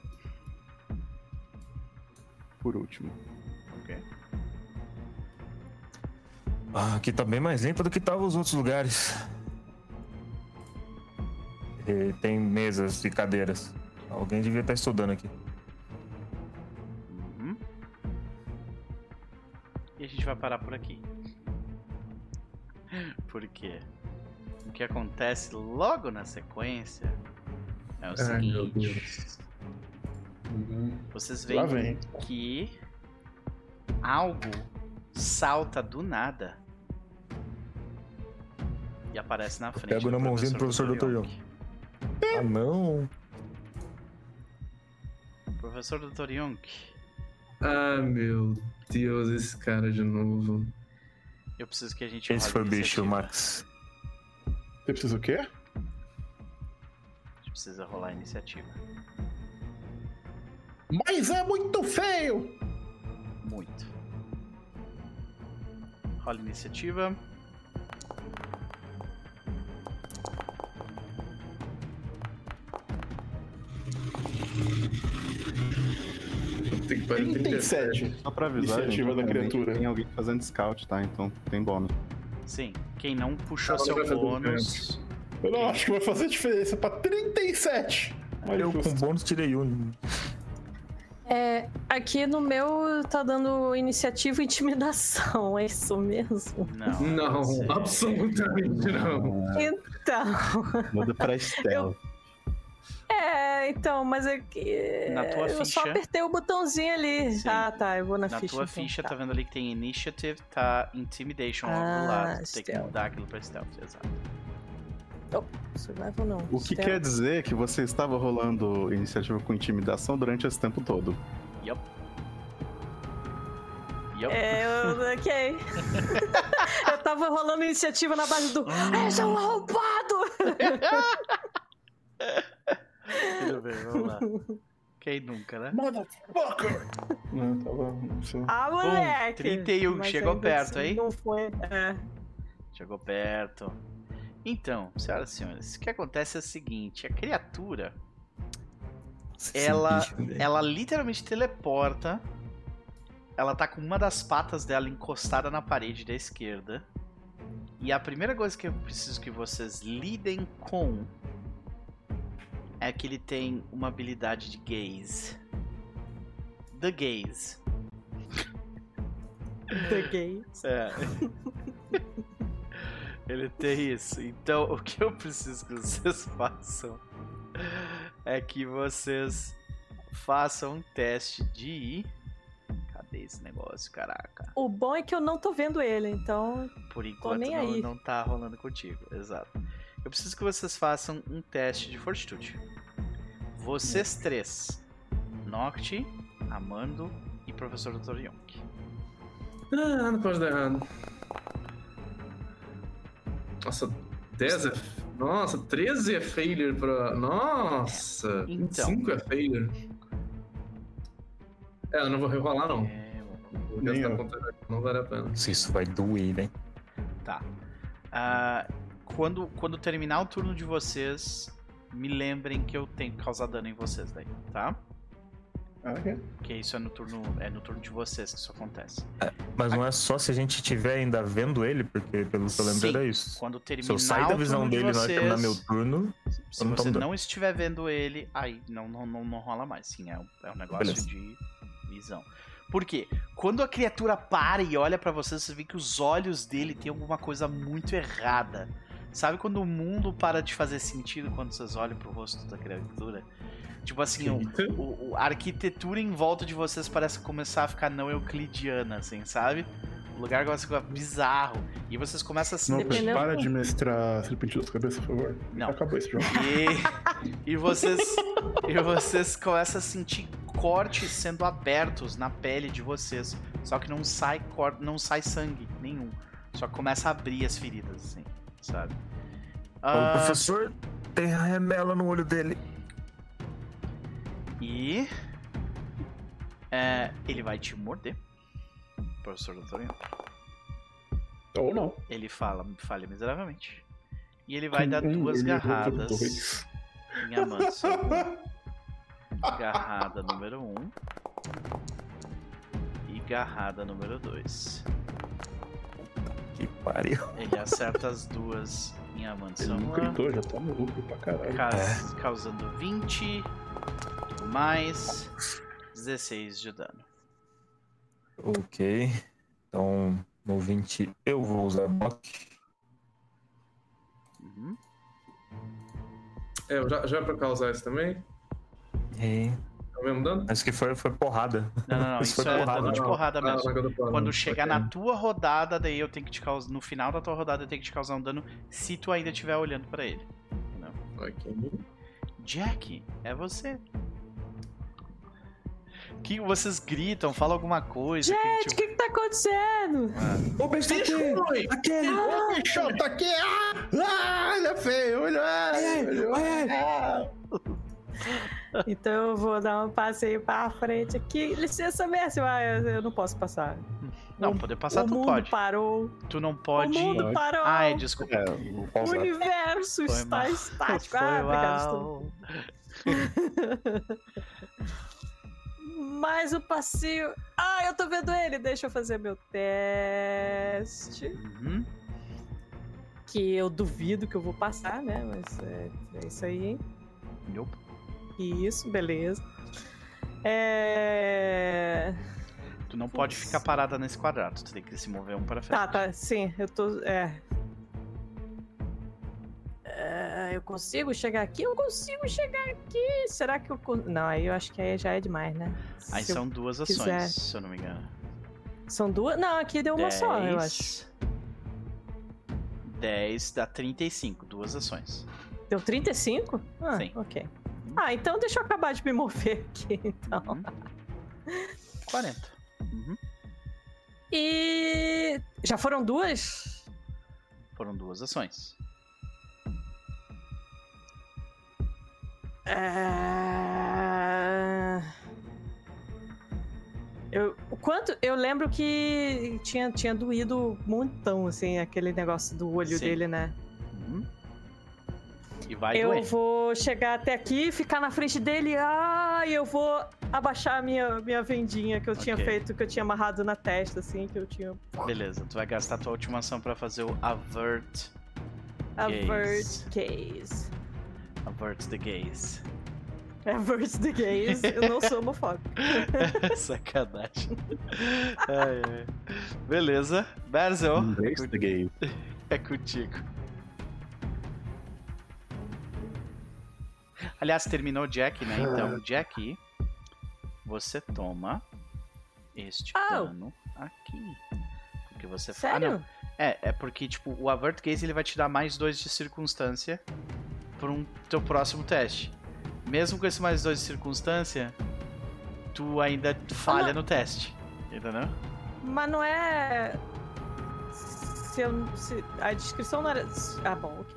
Por último. Ok. Ah, aqui tá bem mais limpa do que tava os outros lugares. E tem mesas e cadeiras. Alguém devia estar estudando aqui. E a gente vai parar por aqui. Por quê? O que acontece logo na sequência é o Ai, meu seguinte: Deus. Vocês veem que algo salta do nada e aparece na frente. pego na mãozinha do professor Dr. Yonk. Ah, não. Professor Dr. Yonk, Ah, meu Deus, esse cara de novo. eu preciso que a gente Esse foi o bicho. Max. Você precisa o quê? A gente precisa rolar a iniciativa. Mas é muito feio! Muito. Rola a iniciativa. Tem que parar 37. Só pra avisar, Iniciativa gente, da criatura. Tem alguém fazendo scout, tá? Então tem bônus. Sim. Quem não puxou seu bônus. Eu não acho que vai fazer diferença pra 37. Mas Eu com bônus tirei um. É, aqui no meu tá dando iniciativa e intimidação, é isso mesmo? Não. Não, absolutamente não. Então. Muda pra Stealth. É, então, mas é que. Na tua eu só ficha- apertei o botãozinho ali. Sim. Ah, tá, eu vou na, Na ficha. tua então, ficha, tá. tá. vendo ali que tem Initiative, tá Intimidation logo Ah, do lado. Tem que mudar aquilo pra Stealth, exato. Survival não. O que stealth. quer dizer que você estava rolando iniciativa com intimidação durante esse tempo todo. Yup. Yep. É, eu, ok. eu tava rolando iniciativa na base do. Esse é um arrombado! Tudo bem, vamos lá. Quem nunca, né? Motherfucker! Não, tava. Ah, moleque! 31, Mas chegou perto, assim, hein? Não foi. É. Chegou perto. Então, senhoras e senhores, o que acontece é o seguinte: a criatura. ela, ela literalmente teleporta. Ela tá com uma das patas dela encostada na parede da esquerda. E a primeira coisa que eu preciso que vocês lidem com é que ele tem uma habilidade de gaze. The gaze. The gaze. É. ele tem isso. Então, o que eu preciso que vocês façam é que vocês façam um teste de. Cadê esse negócio, caraca? O bom é que eu não tô vendo ele, então. Por enquanto nem não, aí. não tá rolando contigo, exato. Eu preciso que vocês façam um teste de fortitude. Vocês três. Noct, Amando e Professor Dr. Yonk. Ah, não pode dar errado. Nossa, 10 é. Nossa, 13 é failure pra. Nossa! Então. 25 é failure. É, eu não vou rerolar não. É, eu. contra- Não vale a pena. Nossa, Isso vai doer, hein? Tá. Ah, quando, quando terminar o turno de vocês, me lembrem que eu tenho que causar dano em vocês daí, tá? Ah, ok. Porque isso é no turno, é no turno de vocês que isso acontece. Mas não é só se a gente estiver ainda vendo ele, porque pelo que eu lembro era isso. Quando terminar Se eu sair da visão de dele na que vocês, terminar meu turno, se eu não você não estiver vendo ele, aí não, não, não, não rola mais. Sim, é um, é um negócio Beleza. de visão. Por quê? Quando a criatura para e olha pra você, você vê que os olhos dele tem alguma coisa muito errada. Sabe quando o mundo para de fazer sentido quando vocês olham pro rosto da criatura? Tipo assim, o, o- a arquitetura em volta de vocês parece começar a ficar não euclidiana, assim, sabe? O lugar começa a ficar bizarro. E vocês começam a se Não, Dependendo- para de mestrar Serpentina das Cabeças, por favor. Não. Acabou esse jogo. E, e vocês e vocês começam a sentir cortes sendo abertos na pele de vocês. Só que não sai cor, não sai sangue nenhum. Só começa a abrir as feridas, assim, sabe? o Ah, professor tem a remela no olho dele. e é, ele vai te morder. Professor Doutor Ou não. Ele fala, falha miseravelmente. E ele vai dar Um, duas ele garradas em Amanso. Garrada número 1 um, e garrada número 2. Que pariu. Ele acerta as duas em Ele Amanso, não gritou, já tá no lucro pra caralho. cas- causando 20 mais 16 de dano. Ok. Então, no 20 eu vou usar block. Uhum. É, já, já pra causar isso também? É. É o mesmo dano? Mas que foi, foi porrada. Não, não, não, Isso isso, foi é porrada. dano de Não, porrada ah, mesmo. Quando chegar na tua rodada, daí eu tenho que te causar. No final da tua rodada, eu tenho que te causar um dano se tu ainda estiver olhando pra ele. Entendeu? Ok. Jack, é você. Que vocês gritam, falam alguma coisa. que, Gente, o tipo, que que tá acontecendo? Ô, bicho ruim! Aquele! Ô, bicho, tá aqui! Ah, ah, olha feio, olha! olha. Então eu vou dar um passeio pra frente aqui. Licença, mestre. Ah, eu, não posso passar. Não, o- poder passar o tu mundo pode. parou. Tu não pode. O mundo parou. Ai, desculpa. É, o universo Foi está mal. estático. Foi Ah, obrigado. Mais o passeio. Ah, eu tô vendo ele. Deixa eu fazer meu teste. Uhum. Que eu duvido que eu vou passar, né? Mas é, é isso aí. Nope. Isso, beleza. É. Tu não pode ficar parada nesse quadrado, tu tem que se mover um para frente. Tá, tá, sim, eu tô. É. É, eu consigo chegar aqui? Eu consigo chegar aqui. Será que eu. Não, aí eu acho que aí já é demais, né? Aí Se são duas ações, quiser. se eu não me engano. São duas? Não, aqui deu uma só, eu acho. 10 dá 35, duas ações. Deu 35? Ah, Sim. ok. Ah, então deixa eu acabar de me mover aqui, então. Uhum. 40. Uhum. E. Já foram duas? Foram duas ações. É... Eu, o quanto eu lembro que tinha, tinha doído um montão, assim, aquele negócio do olho Sim. dele, né? E vai Eu doer. vou chegar até aqui, ficar na frente dele, ah, e eu vou abaixar a minha, minha vendinha que eu okay. tinha feito, que eu tinha amarrado na testa, assim, que eu tinha. Beleza, tu vai gastar tua última ação pra fazer o Avert. Avert gaze. Avert the gaze. Avert the gaze. Eu não sou homofóbico. Sacanagem. Ai, ai. Beleza. Berzel. Avert the gaze. É contigo. Aliás, terminou o Jack, né? Então, Jack, você toma este oh. dano aqui. Porque você Sério? Ah, não. É, é porque, tipo, o Avert Gaze ele vai te dar mais dois de circunstância para um teu próximo teste. Mesmo com esse mais dois de circunstância, tu ainda falha ah, no teste. Entendeu? Mas não é. Se eu. Se... A descrição não era. Ah, bom, ok.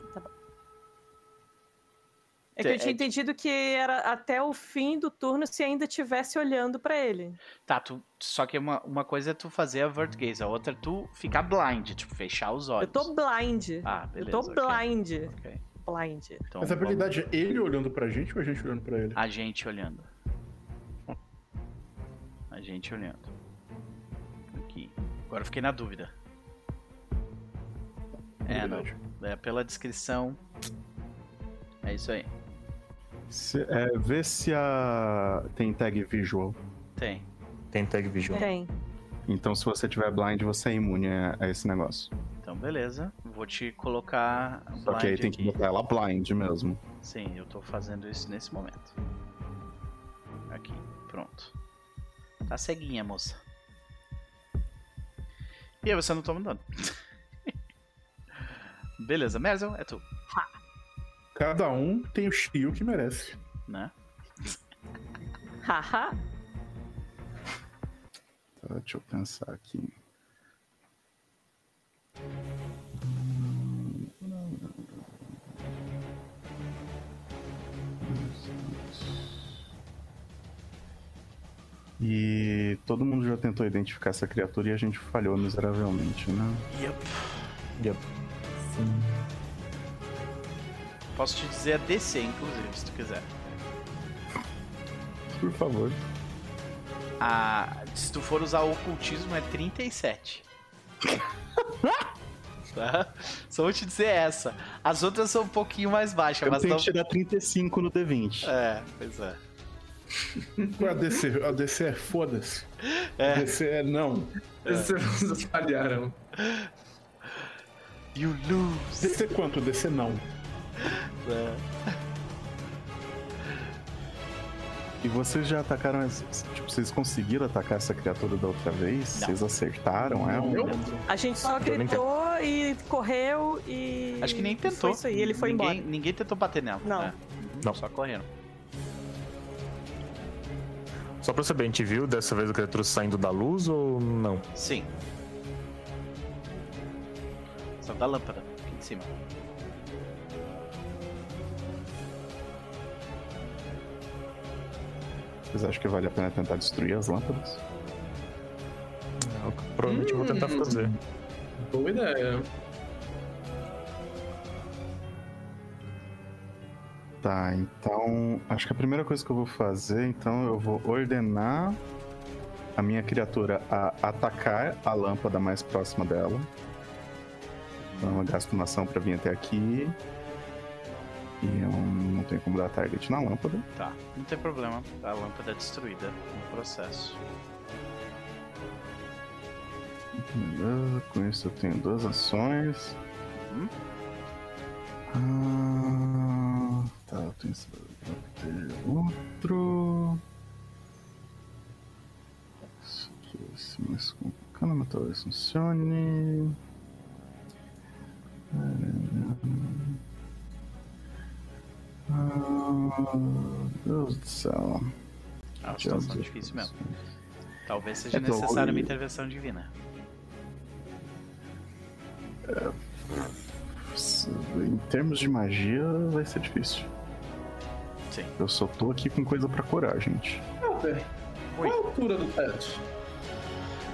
É que eu tinha é... entendido que era até o fim do turno se ainda estivesse olhando para ele. Tá, tu, só que uma, uma coisa é tu fazer a vert gaze, a outra é tu ficar blind, tipo, fechar os olhos. Eu tô blind. Ah, beleza. Eu tô blind. Ok. Blind. Então, Mas a habilidade vamos... é ele olhando pra gente ou a gente olhando pra ele? A gente olhando. A gente olhando. Aqui. Agora eu fiquei na dúvida. É, não. É, pela descrição. É isso aí. Se, é, vê se a. Tem tag visual. Tem. Tem tag visual. Tem. Então, se você tiver blind, você é imune a, a esse negócio. Então, beleza. Vou te colocar. Só que aí tem que botar ela blind mesmo. Sim, eu tô fazendo isso nesse momento. Aqui, pronto. Tá ceguinha, moça. E aí você não toma dano. beleza, Merzel, é tu. Cada um tem o estilo que merece. Né? Haha. tá, deixa eu pensar aqui. E todo mundo já tentou identificar essa criatura e a gente falhou miseravelmente, né? Yep. Yep. Sim. Posso te dizer a DC, inclusive, se tu quiser. Por favor. A, se tu for usar o ocultismo, é 37. tá? Só vou te dizer essa. As outras são um pouquinho mais baixas, Eu mas tenho não... que tirar 35 no D20. É, pois é. A DC, a DC é foda-se. É. A DC é não. É. Vocês falharam. You lose. DC quanto? DC não. É. E vocês já atacaram. Tipo, vocês conseguiram atacar essa criatura da outra vez? Não. Vocês acertaram ela? Não. A gente só gritou e correu e. Acho que nem tentou. Foi isso aí, ele foi ninguém, embora. Ninguém tentou bater nela. Não. Né? Não. Só correndo. Só pra saber, a gente viu dessa vez a criatura saindo da luz ou não? Sim. Só da lâmpada, aqui em cima. Vocês acham que vale a pena tentar destruir as lâmpadas? É, provavelmente hum, vou tentar hum. fazer. Boa ideia. Tá, então acho que a primeira coisa que eu vou fazer, então eu vou ordenar a minha criatura a atacar a lâmpada mais próxima dela. Então eu gasto uma ação pra vir até aqui. E eu não tenho como dar target na lâmpada. Tá, não tem problema. A lâmpada é destruída no processo. Com isso eu tenho duas ações. Uhum. Ah, tá, eu tenho esse outro. Isso aqui vai ser mais complicado, mas talvez funcione. É... Ah, Deus do céu. É uma situação difícil mesmo. Talvez seja é necessária uma intervenção divina. É, em termos de magia, vai ser difícil. Sim. Eu só tô aqui com coisa pra curar, gente. Ah, Qual a altura do teto?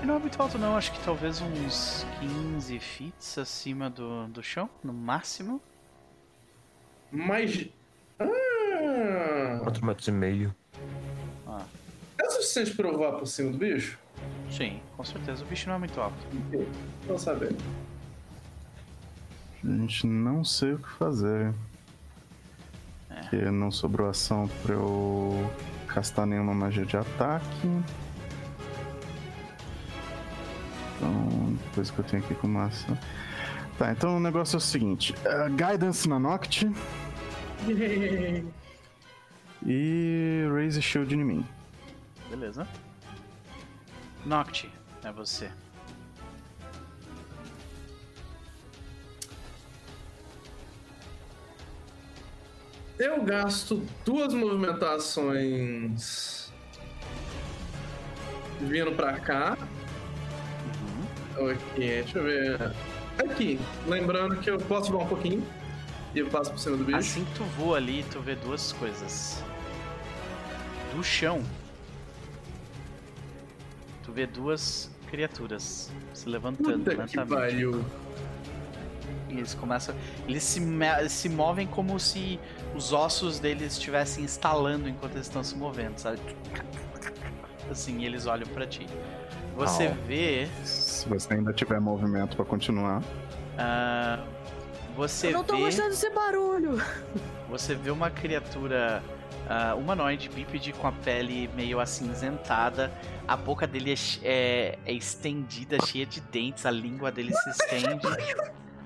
Não é muito alto não, acho que talvez uns 15 feet acima do, do chão, no máximo. Mas. Ah! 4 metros e meio. Ah. É suficiente pra eu voar por cima do bicho? Sim, com certeza. O bicho não é muito alto. Ok, Vou saber. Gente, não sei o que fazer. É. Porque não sobrou ação pra eu castar nenhuma magia de ataque. Então, coisa que eu tenho aqui com massa. Tá, então o negócio é o seguinte: uh, Guidance na Noct e Raise Shield em mim. Beleza. Noct, é você. Eu gasto duas movimentações vindo pra cá. Ok, deixa eu ver. Aqui, lembrando que eu posso voar um pouquinho e eu passo por cima do bicho. Assim que tu voa ali, tu vê duas coisas. Do chão, tu vê duas criaturas se levantando Puta que pariu. E eles começam. Eles se, se movem como se os ossos deles estivessem estalando enquanto eles estão se movendo, sabe? Assim, e eles olham pra ti. Você Au. vê. Se você ainda tiver movimento pra continuar. ah, você Eu não tô vê. gostando desse barulho. Você vê uma criatura ah, humanoide, bípede, com a pele meio acinzentada. A boca dele é, é- é estendida, cheia de dentes. A língua dele se estende.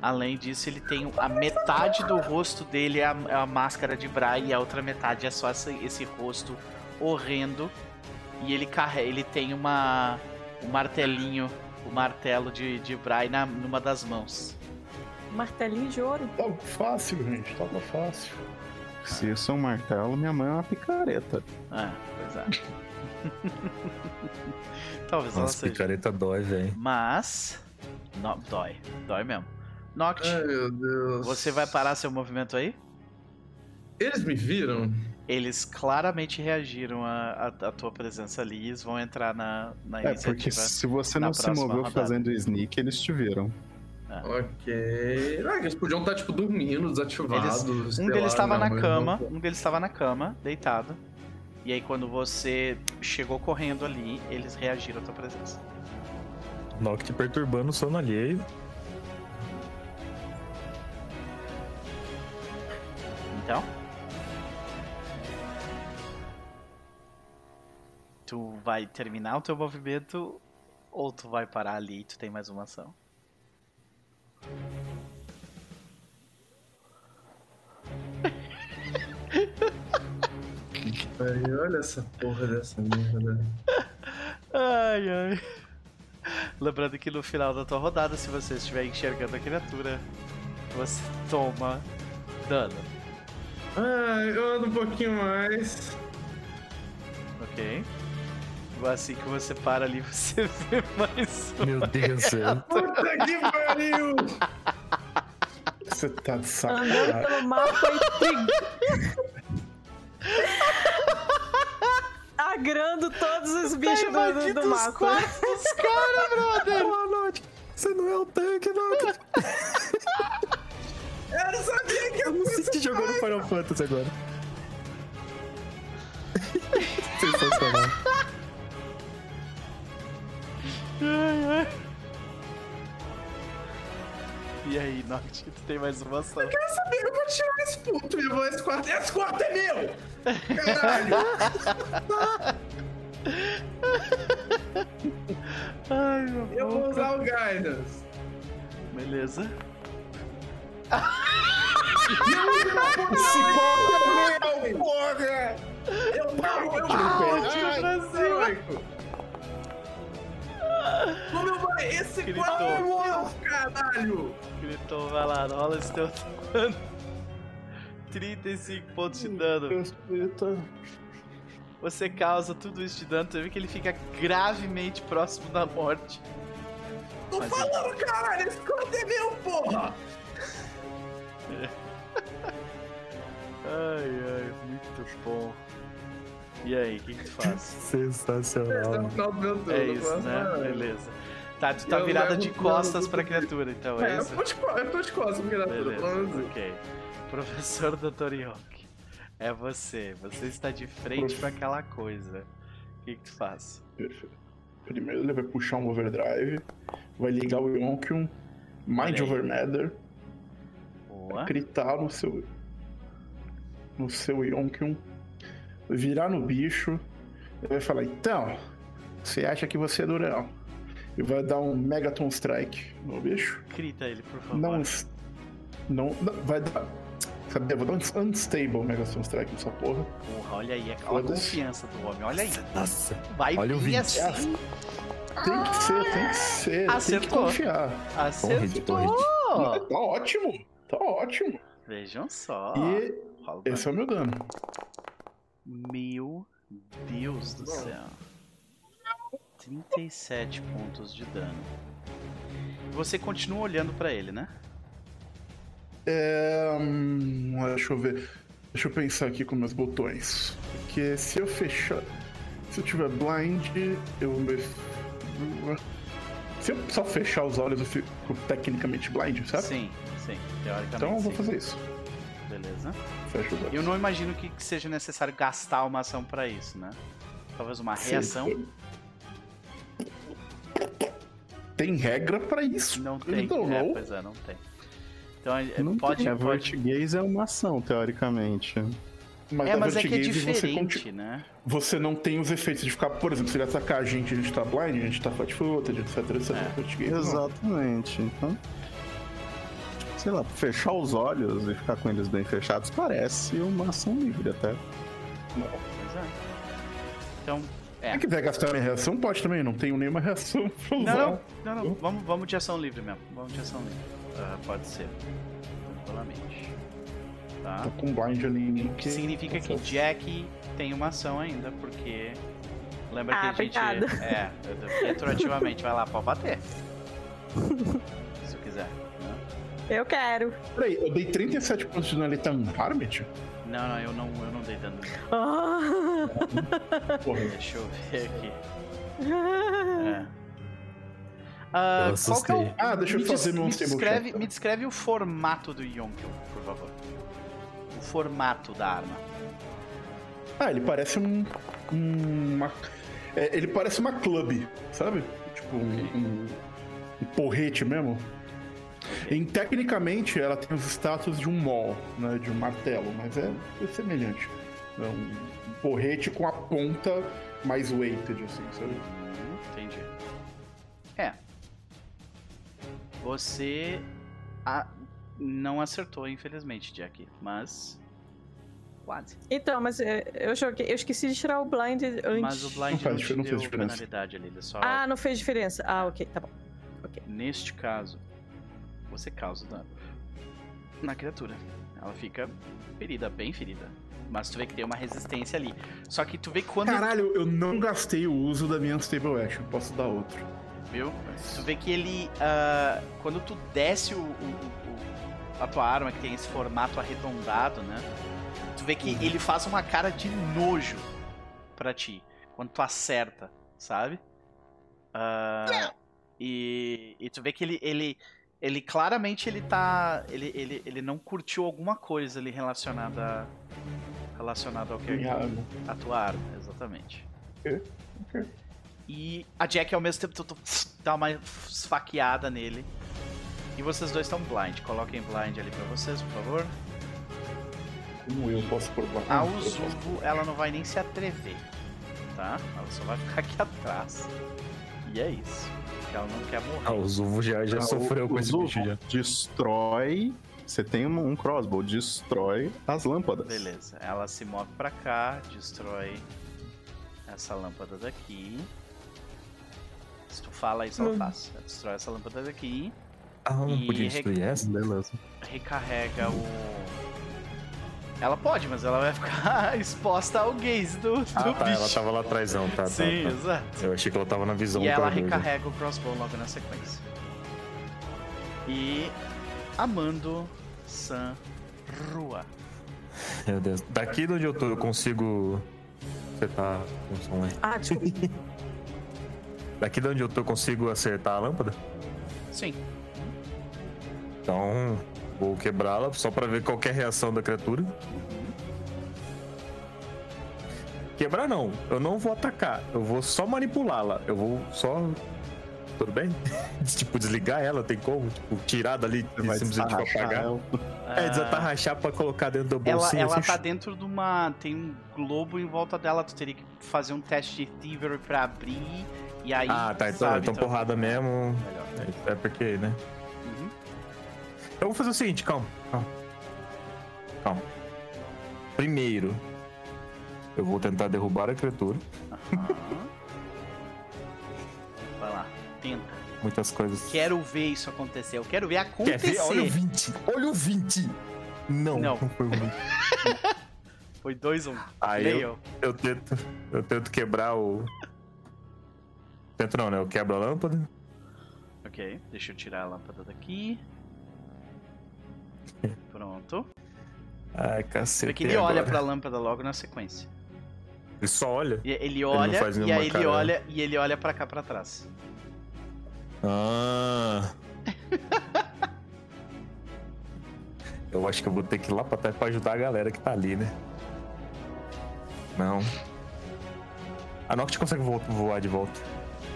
Além disso, ele tem a metade do rosto dele é a, é a máscara de Bray e a outra metade é só esse, esse rosto horrendo. E ele carrega, ele tem uma um martelinho, o martelo de, de na, numa das mãos. Martelinho de ouro. Tava fácil, gente, tava fácil. Se isso é um martelo, minha mãe é uma picareta. Ah, pois é. Talvez ela Nossa, seja. picareta dói, velho. Mas. No, dói. Dói mesmo. Noct, Ai, meu Deus. você vai parar seu movimento aí? Eles me viram? Eles claramente reagiram à, à- à tua presença ali e eles vão entrar na, na É, porque iniciativa. se você não se moveu rodada. fazendo sneak, eles te viram. Ok. Ah, eles podiam estar, tipo, dormindo, desativados. sei Um deles estava na cama, não- um deles estava na cama, deitado. E aí quando você chegou correndo ali, eles reagiram à tua presença. Noct perturbando o sono alheio. Então. Tu vai terminar o teu movimento ou tu vai parar ali e tu tem mais uma ação? Ai, olha essa porra dessa merda. Ai, ai. Lembrando que no final da tua rodada, se você estiver enxergando a criatura, você toma dano, Ai, eu ando um pouquinho mais. ok? Assim que você para ali, você vê mais um. Meu Deus do céu. Puta que pariu! Você tá de Andando sacanagem. pelo mapa e. Agrando todos os bichos do, do, Tá do os mapa. quartos dos caras, brother! Boa noite. Você não é o tanque, Noct. Eu não sabia que Eu não sei te jogando Final Fantasy agora. Sensacional. Ai, ai. E aí, Noct, tu tem mais uma ação. Eu sabia que eu vou tirar esse puto e eu vou esse quarto. Esse quarto é meu! Caralho! Ai, meu Eu vou usar o Guidance. Beleza. Esse quarto é meu, porra! Eu não, eu não Tira pra cima. Como eu falei, esse Gritou. é meu, caralho! Gritou, vai lá, rola esse teu dano. 35 pontos de dano. Respeita. Você causa tudo isso de dano, você vê que ele fica gravemente próximo da morte. Tô Mas falando, é... caralho, esse corte é meu, porra! ai, ai, muito bom. E aí, o que, que tu faz? Sensacional. É, é isso, né? Beleza. Tá, tu tá virada de costas pra criatura, então, é, é isso? É, eu tô de costas pra criatura, Beleza, ok. Professor Dr. York, é você. Você está de frente para aquela coisa. O que, que tu faz? Perfeito. Primeiro ele vai puxar um overdrive, vai ligar o Yonkium, Mind Over Matter, Boa. gritar no seu no seu Yonkium, virar no bicho, ele vai falar, então, você acha que você é durão? E vai dar um Megaton Strike no bicho. Grita ele, por favor. Não, não, não vai dar Sabe, eu vou dar um unstable Megaton Strike nessa porra. Porra, olha aí, olha a confiança do homem, olha aí. Nossa. Vai olha vir o assim. Tem que ser, tem que ser. Acertou. Tem que confiar. Acertou. Tá ótimo. Tá ótimo. Vejam só. E esse é o meu dano. Meu Deus do céu. 37 pontos de dano. Você continua olhando para ele, né? É, hum, deixa eu ver. Deixa eu pensar aqui com meus botões. Porque se eu fechar. Se eu tiver blind, eu. Se eu só fechar os olhos, eu fico tecnicamente blind, certo? Sim, sim, teoricamente. Então eu vou sim. fazer isso. Beleza. Fecha os olhos. Eu não imagino que seja necessário gastar uma ação para isso, né? Talvez uma reação. Sim. Tem regra para isso? Não tem. Não, é, pois é, não tem. Então não pode. Tem. A pode... Vertigaze é uma ação, teoricamente. Mas é, mas é que é diferente, você né? Você não tem os efeitos de ficar, por exemplo, se ele atacar a gente, a gente tá blind, a gente tá flat-footed, etc, etc. É. Exatamente. Então, sei lá, fechar os olhos e ficar com eles bem fechados parece uma ação livre até. Não. É. Então, é. Se quiser gastar minha reação, pode também, não tenho nenhuma reação pra usar. Não, não, não, não. Vamos, vamos de ação livre mesmo. Vamos de ação livre. Uh, pode ser. Tranquilamente. Tá? Tô com blind ali. Que significa que Jack tem uma ação ainda, porque. Lembra ah, que a gente. É, retroativamente vai lá, pode bater. Se quiser. Eu quero. Peraí, eu dei 37 pontos de dano, um Harmit? Não, não, eu não, eu não dei dano. Oh. Porra. Deixa eu ver aqui. É. Uh, qual que é o... Ah, deixa eu fazer meu me descreve, me descreve o formato do Yonkel, por favor. O formato da arma. Ah, ele parece um. uma, é, ele parece uma club, sabe? Tipo, um, um, um porrete mesmo. E, tecnicamente ela tem os status de um mol, né? De um martelo, mas é, é semelhante. É um, porrete com a ponta mais weighted, assim, sabe? Entendi. É, você a... não acertou, infelizmente, Jack, mas quase. Então, mas é, eu joguei, eu esqueci de tirar o blind antes. Mas o blind não, não não deu fez penalidade ali, ele só... Ah, não fez diferença. Ah, ok, tá bom. Okay. Neste caso, você causa dano na criatura. Ela fica ferida, bem ferida. Mas tu vê que tem uma resistência ali. Só que tu vê que quando. Caralho, eu não gastei o uso da minha Unstable Action. Posso dar outro viu? Tu vê que ele. Uh, quando tu desce o, o, o, a tua arma, que tem esse formato arredondado, né? Tu vê que uhum. ele faz uma cara de nojo pra ti. Quando tu acerta, sabe? Uh, e, e tu vê que ele, ele, ele claramente ele tá. Ele, ele, ele não curtiu alguma coisa ali relacionada. Relacionada ao que é a tua arma, exatamente. E a Jack ao mesmo tempo tu, tu, dá uma esfaqueada nele. E vocês dois estão blind. Coloquem blind ali pra vocês, por favor. Como eu posso por blind? A Uzuvo, ela não vai nem se atrever. Tá? Ela só vai ficar aqui atrás. E é isso. Porque ela não quer morrer. A Uzuvo já, já ah, sofreu o, com esse bicho já. Destrói você tem um crossbow, destrói as lâmpadas. Beleza, ela se move para cá, destrói essa lâmpada daqui. Se tu fala isso, ela hum. faz. Ela destrói essa lâmpada daqui. Ah, não podia destruir essa? Beleza. Recarrega o. Ela pode, mas ela vai ficar exposta ao gaze do, do ah, tá, bicho. ela tava lá atrás, não, tá, tá Sim, tá, exato. Eu achei que ela tava na visão E ela recarrega o crossbow logo na sequência. E Amando San Rua. Meu Deus. Daqui de onde eu tô, eu consigo. Você tá com som aí? Ah, desculpa. Daqui de onde eu tô, eu consigo acertar a lâmpada? Sim. Então, vou quebrá-la só pra ver qual é a reação da criatura. Quebrar não, eu não vou atacar, eu vou só manipulá-la. Eu vou só. Tudo bem? tipo, desligar ela, tem como? Tipo, tirar dali e Vai simplesmente apagar. ela. É, desatarrachar pra colocar dentro do Ela, bolsinho. ela assim, tá dentro de uma. Tem um globo em volta dela. Tu teria que fazer um teste de Thievery pra abrir. E aí. Ah, tá, então, sabe, então porrada mesmo. Melhor. É porque, né? Uhum. Eu vou fazer o seguinte, calma, calma. Calma. Primeiro, eu vou tentar derrubar a criatura. Aham. Vai lá, tenta. Muitas coisas. Quero ver isso acontecer. Eu quero ver acontecer. Quer ver? Olha o 20! Olha o 20! Não, Não. não, foi o 20. Foi 2 1 um. Aí eu, eu tento. Eu tento quebrar o. Tento não, né? Eu quebro a lâmpada. Ok, deixa eu tirar a lâmpada daqui. Pronto. Ai, cacete. que ele olha pra lâmpada logo na sequência. Ele só olha. E ele olha faz e aí ele cara. olha e ele olha pra cá pra trás. Ah. Eu acho que eu vou ter que ir lá pra trás pra ajudar a galera que tá ali, né? Não. A Noct consegue vo- voar de volta.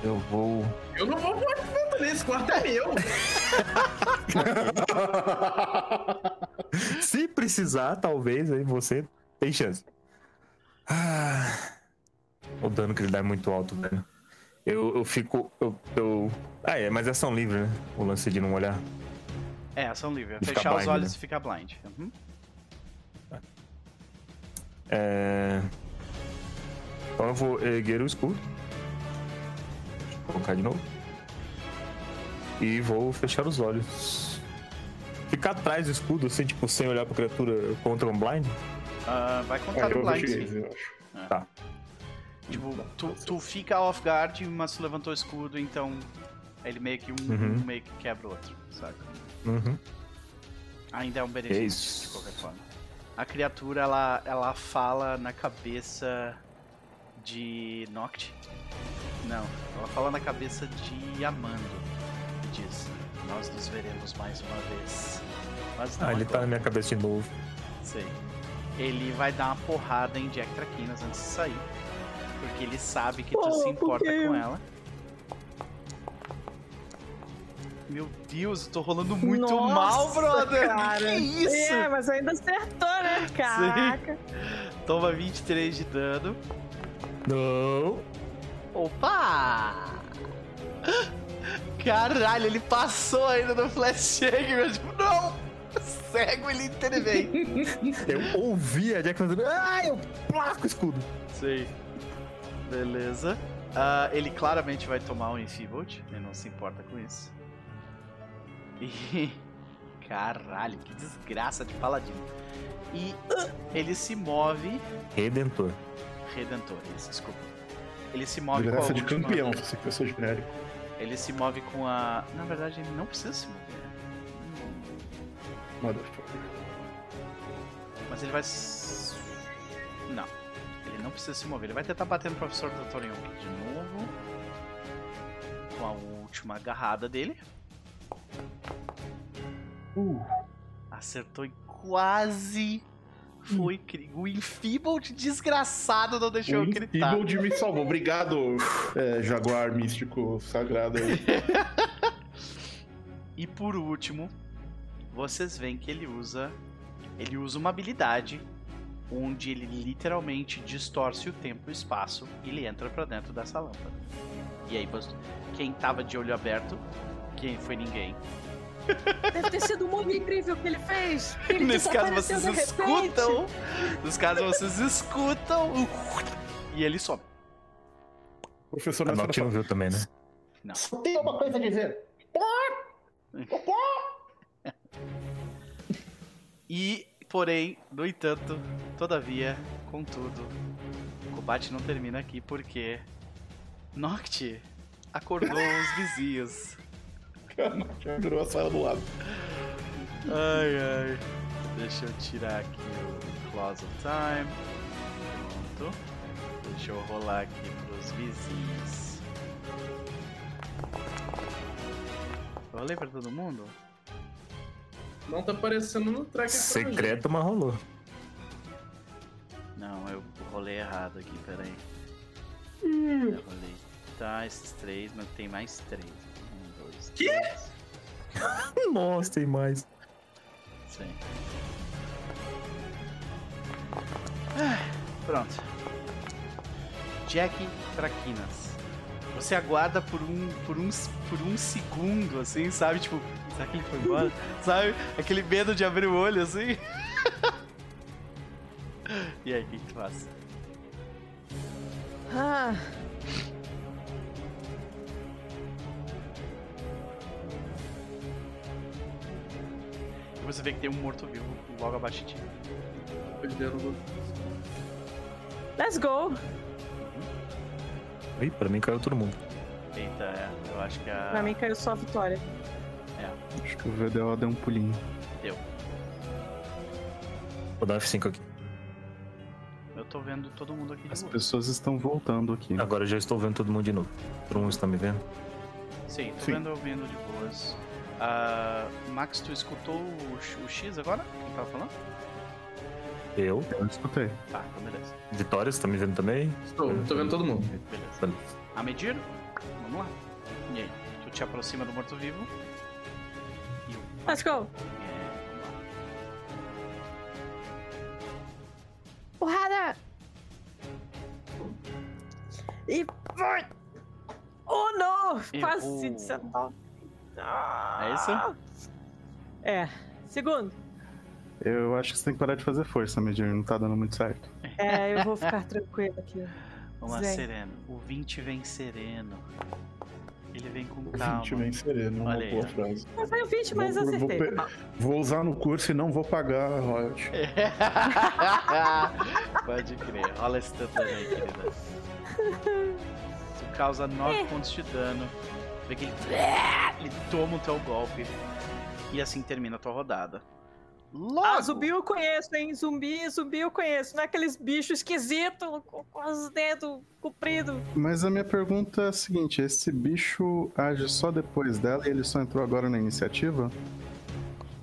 Eu vou. Eu não vou voar de volta ali, esse quarto é meu. Se precisar, talvez aí você tem chance. Ah, o dano que ele dá é muito alto, velho. Eu, eu fico. Eu, eu- Ah, é, mas é ação livre, né? O lance de não olhar. É, ação livre. Ficar Fechar os blind, olhos né? e ficar blind. Uhum. É... Então eu vou erguer o escudo. Colocar de novo. E vou fechar os olhos. Ficar atrás do escudo, assim, tipo, sem olhar pra criatura contra um blind? Ah, vai contar É, eu blind, sim. eu acho. Tá. Tipo, tu, tu fica off guard, mas tu levantou o escudo, então ele meio que um, Uhum. um meio que quebra o outro, sabe? Uhum. Ainda é um benefício, isso. de qualquer forma. A criatura, ela, ela fala na cabeça de Noct. Não, ela fala na cabeça de Amando. E diz, nós nos veremos mais uma vez. Mas não Ah, ele tá agora. na minha cabeça de novo. Sei. Ele vai dar uma porrada em Jack Traquinas antes de sair. Porque ele sabe que tu Oh, se por importa com ela. Meu Deus, eu tô rolando muito Nossa, mal, brother! cara. Que isso? É, mas ainda acertou, né? Caraca. Toma 23 de dano. Não! Opa! Caralho, ele passou ainda no flash shake, meu tipo, não! Cego, ele intervém. Eu ouvi a Jack fazendo. Ah, eu placo o escudo! Sei. Beleza. Ah, ele claramente vai tomar um Enfeebled, ele não se importa com isso. E. Caralho, que desgraça de paladino. E ah, ele se move. Redentor. Redentor, isso, desculpa. Ele se move com a de última... campeão, se genérico. Ele se move com a. Na verdade, ele não precisa se mover. Motherfucker. Mas ele vai. Não. Ele não precisa se mover. Ele vai tentar bater no professor Dr. Young de novo. Com a última agarrada dele. Uh, Acertou e quase. Foi cri... O Enfeebled desgraçado não deixou eu o gritar. Enfeebled me salvou. Obrigado, é, Jaguar místico sagrado aí. E por último, vocês veem que ele usa. Ele usa uma habilidade onde ele literalmente distorce o tempo e o espaço e ele entra pra dentro dessa lâmpada. E aí, quem tava de olho aberto, quem foi ninguém. Deve ter sido muito incrível o que ele fez. Ele Nesse caso vocês escutam. Nesse caso vocês escutam. E ele some. Professor A Nessa Noct não viu também, né? Só tem uma coisa a dizer. E, porém, no entanto, todavia, contudo, o combate não termina aqui porque Noct acordou os vizinhos. Já virou a sala do lado. Ai, ai. Deixa eu tirar aqui o Close of Time. Pronto. Deixa eu rolar aqui pros vizinhos. Rolei pra todo mundo? Não tá aparecendo no track Secreto, mas rolou. Não, eu rolei errado aqui, peraí. Eu rolei. Tá, esses três, mas tem mais três. Quê? Nossa, tem mais. Sim. Ah, Pronto. Jack Traquinas. Você aguarda por um, por um, por um segundo, assim, sabe? Tipo, será que ele foi embora? sabe? Aquele medo de abrir o olho, assim. e aí, o que que tu faz? Ah, E você vê que tem um morto-vivo logo abaixo de ti. Perdendo. let's go. Ih, pra mim caiu todo mundo. Eita, é, eu acho que a. Pra mim caiu só a vitória. Acho que o VDO deu um pulinho. Deu. Vou dar F5 aqui. Eu tô vendo todo mundo aqui de As pessoas estão voltando aqui. Agora já estou vendo todo mundo de novo. Todo mundo está me vendo? Sim, tô Sim. vendo ouvindo de boas. Ah, Max, tu escutou o, X- o X agora? Quem tava falando? Eu. Eu escutei. Tá, então beleza. Vitória, você tá me vendo também? Estou, tô vendo todo mundo. Beleza. Beleza. A medir? Vamos lá. E aí? Tu te aproxima do morto-vivo. E o. Let's go. É, vamos lá. Porrada! E vai! Oh, não! Quase Errou. 19. É isso? É. Segundo. Eu acho que você tem que parar de fazer força, Medir. Não tá dando muito certo. É, eu vou ficar tranquilo aqui. Vamos lá, sereno. O 20 vem sereno. Ele vem com calma. 20 vem sereno, uma Olha aí, boa ó. frase. Eu fui o 20, mas Vou- vou acertei. pe- Vou usar no curso e não vou pagar a royalty. Pode crer. Rola esse tanto aí, querida. Tu causa 9 pontos de dano. Vê que ele, ele toma o teu golpe. E assim termina a tua rodada. Logo! Ah, zumbi eu conheço, hein? Zumbi, zumbi eu conheço. Não é aqueles bichos esquisitos com, com os dedos compridos. Mas a minha pergunta é a seguinte: esse bicho age só depois dela e ele só entrou agora na iniciativa?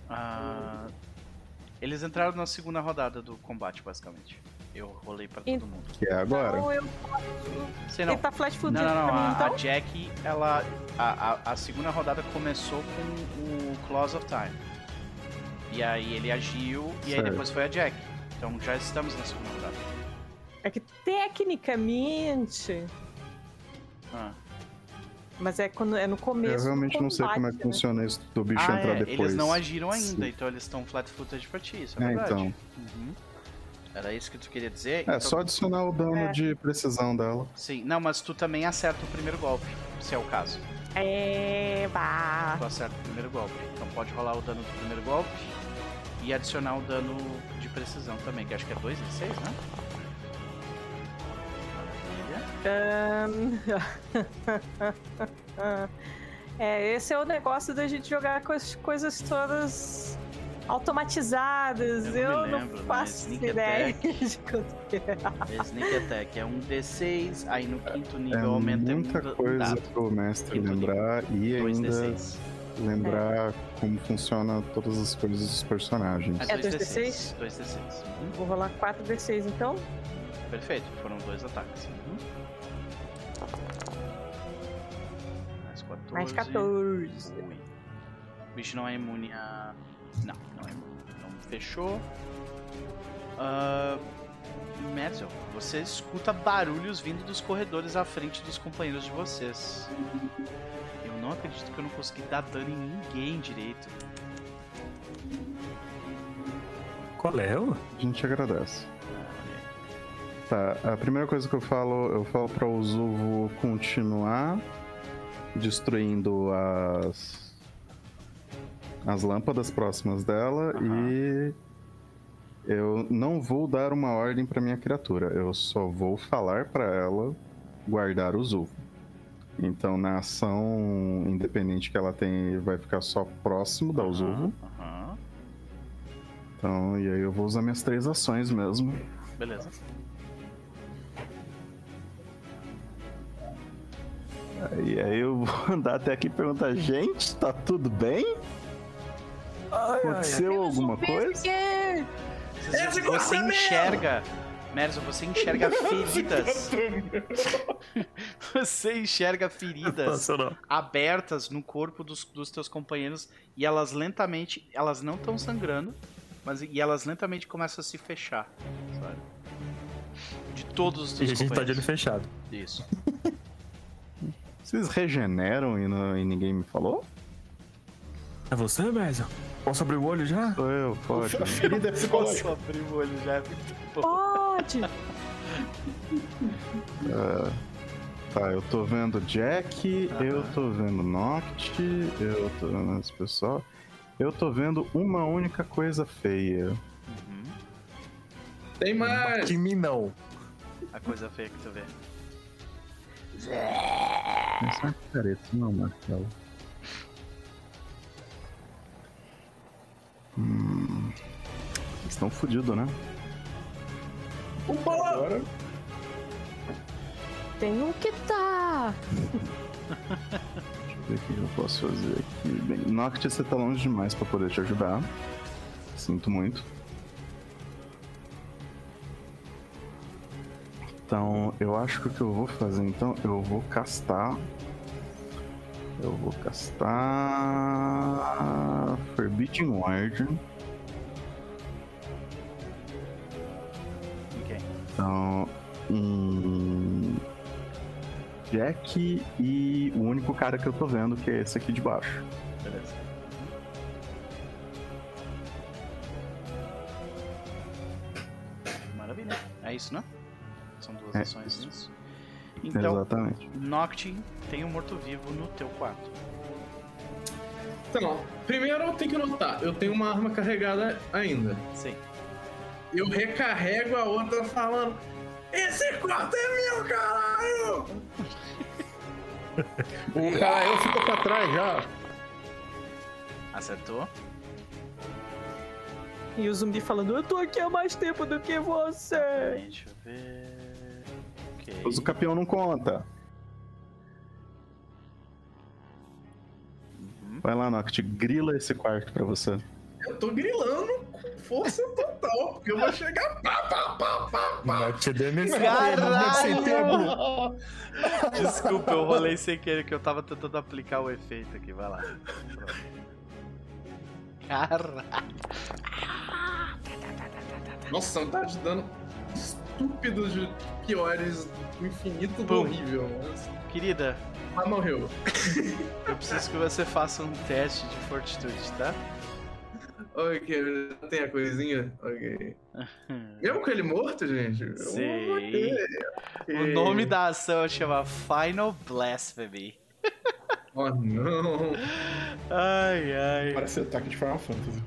Ah, eles entraram na segunda rodada do combate, basicamente. Eu rolei pra todo Ent- mundo. Que é agora? Então eu Sei não. Ele tá flash Não, fudido não, não. pra mim, A, então? a Jack, ela. A, a, a segunda rodada começou com o Claws of Time. E aí ele agiu e aí depois foi a Jack. Então já estamos na segunda rodada. É que tecnicamente. Ah, Mas é quando é no começo. Eu realmente não sei como é que né? funciona isso do bicho Ah, entrar é, depois. eles não agiram ainda, Sim. então eles estão flat-footed pra ti, isso é, É, verdade. então. Uhum. Era isso que tu queria dizer? É, Então- só adicionar o dano É. de precisão dela. Sim, não, mas tu também acerta o primeiro golpe, se é o caso. É. Bah. Tu acerta o primeiro golpe. Então pode rolar o dano do primeiro golpe e adicionar o dano de precisão também, que acho que é 2 e 6, né? Ahn. É, esse é o negócio da gente jogar com as coisas todas automatizadas. Eu Eu não não, me lembro, né? faço Sneak ideia de quanto que é. É Sneak Attack é um D6, aí no quinto É nível aumenta muita um coisa dado. pro mestre Quinto lembrar e Dois ainda D6. lembrar como funciona todas as coisas dos personagens. É É 2 dois D6. 2 D6. Uhum. Vou rolar 4d6 então. Perfeito, foram dois ataques. Uhum. Mais 14. Mais 14. Ui. O bicho não é imune a. Não, não é. Então fechou. Uh, Metzel, você escuta barulhos vindo dos corredores à frente dos companheiros de vocês. Eu não acredito que eu não consegui dar dano em ninguém direito. Qual é? A gente agradece. Ah. Tá, a primeira coisa que eu falo, eu falo pra o Zuvo continuar destruindo as as lâmpadas próximas dela e eu não vou dar uma ordem pra minha criatura, eu só vou falar pra ela guardar o Zuvo. Então na ação independente que ela tem, vai ficar só próximo da Uzuvo. Aham. Então, e aí eu vou usar minhas três ações mesmo. Beleza. E aí eu vou andar até aqui e perguntar, gente, tá tudo bem? Aconteceu alguma coisa? Você, você enxerga, Merson, você enxerga feridas. você enxerga feridas abertas no corpo dos, dos teus companheiros e elas lentamente, elas não estão sangrando, mas e elas lentamente começam a se fechar, sabe? De todos os E a teus gente tá de olho fechado. Isso. Vocês regeneram e, não- e ninguém me falou? É você, Mézio? Posso abrir o olho já? Sou eu, pode. A ferida é psicológica. Posso abrir o olho já? é muito bom. Pode! Tá, eu tô vendo Jack, eu tô vendo Noct, eu tô vendo esse pessoal. Eu tô vendo uma única coisa feia. Uhum. Tem mais! Que mim não. A coisa feia que tu vê. Essa é uma careta, não, Marcelo. Hum. Vocês estão fodidos, né? Agora, Tem um que tá. Deixa eu ver o que eu posso fazer aqui. Bem, Noct, você tá longe demais pra poder te ajudar. Sinto muito. Então, eu acho que o que eu vou fazer, então, eu vou castar. Eu vou castar. Forbidden Ward. Ok. Então, Jack e o único cara que eu tô vendo, que é esse aqui de baixo. Beleza. Maravilha. É isso, né? São duas É ações isso. nisso. Então, Exatamente. Noct tem um morto-vivo no teu quarto. Então, primeiro eu tenho que notar, eu tenho uma arma carregada ainda. Sim. Eu recarrego a outra falando: Esse quarto é meu, caralho! o cara ficou pra trás já. Acertou. E o zumbi falando, eu tô aqui há mais tempo do que você. Deixa eu ver. Ok. Mas o campeão não conta. Uhum. Vai lá, Noct, grila esse quarto pra você. Eu tô grilando com força total, porque eu vou chegar. Pá, pá, pá, pá, pá. Não te dê nesse. Desculpa, eu rolei sem querer que eu tava tentando aplicar o efeito aqui. Vai lá. Caralho. Nossa, não tá te dando estúpidos de piores do infinito do horrível. Mas, Querida, mas morreu. eu preciso que você faça um teste de fortitude, tá? Ok, tem a coisinha? Ok. Mesmo com ele morto, gente? Vou ter. O nome da ação chama Final Blasphemy. Oh, não. Ai, ai. Parece ataque de Final Fantasy.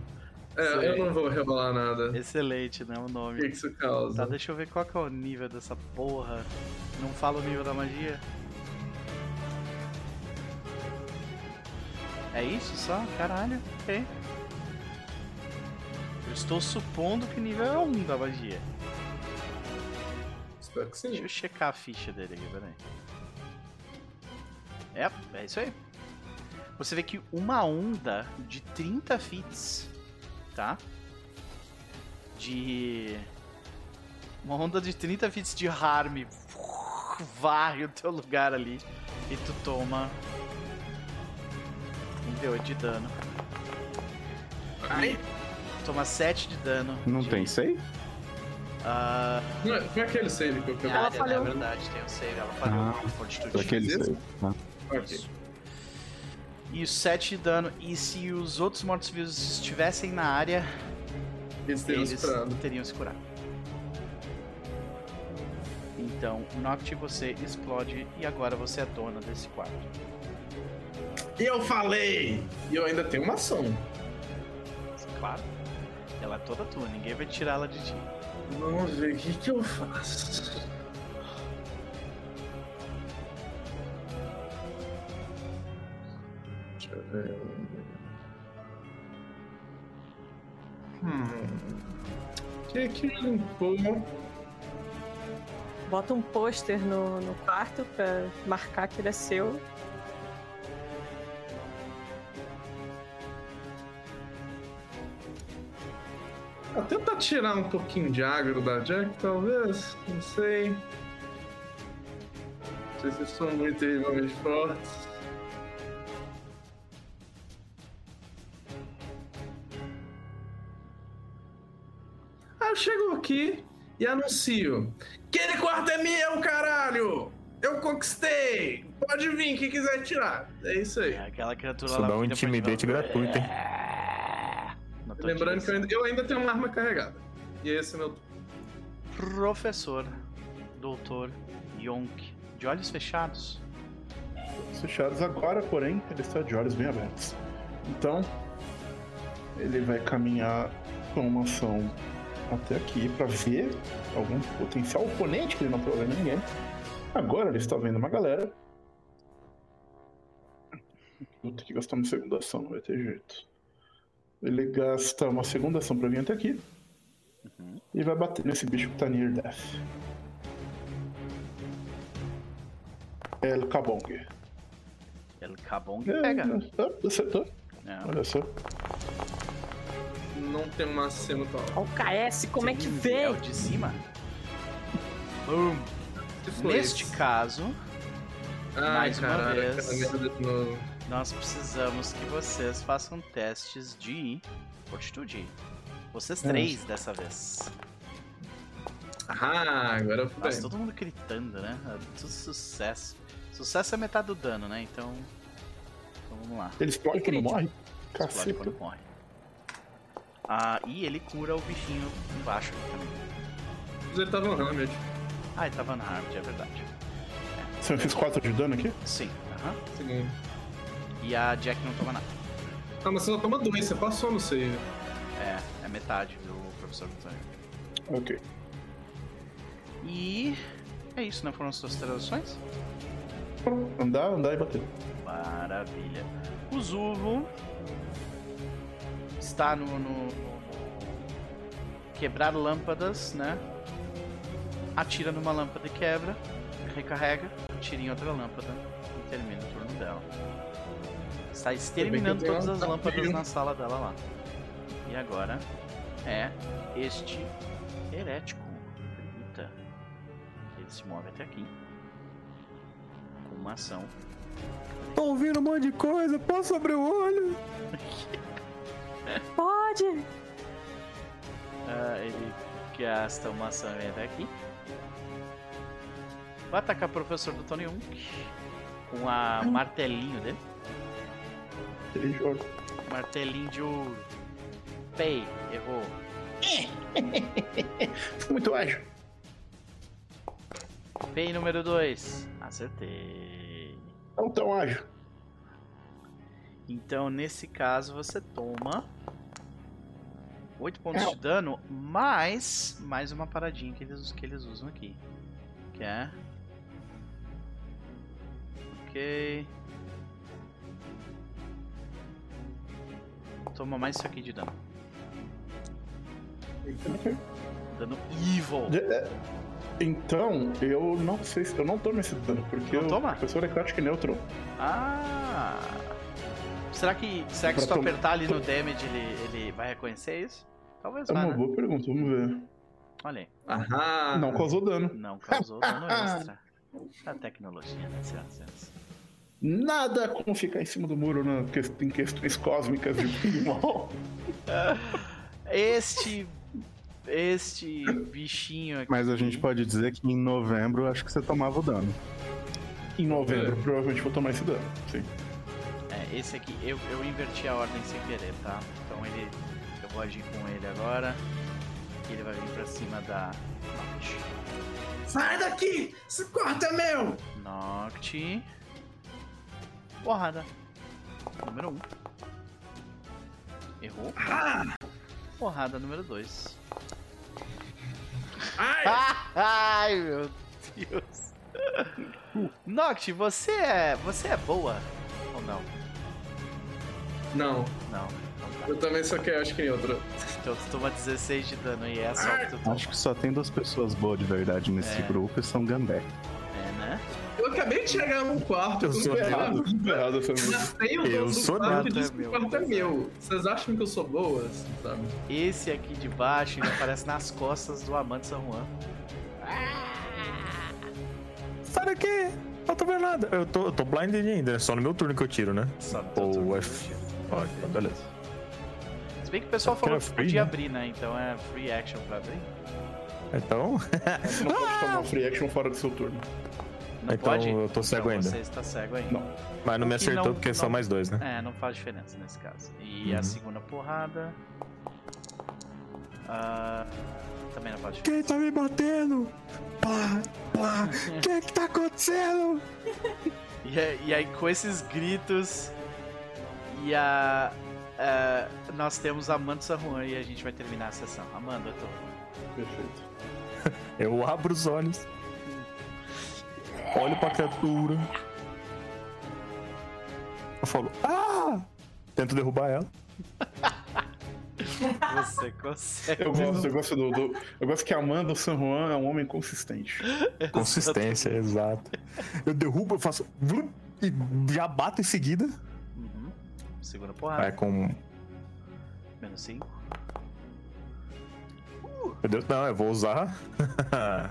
É, eu não vou revelar nada. Excelente, né? O O que, nome. que isso causa? Tá, deixa eu ver qual que é o nível dessa porra. Não fala o nível da magia? É isso só? Caralho, ok. Eu estou supondo que nível é 1 da magia. Espero que Deixa sim. eu checar a ficha dele aqui, peraí. É, é isso aí. Você vê que uma onda de 30 fits, tá? De. Uma onda de 30 fits de harm varre o teu lugar ali e tu toma. Um D8 de dano. Ai, Toma 7 de dano. Não de- tem save? Ah, não é, não é aquele save que eu quero. ela falhou. É verdade, tem o save, ela falhou. Ah, Fortitude. Aquele save. tá? Ok. Isso, 7 de dano. E se os outros mortos-vivos estivessem na área, Eles teriam eles esperado. teriam se curado. Então, Noct, você explode e agora você é dona desse quarto. E eu falei! E eu ainda tenho uma ação. Claro. Ela é toda tua, ninguém vai tirar ela de ti. Vamos ver o que, que eu faço. É... Hum. O que que limpou? Bota um pôster no, no quarto pra marcar que ele é seu. Tenta tirar um pouquinho de agro da Jack, talvez. Não sei. Não sei se são muito terrivelmente fortes. Aqui e anuncio. Aquele quarto é meu, caralho! Eu conquistei! Pode vir, quem quiser tirar. É isso aí. É aquela criatura Isso lá. dá um vira pra intimidate te ver. gratuito, hein? É. Lembrando que eu ainda, eu ainda tenho uma arma carregada. E esse é meu. Professor, doutor Yonk, de olhos fechados. Fechados agora, porém, ele está de olhos bem abertos. Então, ele vai caminhar com uma ação até aqui para ver algum potencial oponente que ele não tá vendo ninguém. Agora ele está vendo uma galera. Vou ter que gastar uma segunda ação, não vai ter jeito. Ele gasta uma segunda ação para vir até aqui. E vai bater nesse bicho que tá near death. El Kabong. El Cabong É, pega. é, acertou. É. Olha só. Não tem uma cena tal. Ó, o KS, como é que É vem? o de cima. Boom. Foi Neste isso? caso, Ai, mais uma vez. nós precisamos que vocês façam testes de fortitude. Vocês É. três dessa vez. Ah, agora eu fui Nossa, bem. todo mundo gritando, né? É Tudo sucesso. Sucesso é metade do dano, né? Então. Então vamos lá. Ele explode quando morre? Explode Caceta. quando morre. Ah, e ele cura o bichinho embaixo aqui também. Mas ele tava no Hamlet. Ah, ele tava na árvore, é verdade. Você não fez 4 de dano aqui? Sim, aham. Segundo. E a Jack não toma nada. Ah, mas você só toma dois, você passou no save. É, é metade do professor Antônio. Ok. E. É isso, né? Foram as suas traduções? Andar, andar e bater. Maravilha. O Zuvo está no, no- quebrar lâmpadas, né? Atira numa lâmpada e quebra, recarrega, atira em outra lâmpada e termina o turno dela. Está exterminando todas as lâmpadas na sala dela lá. E agora é este herético. Eita. Ele se move até aqui. Com uma ação Tô ouvindo um monte de coisa, posso abrir o olho? Pode! Ah, ele gasta uma ação aqui. Vai atacar o professor do Tony 1 com a martelinho dele. Ele joga. Martelinho de ouro. Pei, errou. Foi muito ágil. Pei número 2. Acertei. Não tão ágil. Então, nesse caso, você toma 8 pontos de dano, mais mais uma paradinha que eles, que eles usam aqui. Que é. Ok. Toma mais isso aqui de dano. Dano evil. É, Então, eu não sei se. Eu não tomo esse dano, porque Não o toma? professor é crítico e neutro. Ah! Será que, será que se tu apertar ali no damage ele, ele vai reconhecer isso? Talvez É vá, uma né? boa pergunta, vamos ver. Olha aí. Aham. Não causou dano. Não causou dano extra. A tecnologia, né, senhoras e senhores? Nada como ficar em cima do muro na que- em questões cósmicas de Pokémon. Este. Este bichinho aqui. Mas a gente pode dizer que em novembro acho que você tomava o dano. em novembro, provavelmente vou tomar esse dano. Sim. É, esse aqui, eu, eu inverti a ordem sem querer, tá? Então ele. Vou agir com ele agora. Ele vai vir pra cima da Noct. Sai daqui! Esse quarto é meu! Noct. Porrada. Número 1. Um. Errou. Porrada número 2. Ai! Ai, meu Deus. Noct, você é. Você é boa ou não? Não. Não. Eu também só quero, acho que neutro. Então tu toma 16 de dano e é só o que tu toma. Acho que só tem duas pessoas boas de verdade nesse É. grupo e são Gambé. É, né? Eu acabei de chegar no quarto, Eu eu sou Errado, errado Eu do sou meu. o quarto é meu. Vocês acham que eu sou boa, assim, sabe? Esse aqui de baixo ele aparece nas costas do amante San Juan. Sai daqui! Não tô vendo nada. Eu tô, eu tô blinded ainda, é só no meu turno que eu tiro, né? Só no Ou é. Ó, beleza. Bem que o pessoal falou que free, podia né? abrir, né? Então é free action pra abrir. Então. Você não pode tomar free action fora do seu turno. Não Então pode? eu tô cego então ainda. Você está cego ainda. Não. Mas não me acertou não- porque não- são mais dois, né? É, não faz diferença nesse caso. E a Uhum. segunda porrada. Ah, também não faz diferença. Quem tá me batendo? Pá, pá, o que que tá acontecendo? E, aí- e aí, com esses gritos. E a. a- nós temos a Amanda San Juan e a gente vai terminar a sessão. Amanda, eu tô. Perfeito. Eu abro os olhos. Olho pra criatura. Eu falo, ah! Tento derrubar ela. Você consegue. Eu gosto, eu gosto do, do- Eu gosto que a Amanda San Juan é um homem consistente. Consistência, exato. Eu derrubo, eu faço. E já bato em seguida. Segunda porrada. Vai com. Menos 5. Meu Deus, não, eu vou usar.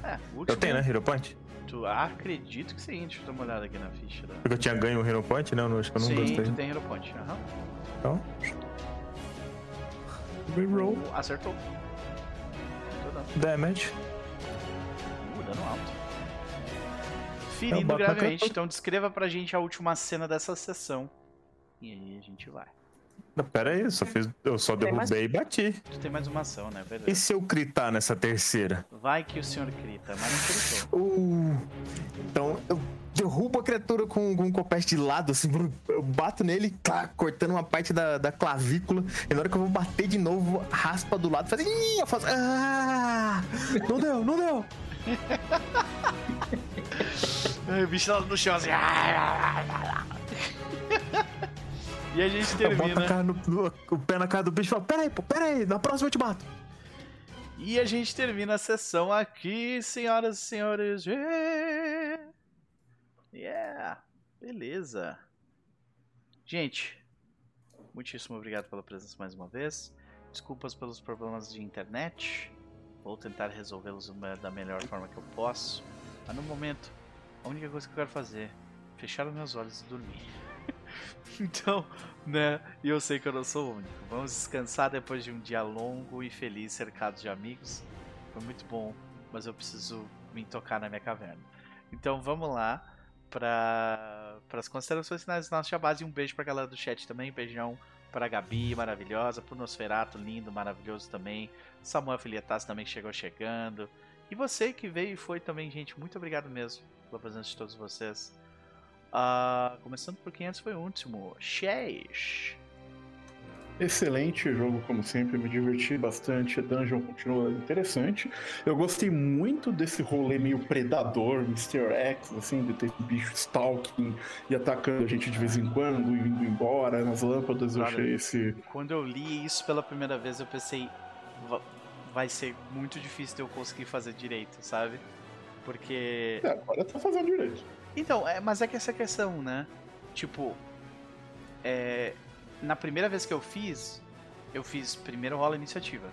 É, último. eu tenho, né? Hero Point? Tu, ah, acredito que sim. Deixa eu dar uma olhada aqui na ficha. Da... Porque eu tinha ganho o Hero Point, não, acho que eu não sim, gostei. tu tem Hero Point. Aham. Então. Reroll. Uh, Acertou. Damage. Uh, dano alto. Eu bato na gravemente. Então descreva pra gente a última cena dessa sessão. E aí a gente vai. Não, Pera aí, eu só, fiz, eu só Tem mais- derrubei e bati. Tu tem mais uma ação, né? E Beleza. se eu critar nessa terceira? Vai que o senhor grita, mas não gritou. Uh, então eu derrubo a criatura com, com um copete de lado, assim, eu bato nele, tá, cortando uma parte da, da clavícula, e na hora que eu vou bater de novo, raspa do lado, faz. Ih, eu faço. Ah! Não deu, não deu! O bicho lá no chão assim. E a gente a termina. cara no, no- o pé na cara do bicho e falo: Pera aí, pô, pera aí, na próxima eu te bato. E a gente termina a sessão aqui, senhoras e senhores. Yeah! Beleza. Gente, muitíssimo obrigado pela presença mais uma vez. Desculpas pelos problemas de internet. Vou tentar resolvê-los da- da melhor forma que eu posso. Mas no momento, a única coisa que eu quero fazer é fechar os meus olhos e dormir. então, né? E eu sei que eu não sou o único. Vamos descansar depois de um dia longo e feliz, cercados de amigos. Foi muito bom, mas eu preciso me tocar na minha caverna. Então vamos lá para as considerações finais do nosso Shabazz e um beijo pra galera do chat também. Beijão pra Gabi, maravilhosa, pro Nosferato, lindo, maravilhoso também. Samuel Filietas também que chegou chegando. E você que veio e foi também, gente, muito obrigado mesmo pela presença de todos vocês. Ah, começando por quem antes foi o último, Shesh. Excelente jogo, como sempre, me diverti bastante. A dungeon continua interessante. Eu gostei muito desse rolê meio predador, Mr. X, assim, de ter bicho stalking e atacando a gente de vez em quando e indo embora nas lâmpadas. Eu Olha. achei esse. Quando eu li isso pela primeira vez, eu pensei, "Va- vai ser muito difícil de eu conseguir fazer direito, sabe? Porque É, agora tá fazendo direito. Então, é, mas é que essa questão, né? Tipo, é, na primeira vez que eu fiz, eu fiz primeiro rola iniciativa.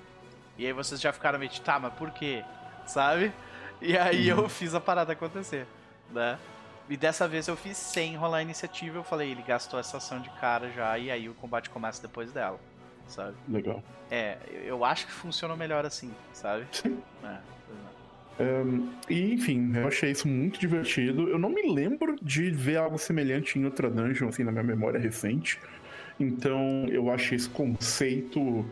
E aí vocês já ficaram meio de, tá, mas por quê? Sabe? E aí eu fiz a parada acontecer, né? E dessa vez eu fiz sem rolar iniciativa, eu falei, ele gastou essa ação de cara já, e aí o combate começa depois dela, sabe? Legal. É, eu- acho que funciona melhor assim, sabe? Sim. É, é. E, enfim, eu achei isso muito divertido. Eu não me lembro de ver algo semelhante em outra dungeon, assim, na minha memória recente. Então, eu achei esse conceito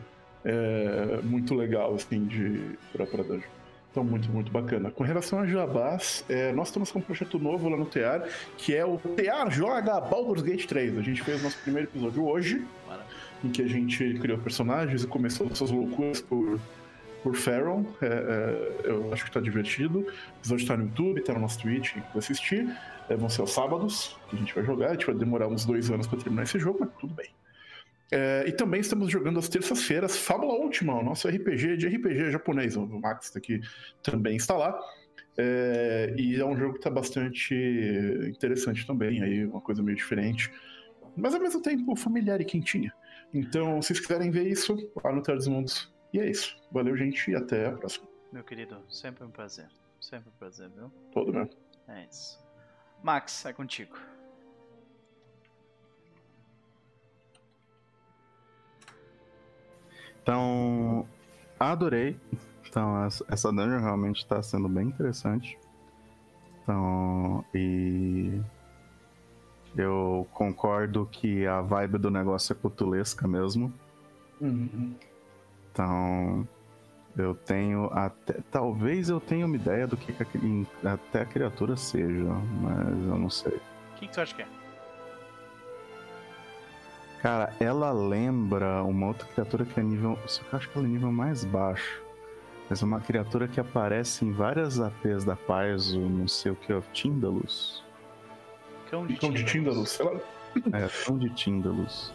é, muito legal, assim, de pra, pra dungeon. Então, muito, muito bacana. Com relação a Jabás, é, nós estamos com um projeto novo lá no TEAR, que é o TEAR Joga Baldur's Gate 3. A gente fez nosso primeiro episódio hoje, em que a gente criou personagens e começou suas loucuras por, por Pharaoh. É, é, eu acho que tá divertido. O episódio tá no YouTube, tá no nosso Twitch, quiser assistir. É, vão ser aos sábados que a gente vai jogar. A gente vai demorar uns dois anos pra terminar esse jogo, mas tudo bem. É, e também estamos jogando às terças-feiras Fábula Última, o nosso RPG de RPG japonês. O Max tá aqui também lá. É, e é um jogo que está bastante interessante também, aí uma coisa meio diferente, mas ao mesmo tempo familiar e quentinha. Então, se vocês quiserem ver isso, lá no Terra dos Mundos. E é isso. Valeu, gente, e até a próxima. Meu querido, sempre um prazer. Sempre um prazer, viu? Todo mesmo. É isso. Max, é contigo. Então, adorei. Então, essa dungeon realmente está sendo bem interessante. Então, e eu concordo que a vibe do negócio é cutulesca mesmo. Uhum. Então, eu tenho até. Talvez eu tenha uma ideia do que, que a, até a criatura seja, mas eu não sei. O que, que tu acha que é? Cara, ela lembra uma outra criatura que é nível. Só que eu acho que ela é nível mais baixo. Mas é uma criatura que aparece em várias APs da Paizo, não sei o que, of Tindalus. Cão de, Cão de Tindalus. É, Cão de Tindalus.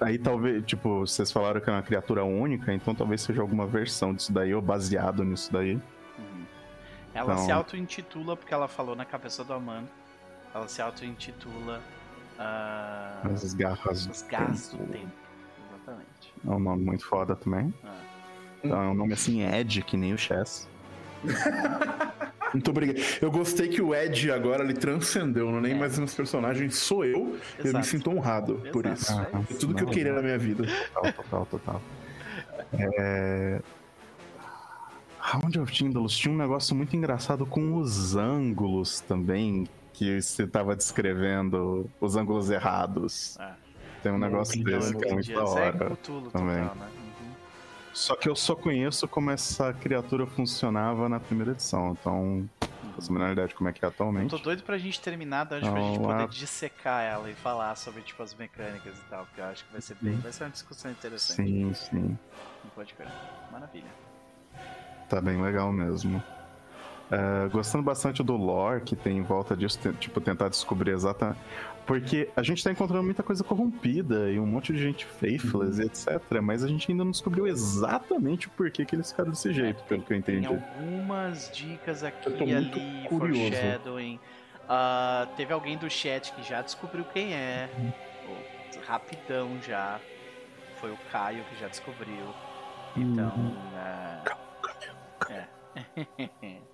Aí talvez, tipo, vocês falaram que é uma criatura única, então talvez seja alguma versão disso daí, ou baseado nisso daí. Uhum. Ela então... se auto-intitula, porque ela falou na cabeça do Amanda, ela se auto-intitula. Uh... As garras, As garras do tempo. Exatamente. É um nome muito foda também. Ah. Então é um nome assim, Ed, que nem o Chess. Muito obrigado. Eu gostei que o Ed agora ele transcendeu, não é nem é. mais uns personagens, sou eu. Exato. Eu me sinto honrado Exato. por isso. Ah, é tudo não, que eu queria na minha vida. Total, total, total. É... Round of Tindalus tinha um negócio muito engraçado com os ângulos também, que você estava descrevendo os ângulos errados. É. Tem um negócio desse que é muito da hora. também. Total, né? Só que eu só conheço como essa criatura funcionava na primeira edição, então. Não faço a menor ideia de como é que é atualmente. Eu tô doido pra gente terminar antes pra gente poder dissecar ela e falar sobre tipo, as mecânicas e tal, porque eu acho que vai ser bem. Vai ser uma discussão interessante. Sim, sim. Não pode crer. Maravilha. Tá bem legal mesmo. Uh, gostando bastante do lore que tem em volta disso, tipo, tentar descobrir exatamente. Porque a gente tá encontrando muita coisa corrompida e um monte de gente faithless uhum. e etc. Mas a gente ainda não descobriu exatamente o porquê que eles ficaram desse jeito, pelo que eu entendi. Tem algumas dicas aqui e ali, curioso. foreshadowing. Uh, teve alguém do chat que já descobriu quem é. Uhum. Rapidão já. Foi o Caio que já descobriu. Então. Uhum. Uh, é.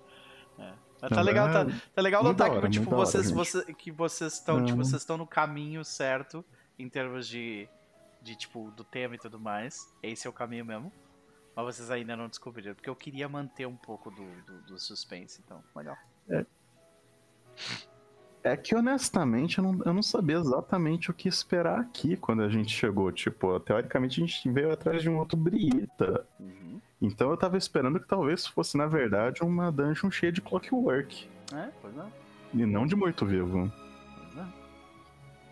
é. Tá legal, tá, tá legal notar hora, que, tipo, vocês, hora, você, que vocês estão, tipo, vocês estão no caminho certo em termos de, de, tipo, do tema e tudo mais. Esse é o caminho mesmo. Mas vocês ainda não descobriram, porque eu queria manter um pouco do, do, do suspense, então, legal. É. É que honestamente eu não, eu não sabia exatamente o que esperar aqui quando a gente chegou. Tipo, teoricamente a gente veio atrás de um outro Brita. Uhum. Então eu tava esperando que talvez fosse, na verdade, uma dungeon cheia de clockwork. É, pois é. E não de morto-vivo. Pois é.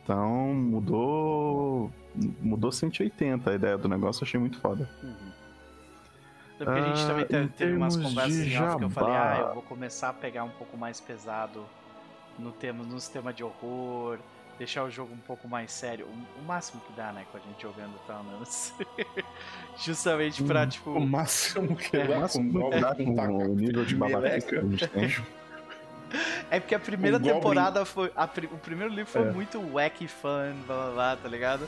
Então mudou. Mudou 180 a ideia do negócio, achei muito foda. Uhum. Porque a gente também teve, teve umas conversas em off que eu falei, ah, eu vou começar a pegar um pouco mais pesado no tema, no sistema de horror, deixar o jogo um pouco mais sério, o, o máximo que dá, né, com a gente jogando Thanos. Justamente pra, hum, tipo. O máximo que é, dá, máximo com, dá com, com o nível de babaca que a gente tem. É porque a primeira um temporada foi. A, o primeiro livro foi é. muito wacky fun, blá blá blá, tá ligado?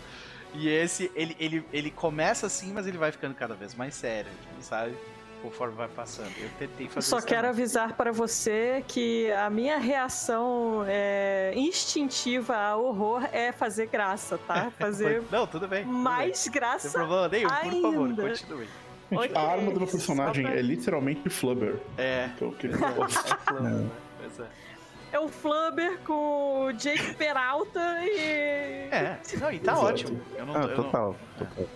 E esse, ele, ele, ele começa assim, mas ele vai ficando cada vez mais sério, sabe? Conforme vai passando. Eu tentei fazer Só quero também. avisar para você que a minha reação é, instintiva ao horror é fazer graça, tá? Fazer Não, tudo bem. Tudo mais bem. graça. Sem problema nenhum, por favor, continue. Okay. A arma do meu personagem pra... é literalmente Flubber. É. Então, que... é, Flubber, né? Pois é. É o Flubber com o Jake Peralta e. É, não, e tá Exato. ótimo. Eu não, ah, eu total, não... total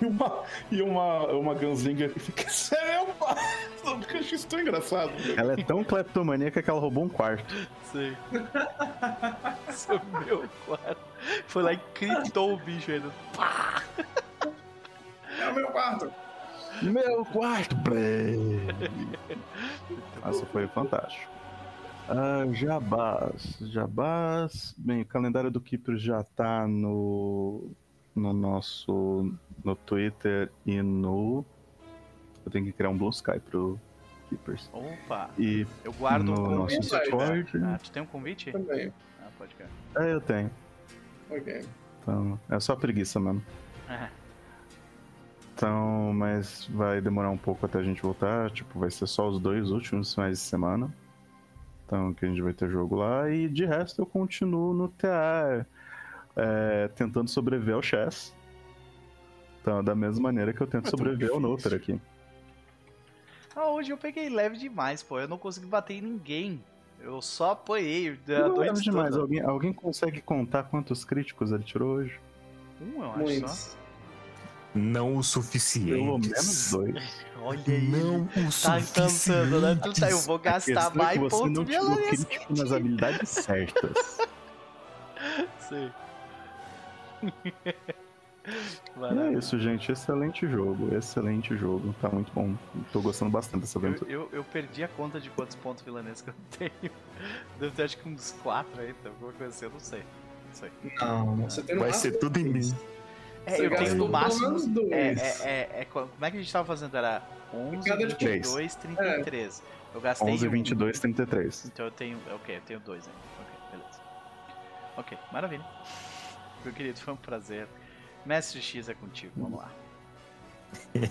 e uma, e uma, uma Gunslinger que fica, esse é meu pai! Eu achei isso tão engraçado. Ela é tão cleptomaníaca que ela roubou um quarto. Sim. Esse é meu quarto. Foi lá e gritou o bicho ainda. Pá! É o meu quarto! Meu quarto! Nossa, foi fantástico. Uh, jabás. Jabás. Bem, o calendário do Keeper já tá no, no nosso no Twitter e no. Eu tenho que criar um Blue Sky pro Keepers. Opa! E eu guardo no o nosso Discord. Ah, tu tem um convite? Também. Ah, pode crer. É, eu tenho. Ok. Então, é só preguiça mesmo. É. Então, mas vai demorar um pouco até a gente voltar. Tipo, vai ser só os dois últimos finais de semana. Então, que a gente vai ter jogo lá. E de resto, eu continuo no TA, é, tentando sobreviver ao chess. Então, da mesma maneira que eu tento É sobreviver ao Noper aqui. Ah, hoje eu peguei leve demais, pô. Eu não consegui bater em ninguém. Eu só apoiei. Não noite lembro demais. Alguém, alguém consegue contar quantos críticos ele tirou hoje? Um, eu acho Muitos. só. Não o suficiente. Pelo menos dois. Olha aí. Não o Tá encantando, né? Tu tá, eu vou gastar é mais que você ponto não tirou crítico nas habilidades certas. Sim. É isso, gente. Excelente jogo. Excelente jogo. Tá muito bom. Tô gostando bastante dessa Eu, aventura. eu, eu perdi a conta de quantos pontos vilanescos eu tenho. Deve ter acho que uns 4 aí, então, alguma coisa assim, eu não sei. Não sei. Não, você tem no Vai ser tudo em mim. É, Você eu tenho no máximo. É, é, é, é, co- como é que a gente tava fazendo? Era 11, Cada de 22, 33. Eu gastei 11, um. 22, 33. Então eu tenho. Ok, eu tenho dois ainda. Ok, beleza. Ok, maravilha. Meu querido, foi um prazer. Mestre X é contigo, vamos lá.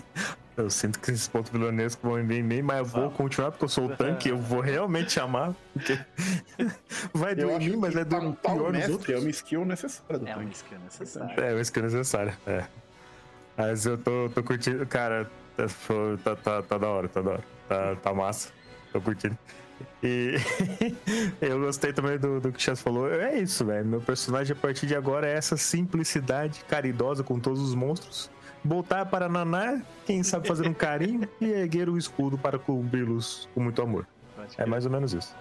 Eu sinto que esses pontos vilanescos vão vir em mim, mas eu vou Vamos. continuar porque eu sou o tanque, eu vou realmente chamar. Porque vai Eu doer em acho mim, mas que vai doer tampar pior nos mestre outros. é uma skill necessária do É uma tanque. skill necessária. É, isso que é necessário. É. Mas eu tô, tô curtindo, cara. Tá, tá, tá, tá da hora, tá da hora. Tá, tá massa. Tô curtindo. E eu gostei também do, do que o Chess falou. É isso, velho. Meu personagem a partir de agora é essa simplicidade caridosa com todos os monstros. Voltar para Naná, quem sabe fazer um carinho e erguer o escudo para cobri-los com muito amor. É mais ou menos isso.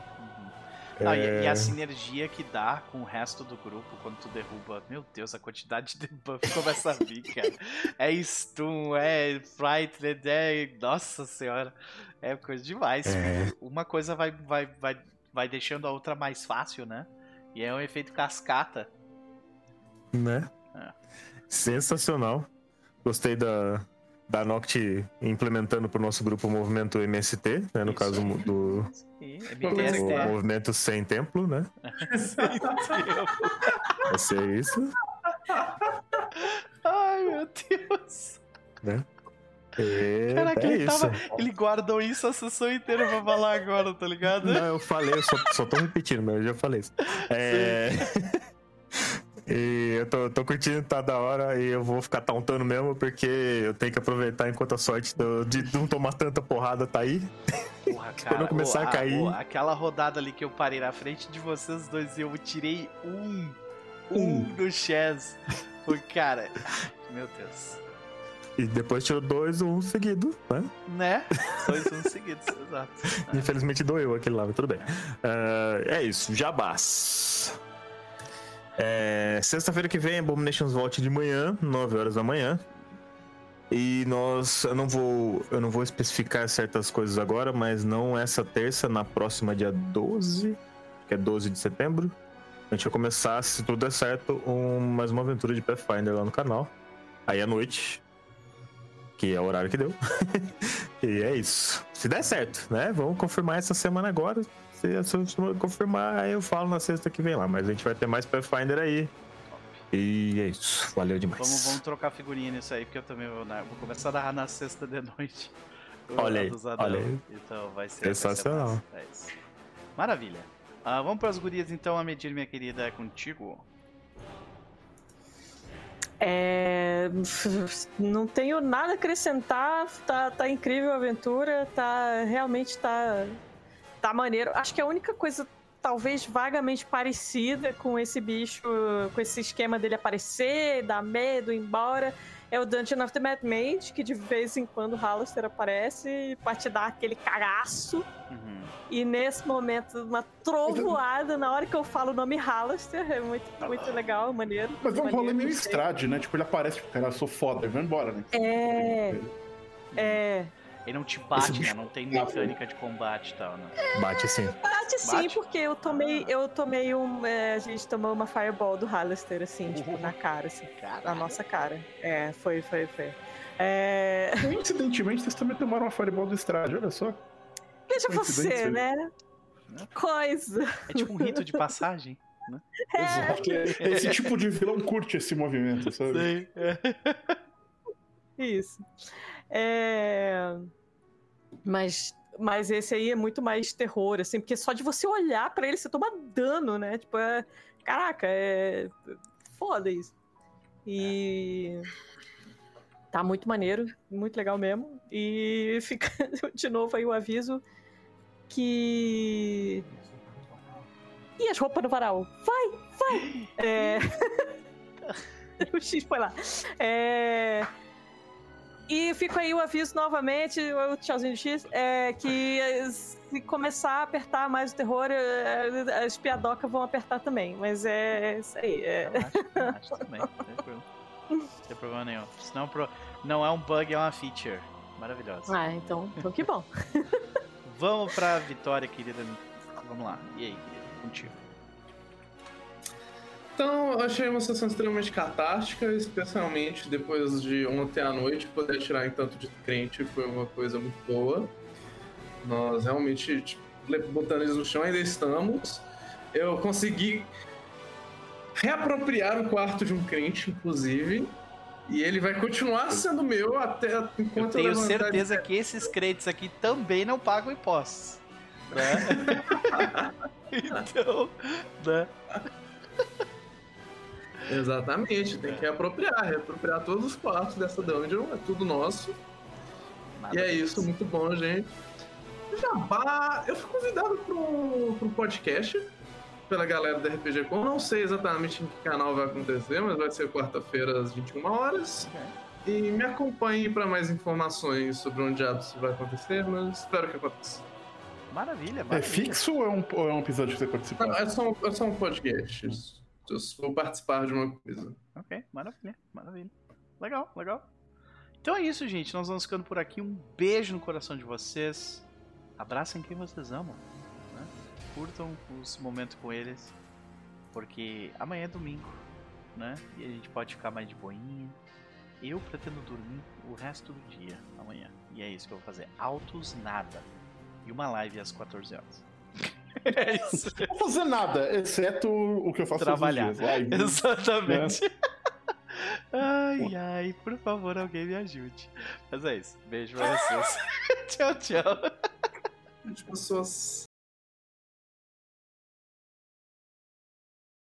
Não, e, É. e a sinergia que dá com o resto do grupo quando tu derruba. Meu Deus, a quantidade de debuff começa a vir, cara. É stun, é frightened, é. Nossa senhora. É coisa demais. É. Uma coisa vai, vai, vai, vai deixando a outra mais fácil, né? E é um efeito cascata. Né? É. Sensacional. Gostei da, da Noct implementando para o nosso grupo o movimento MST, né? No Isso. caso do E o movimento sem templo, né? Vai ser isso, Ai, meu Deus. né? E Caraca, é ele, isso. tava, ele guardou isso a sessão inteira pra falar agora, tá ligado? Não, eu falei, eu só, só tô repetindo, mas eu já falei isso. É... E eu tô, tô curtindo, tá da hora, e eu vou ficar tauntando mesmo, porque eu tenho que aproveitar enquanto a sorte do- de não tomar tanta porrada tá aí. Porra, cara. eu começar ô, a cair- ô, aquela rodada ali que eu parei na frente de vocês dois e eu tirei um. Um do Chess. Foi, cara. ai, Meu Deus. E depois tirou dois, um seguido, né? Né? Dois uns seguidos, exato. Infelizmente doeu aquele lá, mas tudo bem. Ah, é isso, jabás. É, Sexta-feira que vem, Abominations volte de manhã, 9 horas da manhã. E nós, eu não vou, eu não vou especificar certas coisas agora, mas não essa terça, na próxima dia 12, que é 12 de setembro, a gente vai começar, se tudo der certo, um- mais uma aventura de Pathfinder lá no canal. Aí à noite, que é o horário que deu. e é isso. Se der certo, né? Vamos confirmar essa semana agora. Se, se eu confirmar, aí eu falo na sexta que vem lá. Mas a gente vai ter mais Pathfinder aí. E é isso. Valeu demais. Vamos, vamos trocar figurinha nisso aí, porque eu também vou, né, vou começar a narrar na sexta de noite. Olha aí, olha aí. Então vai ser. vai ser Sensacional. É isso. Maravilha. Ah, vamos para as gurias então, a medir, minha querida, é contigo. É, não tenho nada a acrescentar, tá, tá incrível a aventura, tá realmente tá, tá maneiro. Acho que a única coisa talvez vagamente parecida com esse bicho, com esse esquema dele aparecer, dar medo, ir embora, é o Dungeon of the Mad Mage, que de vez em quando o Hallister aparece pra te dar aquele cagaço. Uhum. E nesse momento, uma trovoada, na hora que eu falo o nome Hallister, é muito, muito legal, maneiro. Mas é um rolê meio estrade, né? Tipo, ele aparece, tipo, cara, eu sou foda, e vai embora, né? É. É. Ele não te bate, né? Não tem mecânica de combate e tal, né? Bate sim. Bate sim, bate? porque eu tomei, eu tomei um. É, a gente tomou uma fireball do Hallister, assim, tipo, na cara, assim. Caralho. Na nossa cara. É, foi, foi, foi. É... Coincidentemente, vocês também tomaram uma fireball do Strade, olha só. Veja você, né? Que coisa. É tipo um rito de passagem. Né? É. Exato. Esse tipo de vilão curte esse movimento, sabe? Sim. É. Isso. É... Mas, mas esse aí é muito mais terror, assim, porque só de você olhar para ele você toma dano, né? Tipo, é... caraca, é foda isso. E tá muito maneiro, muito legal mesmo. E fica de novo aí o aviso que e as roupas no varal? Vai, vai! É... o X foi lá. É... E fica aí o aviso novamente, o tchauzinho do X, é que se começar a apertar mais o terror, é, as piadocas vão apertar também. Mas é isso aí. É... Eu acho, acho também, Não tem problema nenhum. Senão, não é um bug, é uma feature. Maravilhosa. Ah, então, então que bom. Vamos pra vitória, querida. Vamos lá. E aí, querida? Contigo. Então, eu achei uma sessão extremamente catástica, especialmente depois de ontem à noite, poder tirar em tanto de crente foi uma coisa muito boa. Nós realmente, tipo, botando eles no chão, ainda estamos. Eu consegui reapropriar o quarto de um crente, inclusive. E ele vai continuar sendo meu até enquanto eu tenho eu certeza que esses crentes aqui também não pagam impostos. Né? então, né? Exatamente, tem que reapropriar, reapropriar todos os quartos dessa dungeon, é tudo nosso. Nada e é isso, muito bom, gente. Jabá, eu fui convidado pro, pro podcast pela galera da RPG Com. Não sei exatamente em que canal vai acontecer, mas vai ser quarta-feira às 21 horas. Okay. E me acompanhe para mais informações sobre onde isso vai acontecer, mas espero que aconteça. Maravilha, maravilha. É fixo ou é um, ou é um episódio que você participa? Não, é, só, é só um podcast. Eu vou participar de uma coisa. Ok, maravilha, maravilha. Legal, legal. Então é isso, gente. Nós vamos ficando por aqui. Um beijo no coração de vocês. Abracem quem vocês amam. Né? Curtam os momentos com eles. Porque amanhã é domingo, né? E a gente pode ficar mais de boinha. Eu pretendo dormir o resto do dia amanhã. E é isso que eu vou fazer. Altos nada. E uma live às 14 horas. É isso. Não vou fazer nada, exceto o que eu faço Trabalhar. Dias, Exatamente. É. Ai, ai, por favor, alguém me ajude. Mas é isso. Beijo pra vocês. tchau, tchau. As pessoas